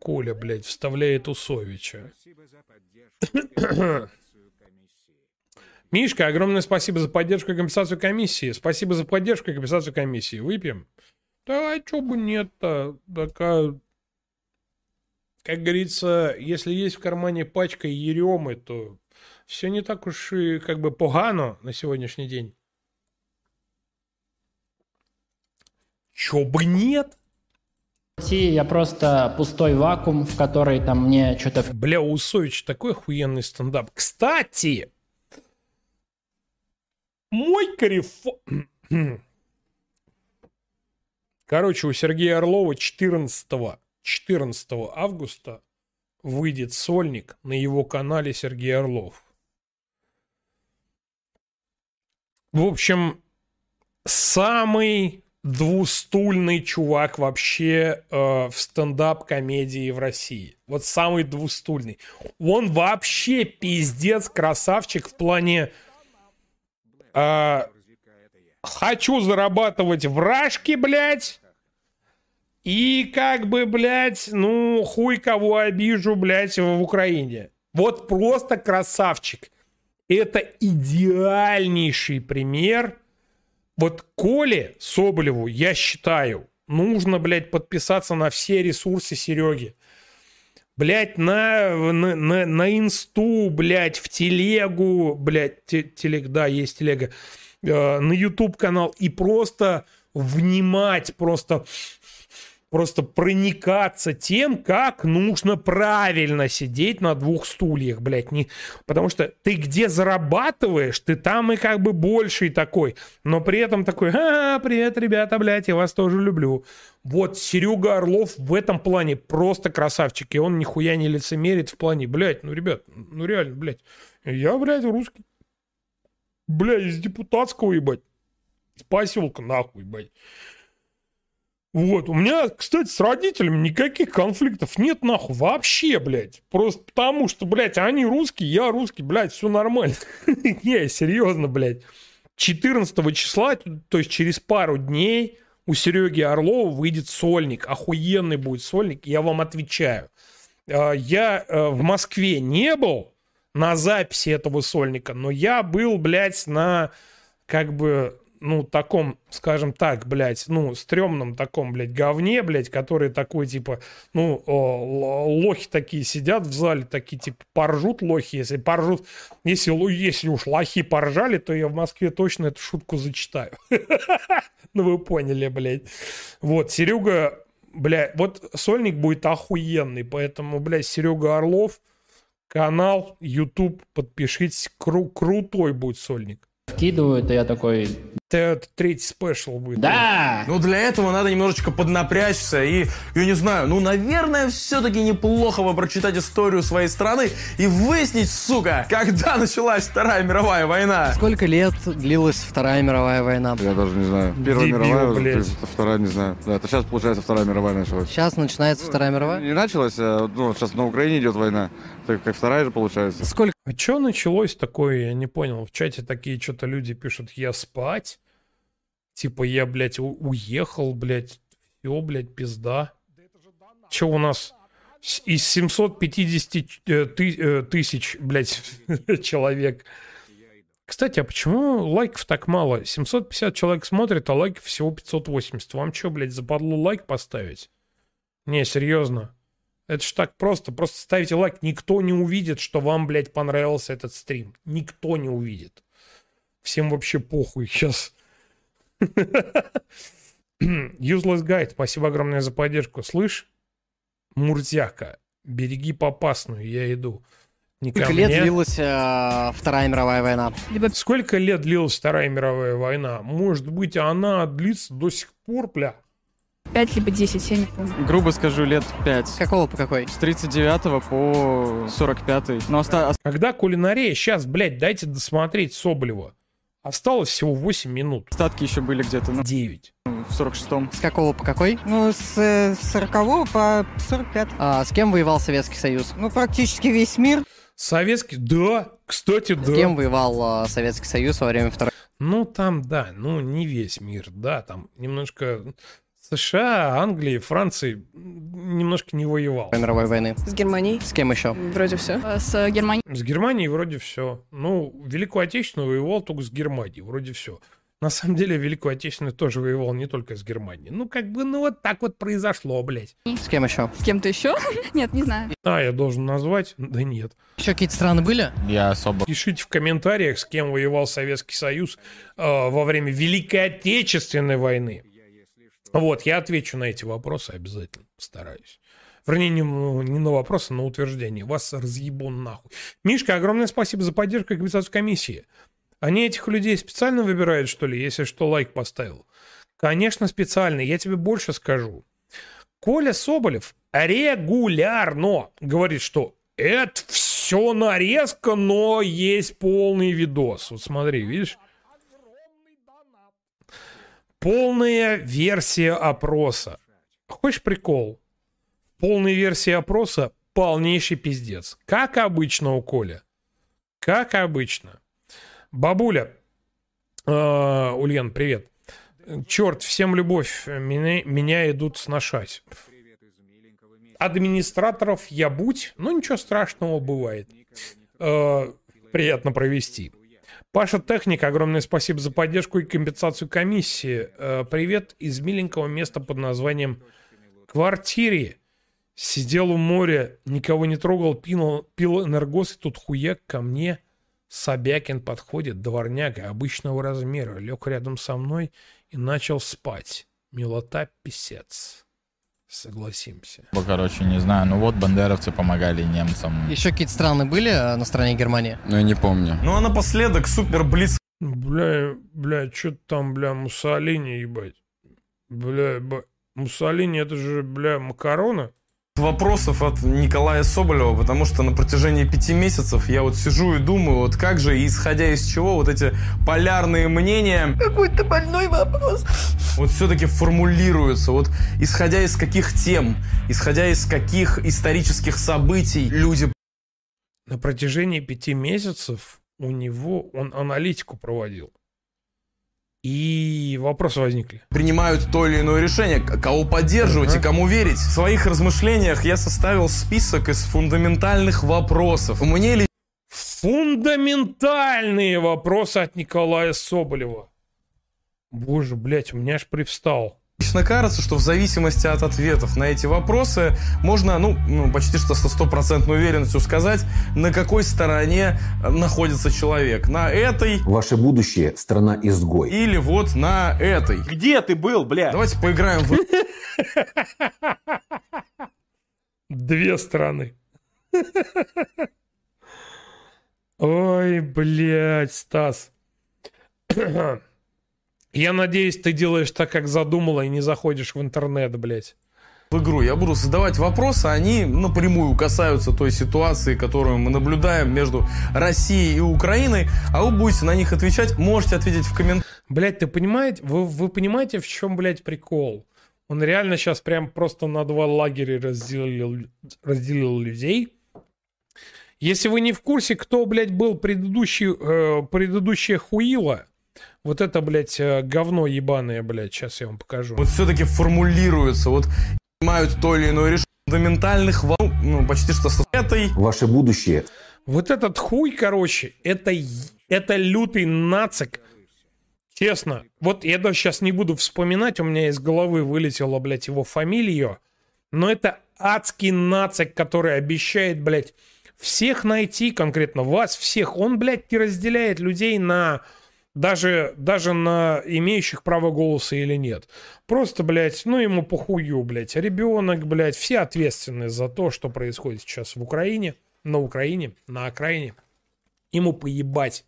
Коля, блядь, вставляет Усовича. Мишка, огромное спасибо за поддержку и компенсацию комиссии. Спасибо за поддержку и компенсацию комиссии. Выпьем? Да, а чё бы нет-то? Такая... Как говорится, если есть в кармане пачка еремы, то все не так уж и как бы погано на сегодняшний день. Чё бы нет? России я просто пустой вакуум, в который там мне что-то... Бля, у Усович такой охуенный стендап. Кстати, мой корефо... Короче, у Сергея Орлова 14, 14 августа выйдет сольник на его канале Сергей Орлов. В общем, самый двустульный чувак вообще э, в стендап-комедии в России. Вот самый двустульный. Он вообще пиздец красавчик в плане... э, хочу зарабатывать в рашке, блядь. И как бы, блядь, ну, хуй кого обижу, блядь, в Украине. Вот просто красавчик. Это идеальнейший пример. Вот Коле Соболеву, я считаю, нужно, блядь, подписаться на все ресурсы Сереги. Блядь, на, на, на, на инсту, блядь, в телегу, блядь, те- телег, да, есть телега, э, на YouTube канал и просто внимать, просто просто проникаться тем, как нужно правильно сидеть на двух стульях, блядь. Не... Потому что ты где зарабатываешь, ты там и как бы больший такой. Но при этом такой, а, привет, ребята, блядь, я вас тоже люблю. Вот Серега Орлов в этом плане просто красавчик. И он нихуя не лицемерит в плане, блядь, ну, ребят, ну реально, блядь. Я, блядь, русский. Блядь, из депутатского, ебать. Из поселка, нахуй, ебать. Вот, у меня, кстати, с родителями никаких конфликтов нет, нахуй, вообще, блядь. Просто потому, что, блядь, они русские, я русский, блядь, все нормально. Не, серьезно, блядь. 14 числа, то есть через пару дней, у Сереги Орлова выйдет сольник. Охуенный будет сольник, я вам отвечаю. А, Я э, в Москве не был на записи этого сольника, но я был, блядь, на как бы, ну, таком, скажем так, блядь, ну, стрёмном таком, блядь, говне, блядь, который такой, типа, ну, о, лохи такие сидят в зале, такие, типа, поржут лохи, если поржут, если, если уж лохи поржали, то я в Москве точно эту шутку зачитаю. Ну, вы поняли, блядь. Вот, Серега, блядь, вот сольник будет охуенный, поэтому, блядь, Серега Орлов, канал, YouTube, подпишитесь, кру- крутой будет сольник. Вкидывают, и я такой... Это третий спешл будет. Да! Ну, для этого надо немножечко поднапрячься и, я не знаю, ну, наверное, все-таки неплохо бы прочитать историю своей страны и выяснить, сука, когда началась Вторая мировая война. Сколько лет длилась Вторая мировая война? Я даже не знаю. Первая Дебил, мировая, блядь. то есть вторая не знаю. Да, это сейчас, получается, Вторая мировая началась. Сейчас начинается Вторая мировая? Не началась, а, ну, сейчас на Украине идет война. Так как вторая же получается. Сколько? А что началось такое, я не понял. В чате такие что-то люди пишут, я спать. Типа я, блядь, уехал, блядь. Все, блядь, пизда. Че у нас из 750 э, ты- э, тысяч, блядь, человек. Кстати, а почему лайков так мало? 750 человек смотрит, а лайков всего 580. Вам что, блядь, западло лайк поставить? Не, серьезно. Это ж так просто. Просто ставите лайк. Никто не увидит, что вам, блядь, понравился этот стрим. Никто не увидит. Всем вообще похуй. Сейчас. Useless Guide, спасибо огромное за поддержку. Слышь, Мурзяка, береги попасную, я иду. Не ко Сколько лет мне. длилась э, Вторая мировая война? Сколько лет длилась Вторая мировая война? Может быть, она длится до сих пор, бля? 5 либо 10, я не помню. Грубо скажу, лет 5. С какого по какой? С 39 по 45. Но оста- Когда кулинария? Сейчас, блядь, дайте досмотреть Соболева. Осталось всего 8 минут. Остатки еще были где-то. Ну, 9. В 46-м. С какого по какой? Ну, с э, 40 по 45. А с кем воевал Советский Союз? Ну, практически весь мир. Советский, да, кстати, да. С кем воевал э, Советский Союз во время Второй Ну, там, да, ну, не весь мир, да, там немножко США, Англии, Франции немножко не воевал. мировой войны? С Германией. С кем еще? Вроде все. С Германией. С Германией вроде все. Ну, Великую Отечественную воевал только с Германией, вроде все. На самом деле, Великую Отечественную тоже воевал не только с Германией. Ну, как бы, ну, вот так вот произошло, блядь. С кем еще? С кем-то еще? Нет, не знаю. А, я должен назвать? Да нет. Еще какие-то страны были? Я особо... Пишите в комментариях, с кем воевал Советский Союз э, во время Великой Отечественной войны. Вот, я отвечу на эти вопросы обязательно, постараюсь. Вернее, не, ну, не на вопросы, на утверждение. Вас разъебон нахуй. Мишка, огромное спасибо за поддержку экзаменационной комиссии. Они этих людей специально выбирают, что ли, если что, лайк поставил? Конечно, специально. Я тебе больше скажу. Коля Соболев регулярно говорит, что это все нарезка, но есть полный видос. Вот смотри, видишь? Полная версия опроса. Хочешь прикол? Полная версия опроса полнейший пиздец. Как обычно у Коля. Как обычно. Бабуля. Э, Ульян, привет. Черт, всем любовь. Меня, меня идут сношать. Администраторов я будь, но ничего страшного бывает. Э, приятно провести. Паша Техник, огромное спасибо за поддержку и компенсацию комиссии. Э, привет из миленького места под названием Квартире. Сидел у моря, никого не трогал, пил, пил энергос, и тут хуяк ко мне. Собякин подходит, дворняга обычного размера, лег рядом со мной и начал спать. Милота писец. Согласимся. Ну, Короче, не знаю. Ну вот бандеровцы помогали немцам. Еще какие-то страны были э, на стороне Германии? Ну, я не помню. Ну а напоследок супер блиц. Бля, бля, что там, бля, Муссолини, ебать. Бля, бля, Муссолини, это же, бля, макароны? Вопросов от Николая Соболева, потому что на протяжении пяти месяцев я вот сижу и думаю, вот как же, исходя из чего, вот эти полярные мнения... Какой-то больной вопрос. Вот все-таки формулируются, вот исходя из каких тем, исходя из каких исторических событий люди... На протяжении пяти месяцев у него, он аналитику проводил. И вопросы возникли. Принимают то или иное решение, кого поддерживать uh-huh. и кому верить. В своих размышлениях я составил список из фундаментальных вопросов. Мне ли... Фундаментальные вопросы от Николая Соболева. Боже, блядь, у меня аж привстал. Лично кажется, что в зависимости от ответов на эти вопросы можно, ну, ну почти что со стопроцентной уверенностью сказать, на какой стороне находится человек. На этой... Ваше будущее – страна-изгой. Или вот на этой. Где ты был, бля? Давайте поиграем в... Две страны. Ой, блядь, Стас. Я надеюсь, ты делаешь так, как задумала, и не заходишь в интернет, блядь. В игру я буду задавать вопросы, они напрямую касаются той ситуации, которую мы наблюдаем между Россией и Украиной, а вы будете на них отвечать, можете ответить в комментариях. Блять, ты понимаете, вы, вы понимаете, в чем, блядь, прикол? Он реально сейчас прям просто на два лагеря разделил, разделил людей. Если вы не в курсе, кто, блядь, был предыдущий, э, предыдущая хуила, вот это, блядь, э, говно ебаное, блядь, сейчас я вам покажу. Вот все-таки формулируется, вот принимают то или иное решение фундаментальных волн, ну, почти что с этой... Ваше будущее. Вот этот хуй, короче, это, это лютый нацик. Честно, вот я даже сейчас не буду вспоминать, у меня из головы вылетела, блядь, его фамилию, но это адский нацик, который обещает, блядь, всех найти, конкретно вас всех. Он, блядь, не разделяет людей на даже, даже на имеющих право голоса или нет. Просто, блядь, ну ему похую, блядь. Ребенок, блядь, все ответственны за то, что происходит сейчас в Украине, на Украине, на окраине. Ему поебать.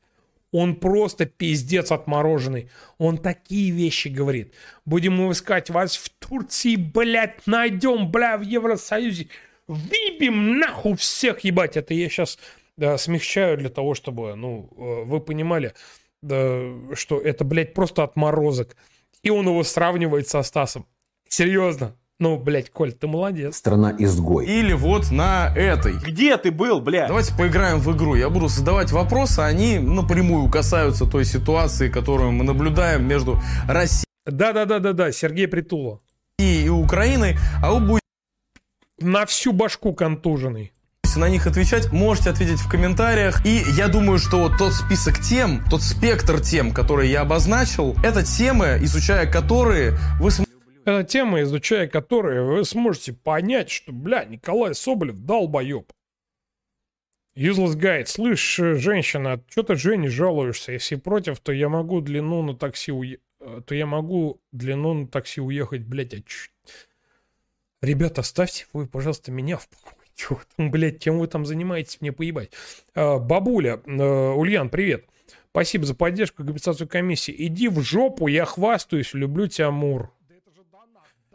Он просто пиздец отмороженный. Он такие вещи говорит. Будем искать вас в Турции, блядь, найдем, бля, в Евросоюзе. Выбим нахуй всех, ебать. Это я сейчас да, смягчаю для того, чтобы, ну, э, вы понимали что это, блядь, просто отморозок. И он его сравнивает со Стасом. Серьезно. Ну, блядь, Коль, ты молодец. Страна-изгой. Или вот на этой. Где ты был, блядь? Давайте поиграем в игру. Я буду задавать вопросы, они напрямую касаются той ситуации, которую мы наблюдаем между Россией... Да-да-да-да-да, Сергей Притула. И Украиной, а вы будете... На всю башку контуженный на них отвечать, можете ответить в комментариях. И я думаю, что тот список тем, тот спектр тем, которые я обозначил, это темы, изучая которые вы это тема, изучая которые вы сможете понять, что, бля, Николай Соболев долбоеб. Useless Guide. Слышь, женщина, что ты Жене жалуешься? Если против, то я могу длину на такси уе... Э, то я могу длину на такси уехать, блядь, а чуть... Ребята, оставьте вы, пожалуйста, меня в покое. Чё там, блядь, чем вы там занимаетесь, мне поебать. А, бабуля, а, Ульян, привет. Спасибо за поддержку и компенсацию комиссии. Иди в жопу, я хвастаюсь, люблю тебя, Мур.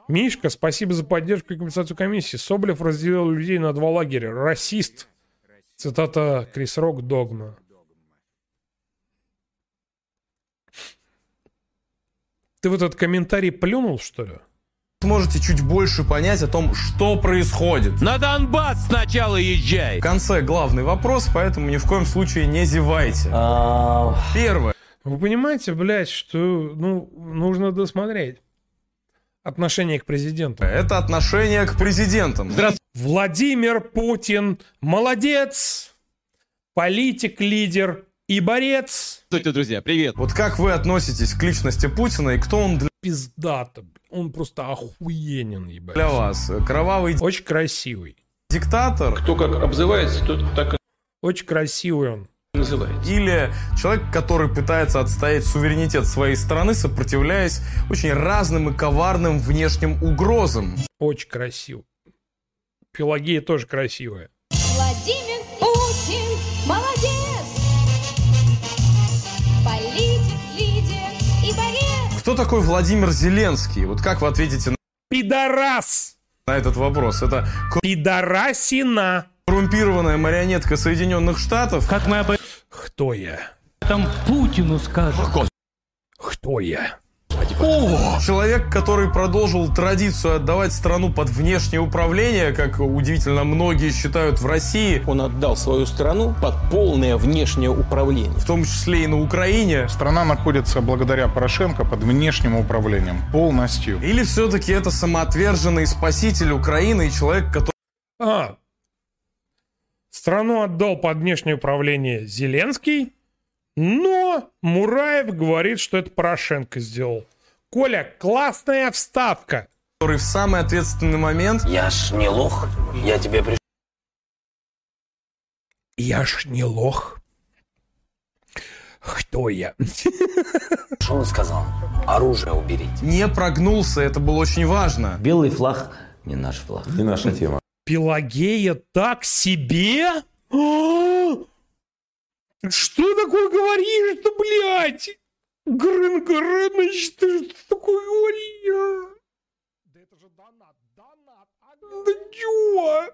Мишка, спасибо за поддержку и компенсацию комиссии. Соболев разделил людей на два лагеря. Расист. Цитата Крис Рок Догма. Ты вот этот комментарий плюнул, что ли? Сможете чуть больше понять о том, что происходит. На Донбасс сначала езжай! В конце главный вопрос, поэтому ни в коем случае не зевайте. Первое. Вы понимаете, блядь, что ну, нужно досмотреть отношение к президенту. Это отношение к президентам. Здравствуйте. Владимир Путин молодец, политик, лидер и борец. Здравствуйте, друзья, привет. Вот как вы относитесь к личности Путина и кто он для... Пиздато. Он просто охуенен, ебать. Для вас. Кровавый... Очень красивый. Диктатор. Кто как обзывается, тот так и Очень красивый он. называется. Или человек, который пытается отстоять суверенитет своей страны, сопротивляясь очень разным и коварным внешним угрозам. Очень красиво. Пелагея тоже красивая. Кто такой Владимир Зеленский? Вот как вы ответите на- Пидорас! на этот вопрос? Это Пидорасина! коррумпированная марионетка Соединенных Штатов? Как мы об Кто я? этом Путину скажем? Кто я? Человек, который продолжил традицию отдавать страну под внешнее управление, как удивительно многие считают в России, Он отдал свою страну под полное внешнее управление. в том числе и на Украине. Страна находится благодаря Порошенко под внешним управлением полностью. Или все-таки это самоотверженный спаситель Украины и человек, который А, страну отдал под внешнее управление Зеленский, но Мураев говорит, что это Порошенко сделал. Коля, классная вставка. в самый ответственный момент Я ж не лох, я тебе пришел. Я ж не лох. Кто я? Что он сказал? Оружие уберите. не прогнулся, это было очень важно. Белый флаг не наш флаг. Не наша тема. Пелагея так себе? А! Что такое говоришь-то, блядь? Грын Горыныч, ты что такое говоришь? Да это же донат, донат. Да чё?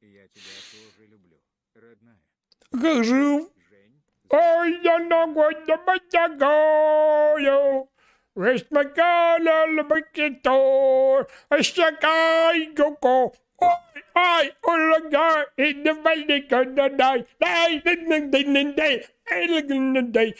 Я тебя тоже люблю, родная. Как же? Ой, я ногой не потягаю. Весь лабакито, а щекай гуко. Ой, ай, улага, и не валика, да дай, дай, дай, дай, дай, дай, дай, дай, дай.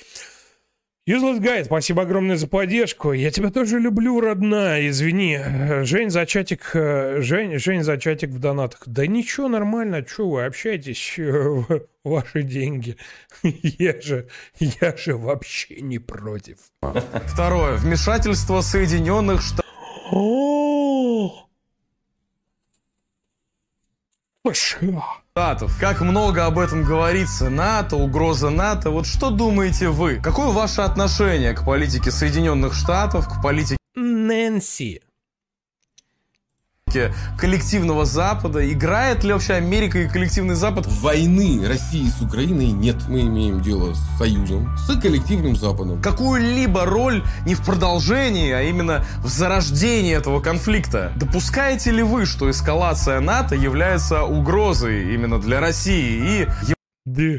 Useless Guy, спасибо огромное за поддержку. Я тебя тоже люблю, родная. Извини. Жень за чатик, э, Жень, Жень за чатик в донатах. Да ничего, нормально. Че вы общаетесь? э, Ваши деньги. Я же, я же вообще не против. Второе. Вмешательство Соединенных Штатов. О! США. Штатов. Как много об этом говорится. НАТО, угроза НАТО. Вот что думаете вы? Какое ваше отношение к политике Соединенных Штатов, к политике Нэнси. Коллективного Запада? Играет ли вообще Америка и коллективный Запад? Войны России с Украиной нет. Мы имеем дело с союзом, с коллективным Западом. Какую-либо роль не в продолжении, а именно в зарождении этого конфликта? Допускаете ли вы, что эскалация НАТО является угрозой именно для России? И Да.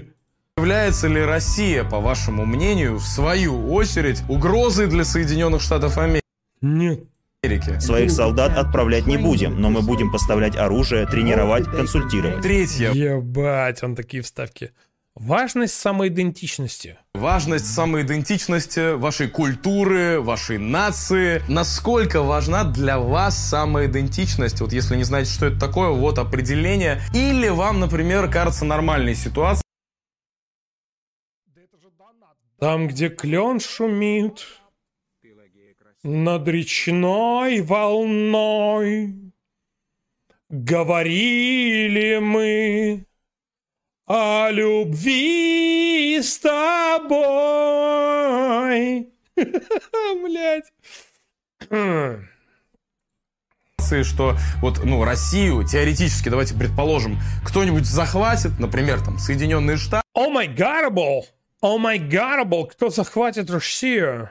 Является ли Россия, по вашему мнению, в свою очередь, угрозой для Соединенных Штатов Америки? Нет. Своих солдат отправлять не будем, но мы будем поставлять оружие, тренировать, консультировать. Третье. Ебать, он такие вставки. Важность самоидентичности. Важность самоидентичности, вашей культуры, вашей нации. Насколько важна для вас самоидентичность? Вот если не знаете, что это такое, вот определение. Или вам, например, кажется нормальной ситуацией, Там, где клен шумит над речной волной, говорили мы о любви с тобой. Блять. что вот, ну, Россию теоретически, давайте предположим, кто-нибудь захватит, например, там, Соединенные Штаты. О май гарбл! О май гарабл, кто захватит Россию?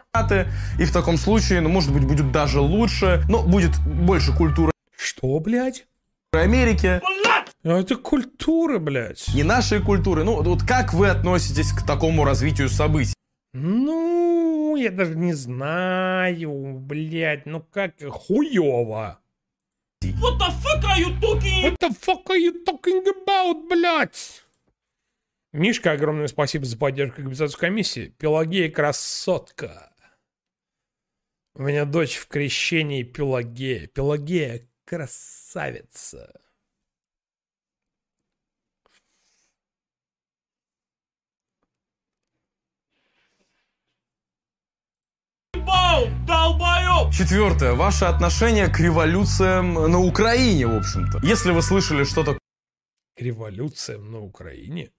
И в таком случае, ну, может быть, будет даже лучше, но будет больше культуры. Что, блядь? Америки. Это культура, блядь. Не нашей культуры. Ну, вот как вы относитесь к такому развитию событий? Ну, я даже не знаю, блядь, ну как хуёво. What the fuck are you talking? What the fuck are you talking about, блядь? Мишка, огромное спасибо за поддержку компенсацию комиссии. Пелагея красотка. У меня дочь в крещении Пелагея. Пелагея красавица. долбоёб! Четвертое. Ваше отношение к революциям на Украине, в общем-то. Если вы слышали что-то... К революциям на Украине?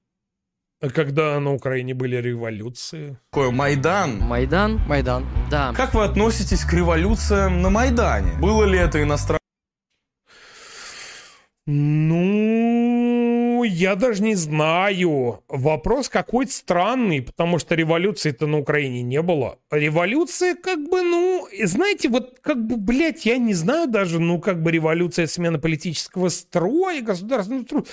Когда на Украине были революции? Такое Майдан. Майдан? Майдан, да. Как вы относитесь к революциям на Майдане? Было ли это иностранное? Ну, я даже не знаю. Вопрос какой-то странный, потому что революции-то на Украине не было. Революция как бы, ну, знаете, вот как бы, блядь, я не знаю даже, ну, как бы революция, смена политического строя, государственного строя.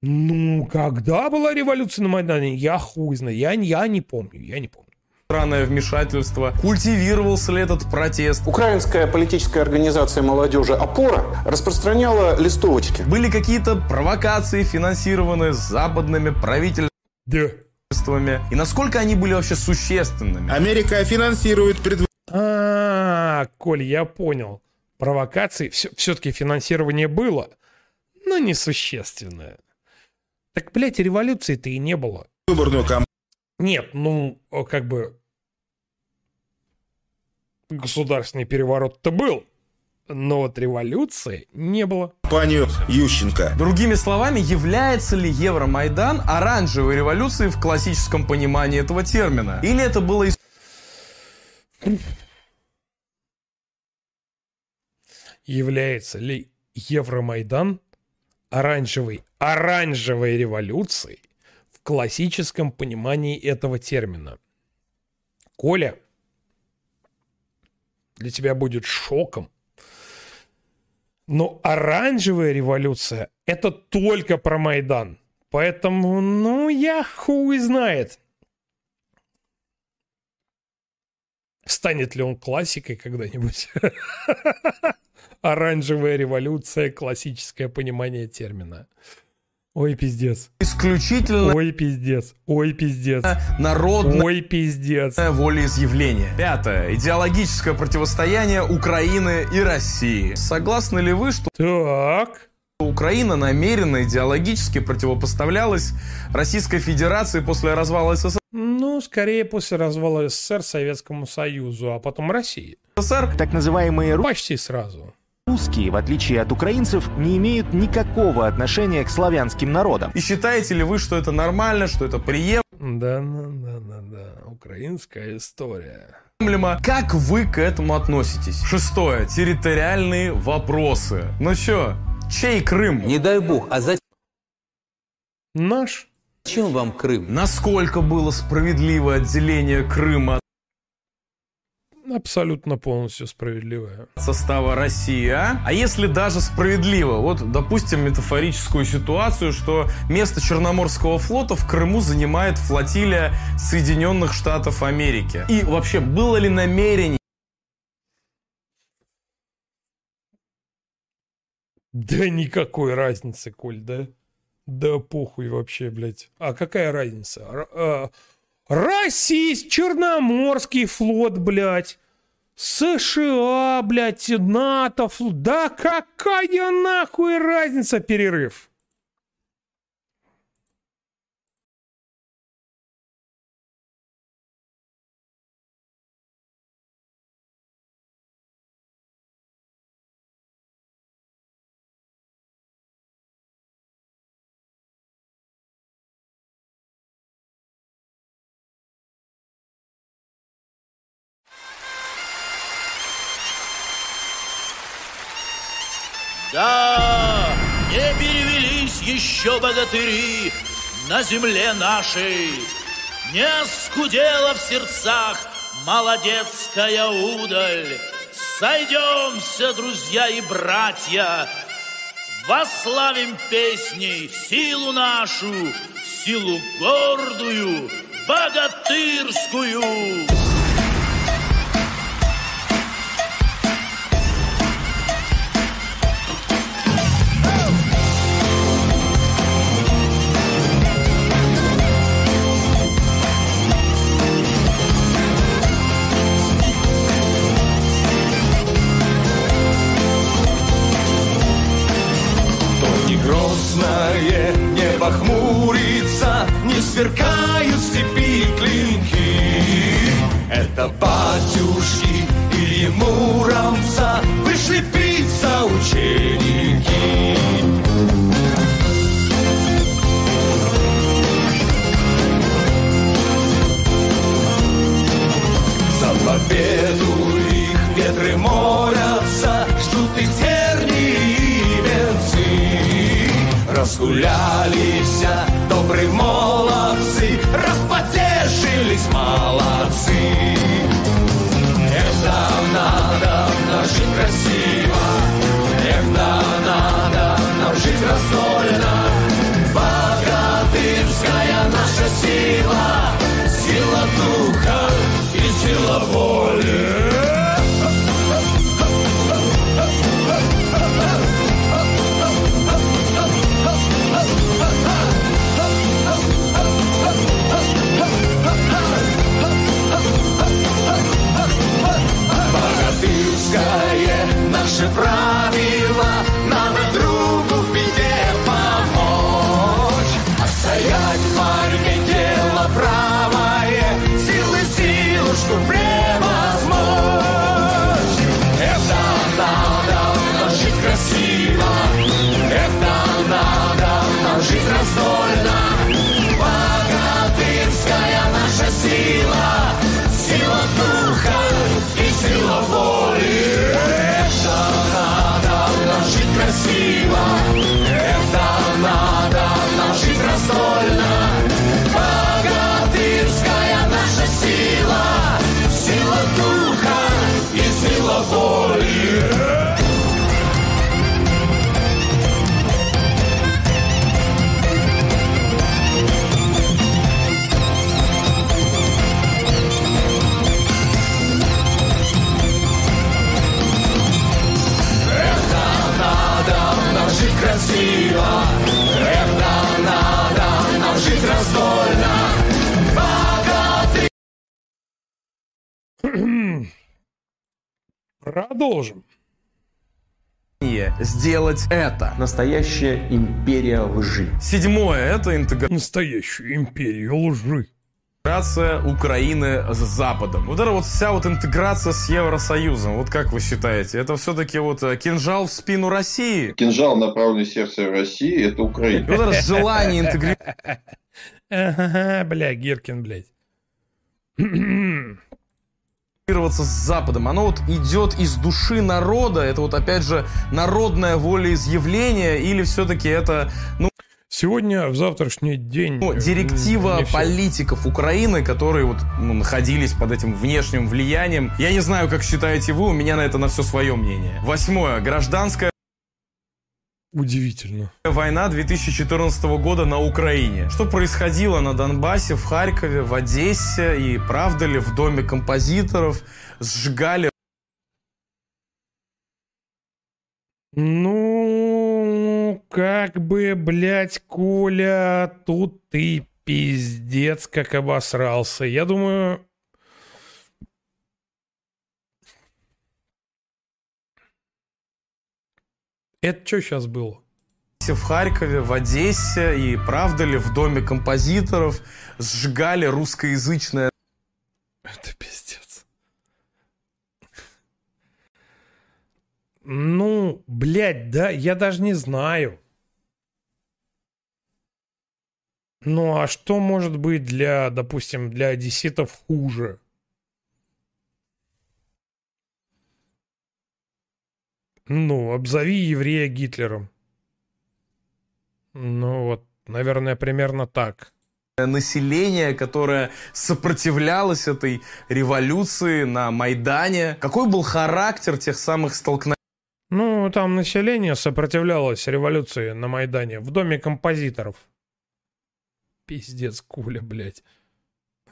Ну, когда была революция на Майдане, я хуй знаю, я, я не помню, я не помню странное вмешательство? Культивировался ли этот протест? Украинская политическая организация молодежи «Опора» распространяла листовочки. Были какие-то провокации, финансированные западными правительствами? Да. И насколько они были вообще существенными? Америка финансирует пред... А, Коль, я понял. Провокации, все-таки финансирование было, но несущественное. Так, блядь, революции-то и не было. Выборную кампанию. Нет, ну, как бы государственный переворот-то был, но вот революции не было. Компанию Ющенко. Другими словами, является ли Евромайдан оранжевой революцией в классическом понимании этого термина? Или это было... Является ли Евромайдан оранжевой, оранжевой революцией в классическом понимании этого термина? Коля, для тебя будет шоком. Но оранжевая революция – это только про Майдан. Поэтому, ну, я хуй знает. Станет ли он классикой когда-нибудь? Оранжевая революция, классическое понимание термина. Ой, пиздец. Исключительно... Ой, пиздец. Ой, пиздец. Народное... Ой, пиздец. Волеизъявление. Пятое. Идеологическое противостояние Украины и России. Согласны ли вы, что... Так. Украина намеренно идеологически противопоставлялась Российской Федерации после развала СССР? Ну, скорее после развала СССР Советскому Союзу, а потом России. СССР? Так называемые... Почти сразу. Русские, в отличие от украинцев, не имеют никакого отношения к славянским народам. И считаете ли вы, что это нормально, что это приемлемо? Да, да, да, да, да. Украинская история. Как вы к этому относитесь? Шестое. Территориальные вопросы. Ну чё, чей Крым? Не дай бог, а зачем Наш. вам Крым? Насколько было справедливо отделение Крыма Абсолютно полностью справедливая. состава России, а? А если даже справедливо, вот, допустим, метафорическую ситуацию, что место Черноморского флота в Крыму занимает флотилия Соединенных Штатов Америки. И вообще, было ли намерение Да никакой разницы, Коль, да? Да похуй вообще, блядь. А какая разница? Р- а, Российский Черноморский флот, блядь. США, блядь, НАТО, флот. Да какая нахуй разница, перерыв? Еще богатыри на земле нашей. Не оскудела в сердцах молодецкая удаль. Сойдемся, друзья и братья, Вославим песней силу нашу, Силу гордую, богатырскую. Жить Продолжим. Сделать это. Настоящая империя лжи. Седьмое – это интеграция. Настоящая империя лжи. Интеграция Украины с Западом. Вот эта вот вся вот интеграция с Евросоюзом, вот как вы считаете, это все-таки вот э, кинжал в спину России? Кинжал, направленный в сердце России, это Украина. вот это желание интегрировать бля, Гиркин, блядь. с Западом. Оно вот идет из души народа, это вот опять же народное волеизъявление, или все-таки это, ну, Сегодня, в завтрашний день... ну, э, директива политиков Украины, которые вот ну, находились под этим внешним влиянием. Я не знаю, как считаете вы, у меня на это на все свое мнение. Восьмое. Гражданская Удивительно. война 2014 года на Украине. Что происходило на Донбассе, в Харькове, в Одессе и правда ли в доме композиторов сжигали Ну, как бы, блядь, Коля, тут ты пиздец как обосрался. Я думаю... Это что сейчас было? в Харькове, в Одессе и правда ли в доме композиторов сжигали русскоязычное Это пиздец. Ну, блядь, да, я даже не знаю. Ну, а что может быть для, допустим, для одесситов хуже? Ну, обзови еврея Гитлером. Ну, вот, наверное, примерно так. население, которое сопротивлялось этой революции на Майдане. Какой был характер тех самых столкновений? Ну, там население сопротивлялось революции на Майдане в доме композиторов. Пиздец, Куля, блядь.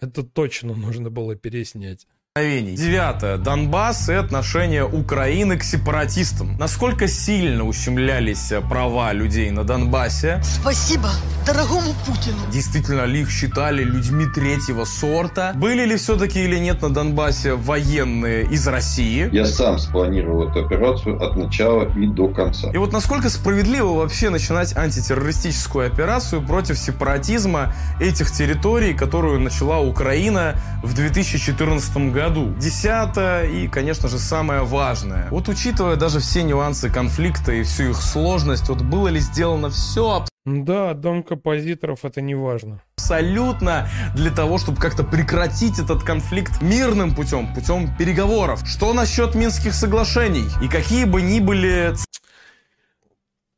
Это точно нужно было переснять. Девятое. Донбасс и отношение Украины к сепаратистам. Насколько сильно ущемлялись права людей на Донбассе? Спасибо дорогому Путину. Действительно ли их считали людьми третьего сорта? Были ли все-таки или нет на Донбассе военные из России? Я сам спланировал эту операцию от начала и до конца. И вот насколько справедливо вообще начинать антитеррористическую операцию против сепаратизма этих территорий, которую начала Украина в 2014 году? Десятое и, конечно же, самое важное. Вот учитывая даже все нюансы конфликта и всю их сложность, вот было ли сделано все Да, дом композиторов это не важно. абсолютно для того, чтобы как-то прекратить этот конфликт мирным путем, путем переговоров. Что насчет Минских соглашений? И какие бы ни были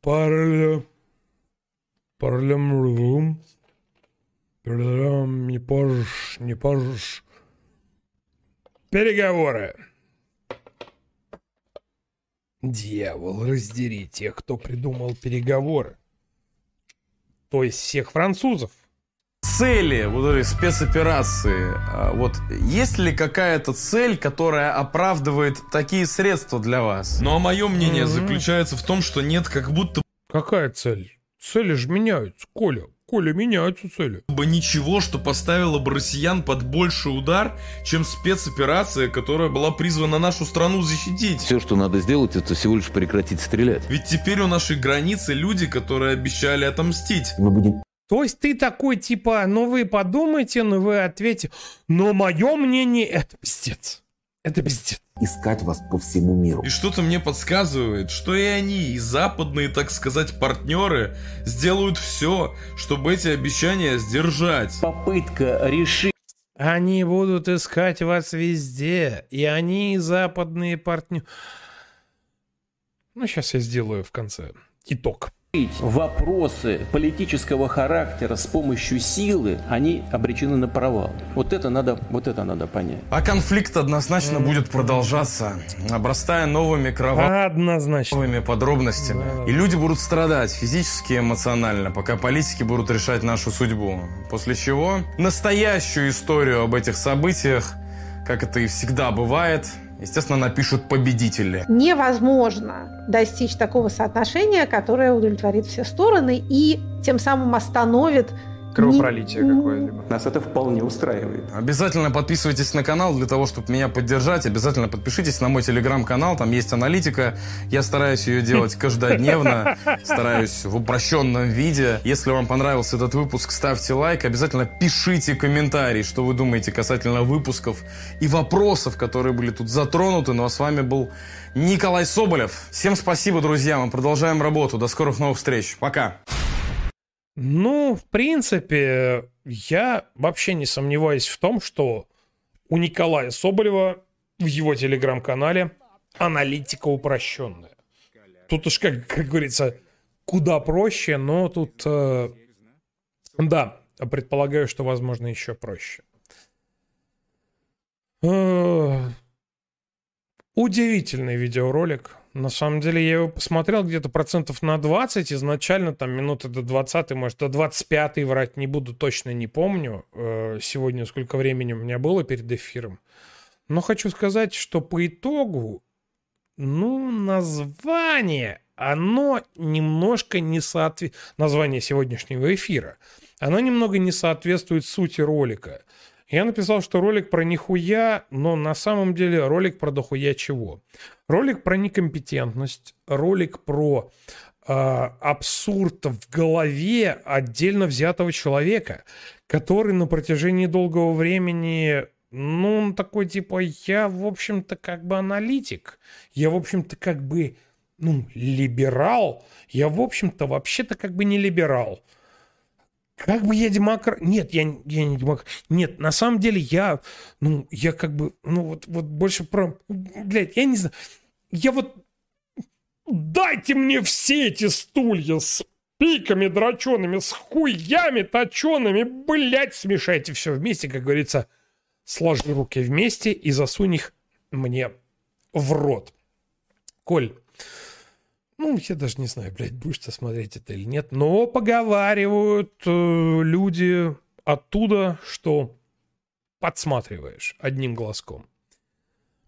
Парля... Парлям... Парлям... Не пож... Не пож... Переговоры. Дьявол, раздери тех, кто придумал переговоры. То есть всех французов. цели вот этой спецоперации, а, вот есть ли какая-то цель, которая оправдывает такие средства для вас? Ну а мое мнение Мгм. заключается в том, что нет как будто Какая цель? Цели же меняются, Коля. Коля, меняются цели. бы ничего, что поставило бы россиян под больший удар, чем спецоперация, которая была призвана нашу страну защитить. Все, что надо сделать, это всего лишь прекратить стрелять. Ведь теперь у нашей границы люди, которые обещали отомстить. Мы будем То есть ты такой типа, ну вы подумайте, ну вы ответьте. Но мое мнение, это пиздец. Это пиздец. искать вас по всему миру. И что-то мне подсказывает, что и они, и западные, так сказать, партнеры сделают все, чтобы эти обещания сдержать. Попытка решить Они будут искать вас везде. И они, и западные партнеры. Ну, сейчас я сделаю в конце итог. Вопросы политического характера с помощью силы, они обречены на провал. Вот это надо, вот это надо понять. А конфликт однозначно будет продолжаться, обрастая новыми кровавыми подробностями. И люди будут страдать физически и эмоционально, пока политики будут решать нашу судьбу. После чего настоящую историю об этих событиях, как это и всегда бывает, естественно, напишут победители. Невозможно достичь такого соотношения, которое удовлетворит все стороны и тем самым остановит Кровопролитие не- какое-либо. Нас это вполне устраивает. Обязательно подписывайтесь на канал для того, чтобы меня поддержать. Обязательно подпишитесь на мой телеграм-канал, там есть аналитика. Я стараюсь ее делать каждодневно, стараюсь в упрощенном виде. Если вам понравился этот выпуск, ставьте лайк. Обязательно пишите комментарий, что вы думаете касательно выпусков и вопросов, которые были тут затронуты. Ну а с вами был Николай Соболев. Всем спасибо, друзья. Мы продолжаем работу. До скорых новых встреч. Пока. Ну, в принципе, я вообще не сомневаюсь в том, что у Николая Соболева в его телеграм-канале аналитика упрощенная. Тут уж, как, как говорится, куда проще, но тут, э, да, предполагаю, что, возможно, еще проще. Э, Удивительный видеоролик. На самом деле я его посмотрел где-то процентов на 20. Изначально там минуты до 20, может до 25 врать не буду, точно не помню. э, Сегодня сколько времени у меня было перед эфиром. Но хочу сказать, что по итогу, ну, название, оно немножко не соответствует... Название сегодняшнего эфира. Оно немного не соответствует сути ролика. Я написал, что ролик про нихуя, но на самом деле ролик про дохуя чего. Ролик про некомпетентность, ролик про э, абсурд в голове отдельно взятого человека, который на протяжении долгого времени, ну, он такой типа, я, в общем-то, как бы аналитик, я, в общем-то, как бы, ну, либерал, я, в общем-то, вообще-то как бы не либерал. Как бы я демократ... Нет, я, я не демократ. Нет, на самом деле я, ну, я как бы, ну, вот, вот больше про... Блядь, я не знаю. Я вот... Дайте мне все эти стулья, с пиками драчеными, с хуями точеными, блять, смешайте все вместе, как говорится, сложи руки вместе и засунь их мне в рот. Коль, ну, я даже не знаю, блядь, будешь ты смотреть это или нет, но поговаривают э, люди оттуда, что подсматриваешь одним глазком.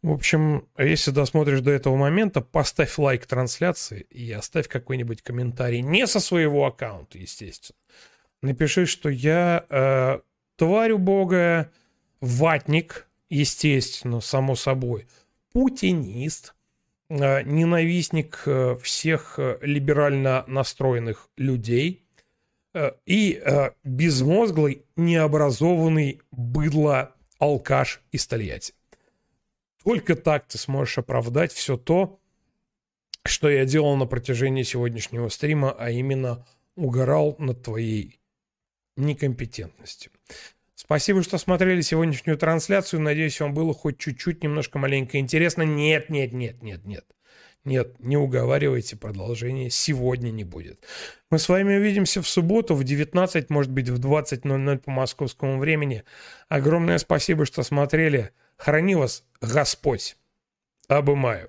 В общем, если досмотришь до этого момента, поставь лайк трансляции и оставь какой-нибудь комментарий. Не со своего аккаунта, естественно. Напиши, что я э, тварь убогая, ватник, естественно, само собой, путинист, э, ненавистник э, всех э, либерально настроенных людей э, и э, безмозглый, необразованный быдло алкаш из Тольятти. Только так ты сможешь оправдать все то, что я делал на протяжении сегодняшнего стрима, а именно угорал над твоей некомпетентностью. Спасибо, что смотрели сегодняшнюю трансляцию. Надеюсь, вам было хоть чуть-чуть, немножко маленько интересно. Нет, нет, нет, нет, нет. Нет, не уговаривайте, продолжения сегодня не будет. Мы с вами увидимся в субботу в 19, может быть, в 20.00 по московскому времени. Огромное спасибо, что смотрели. Храни вас Господь. Обымаю.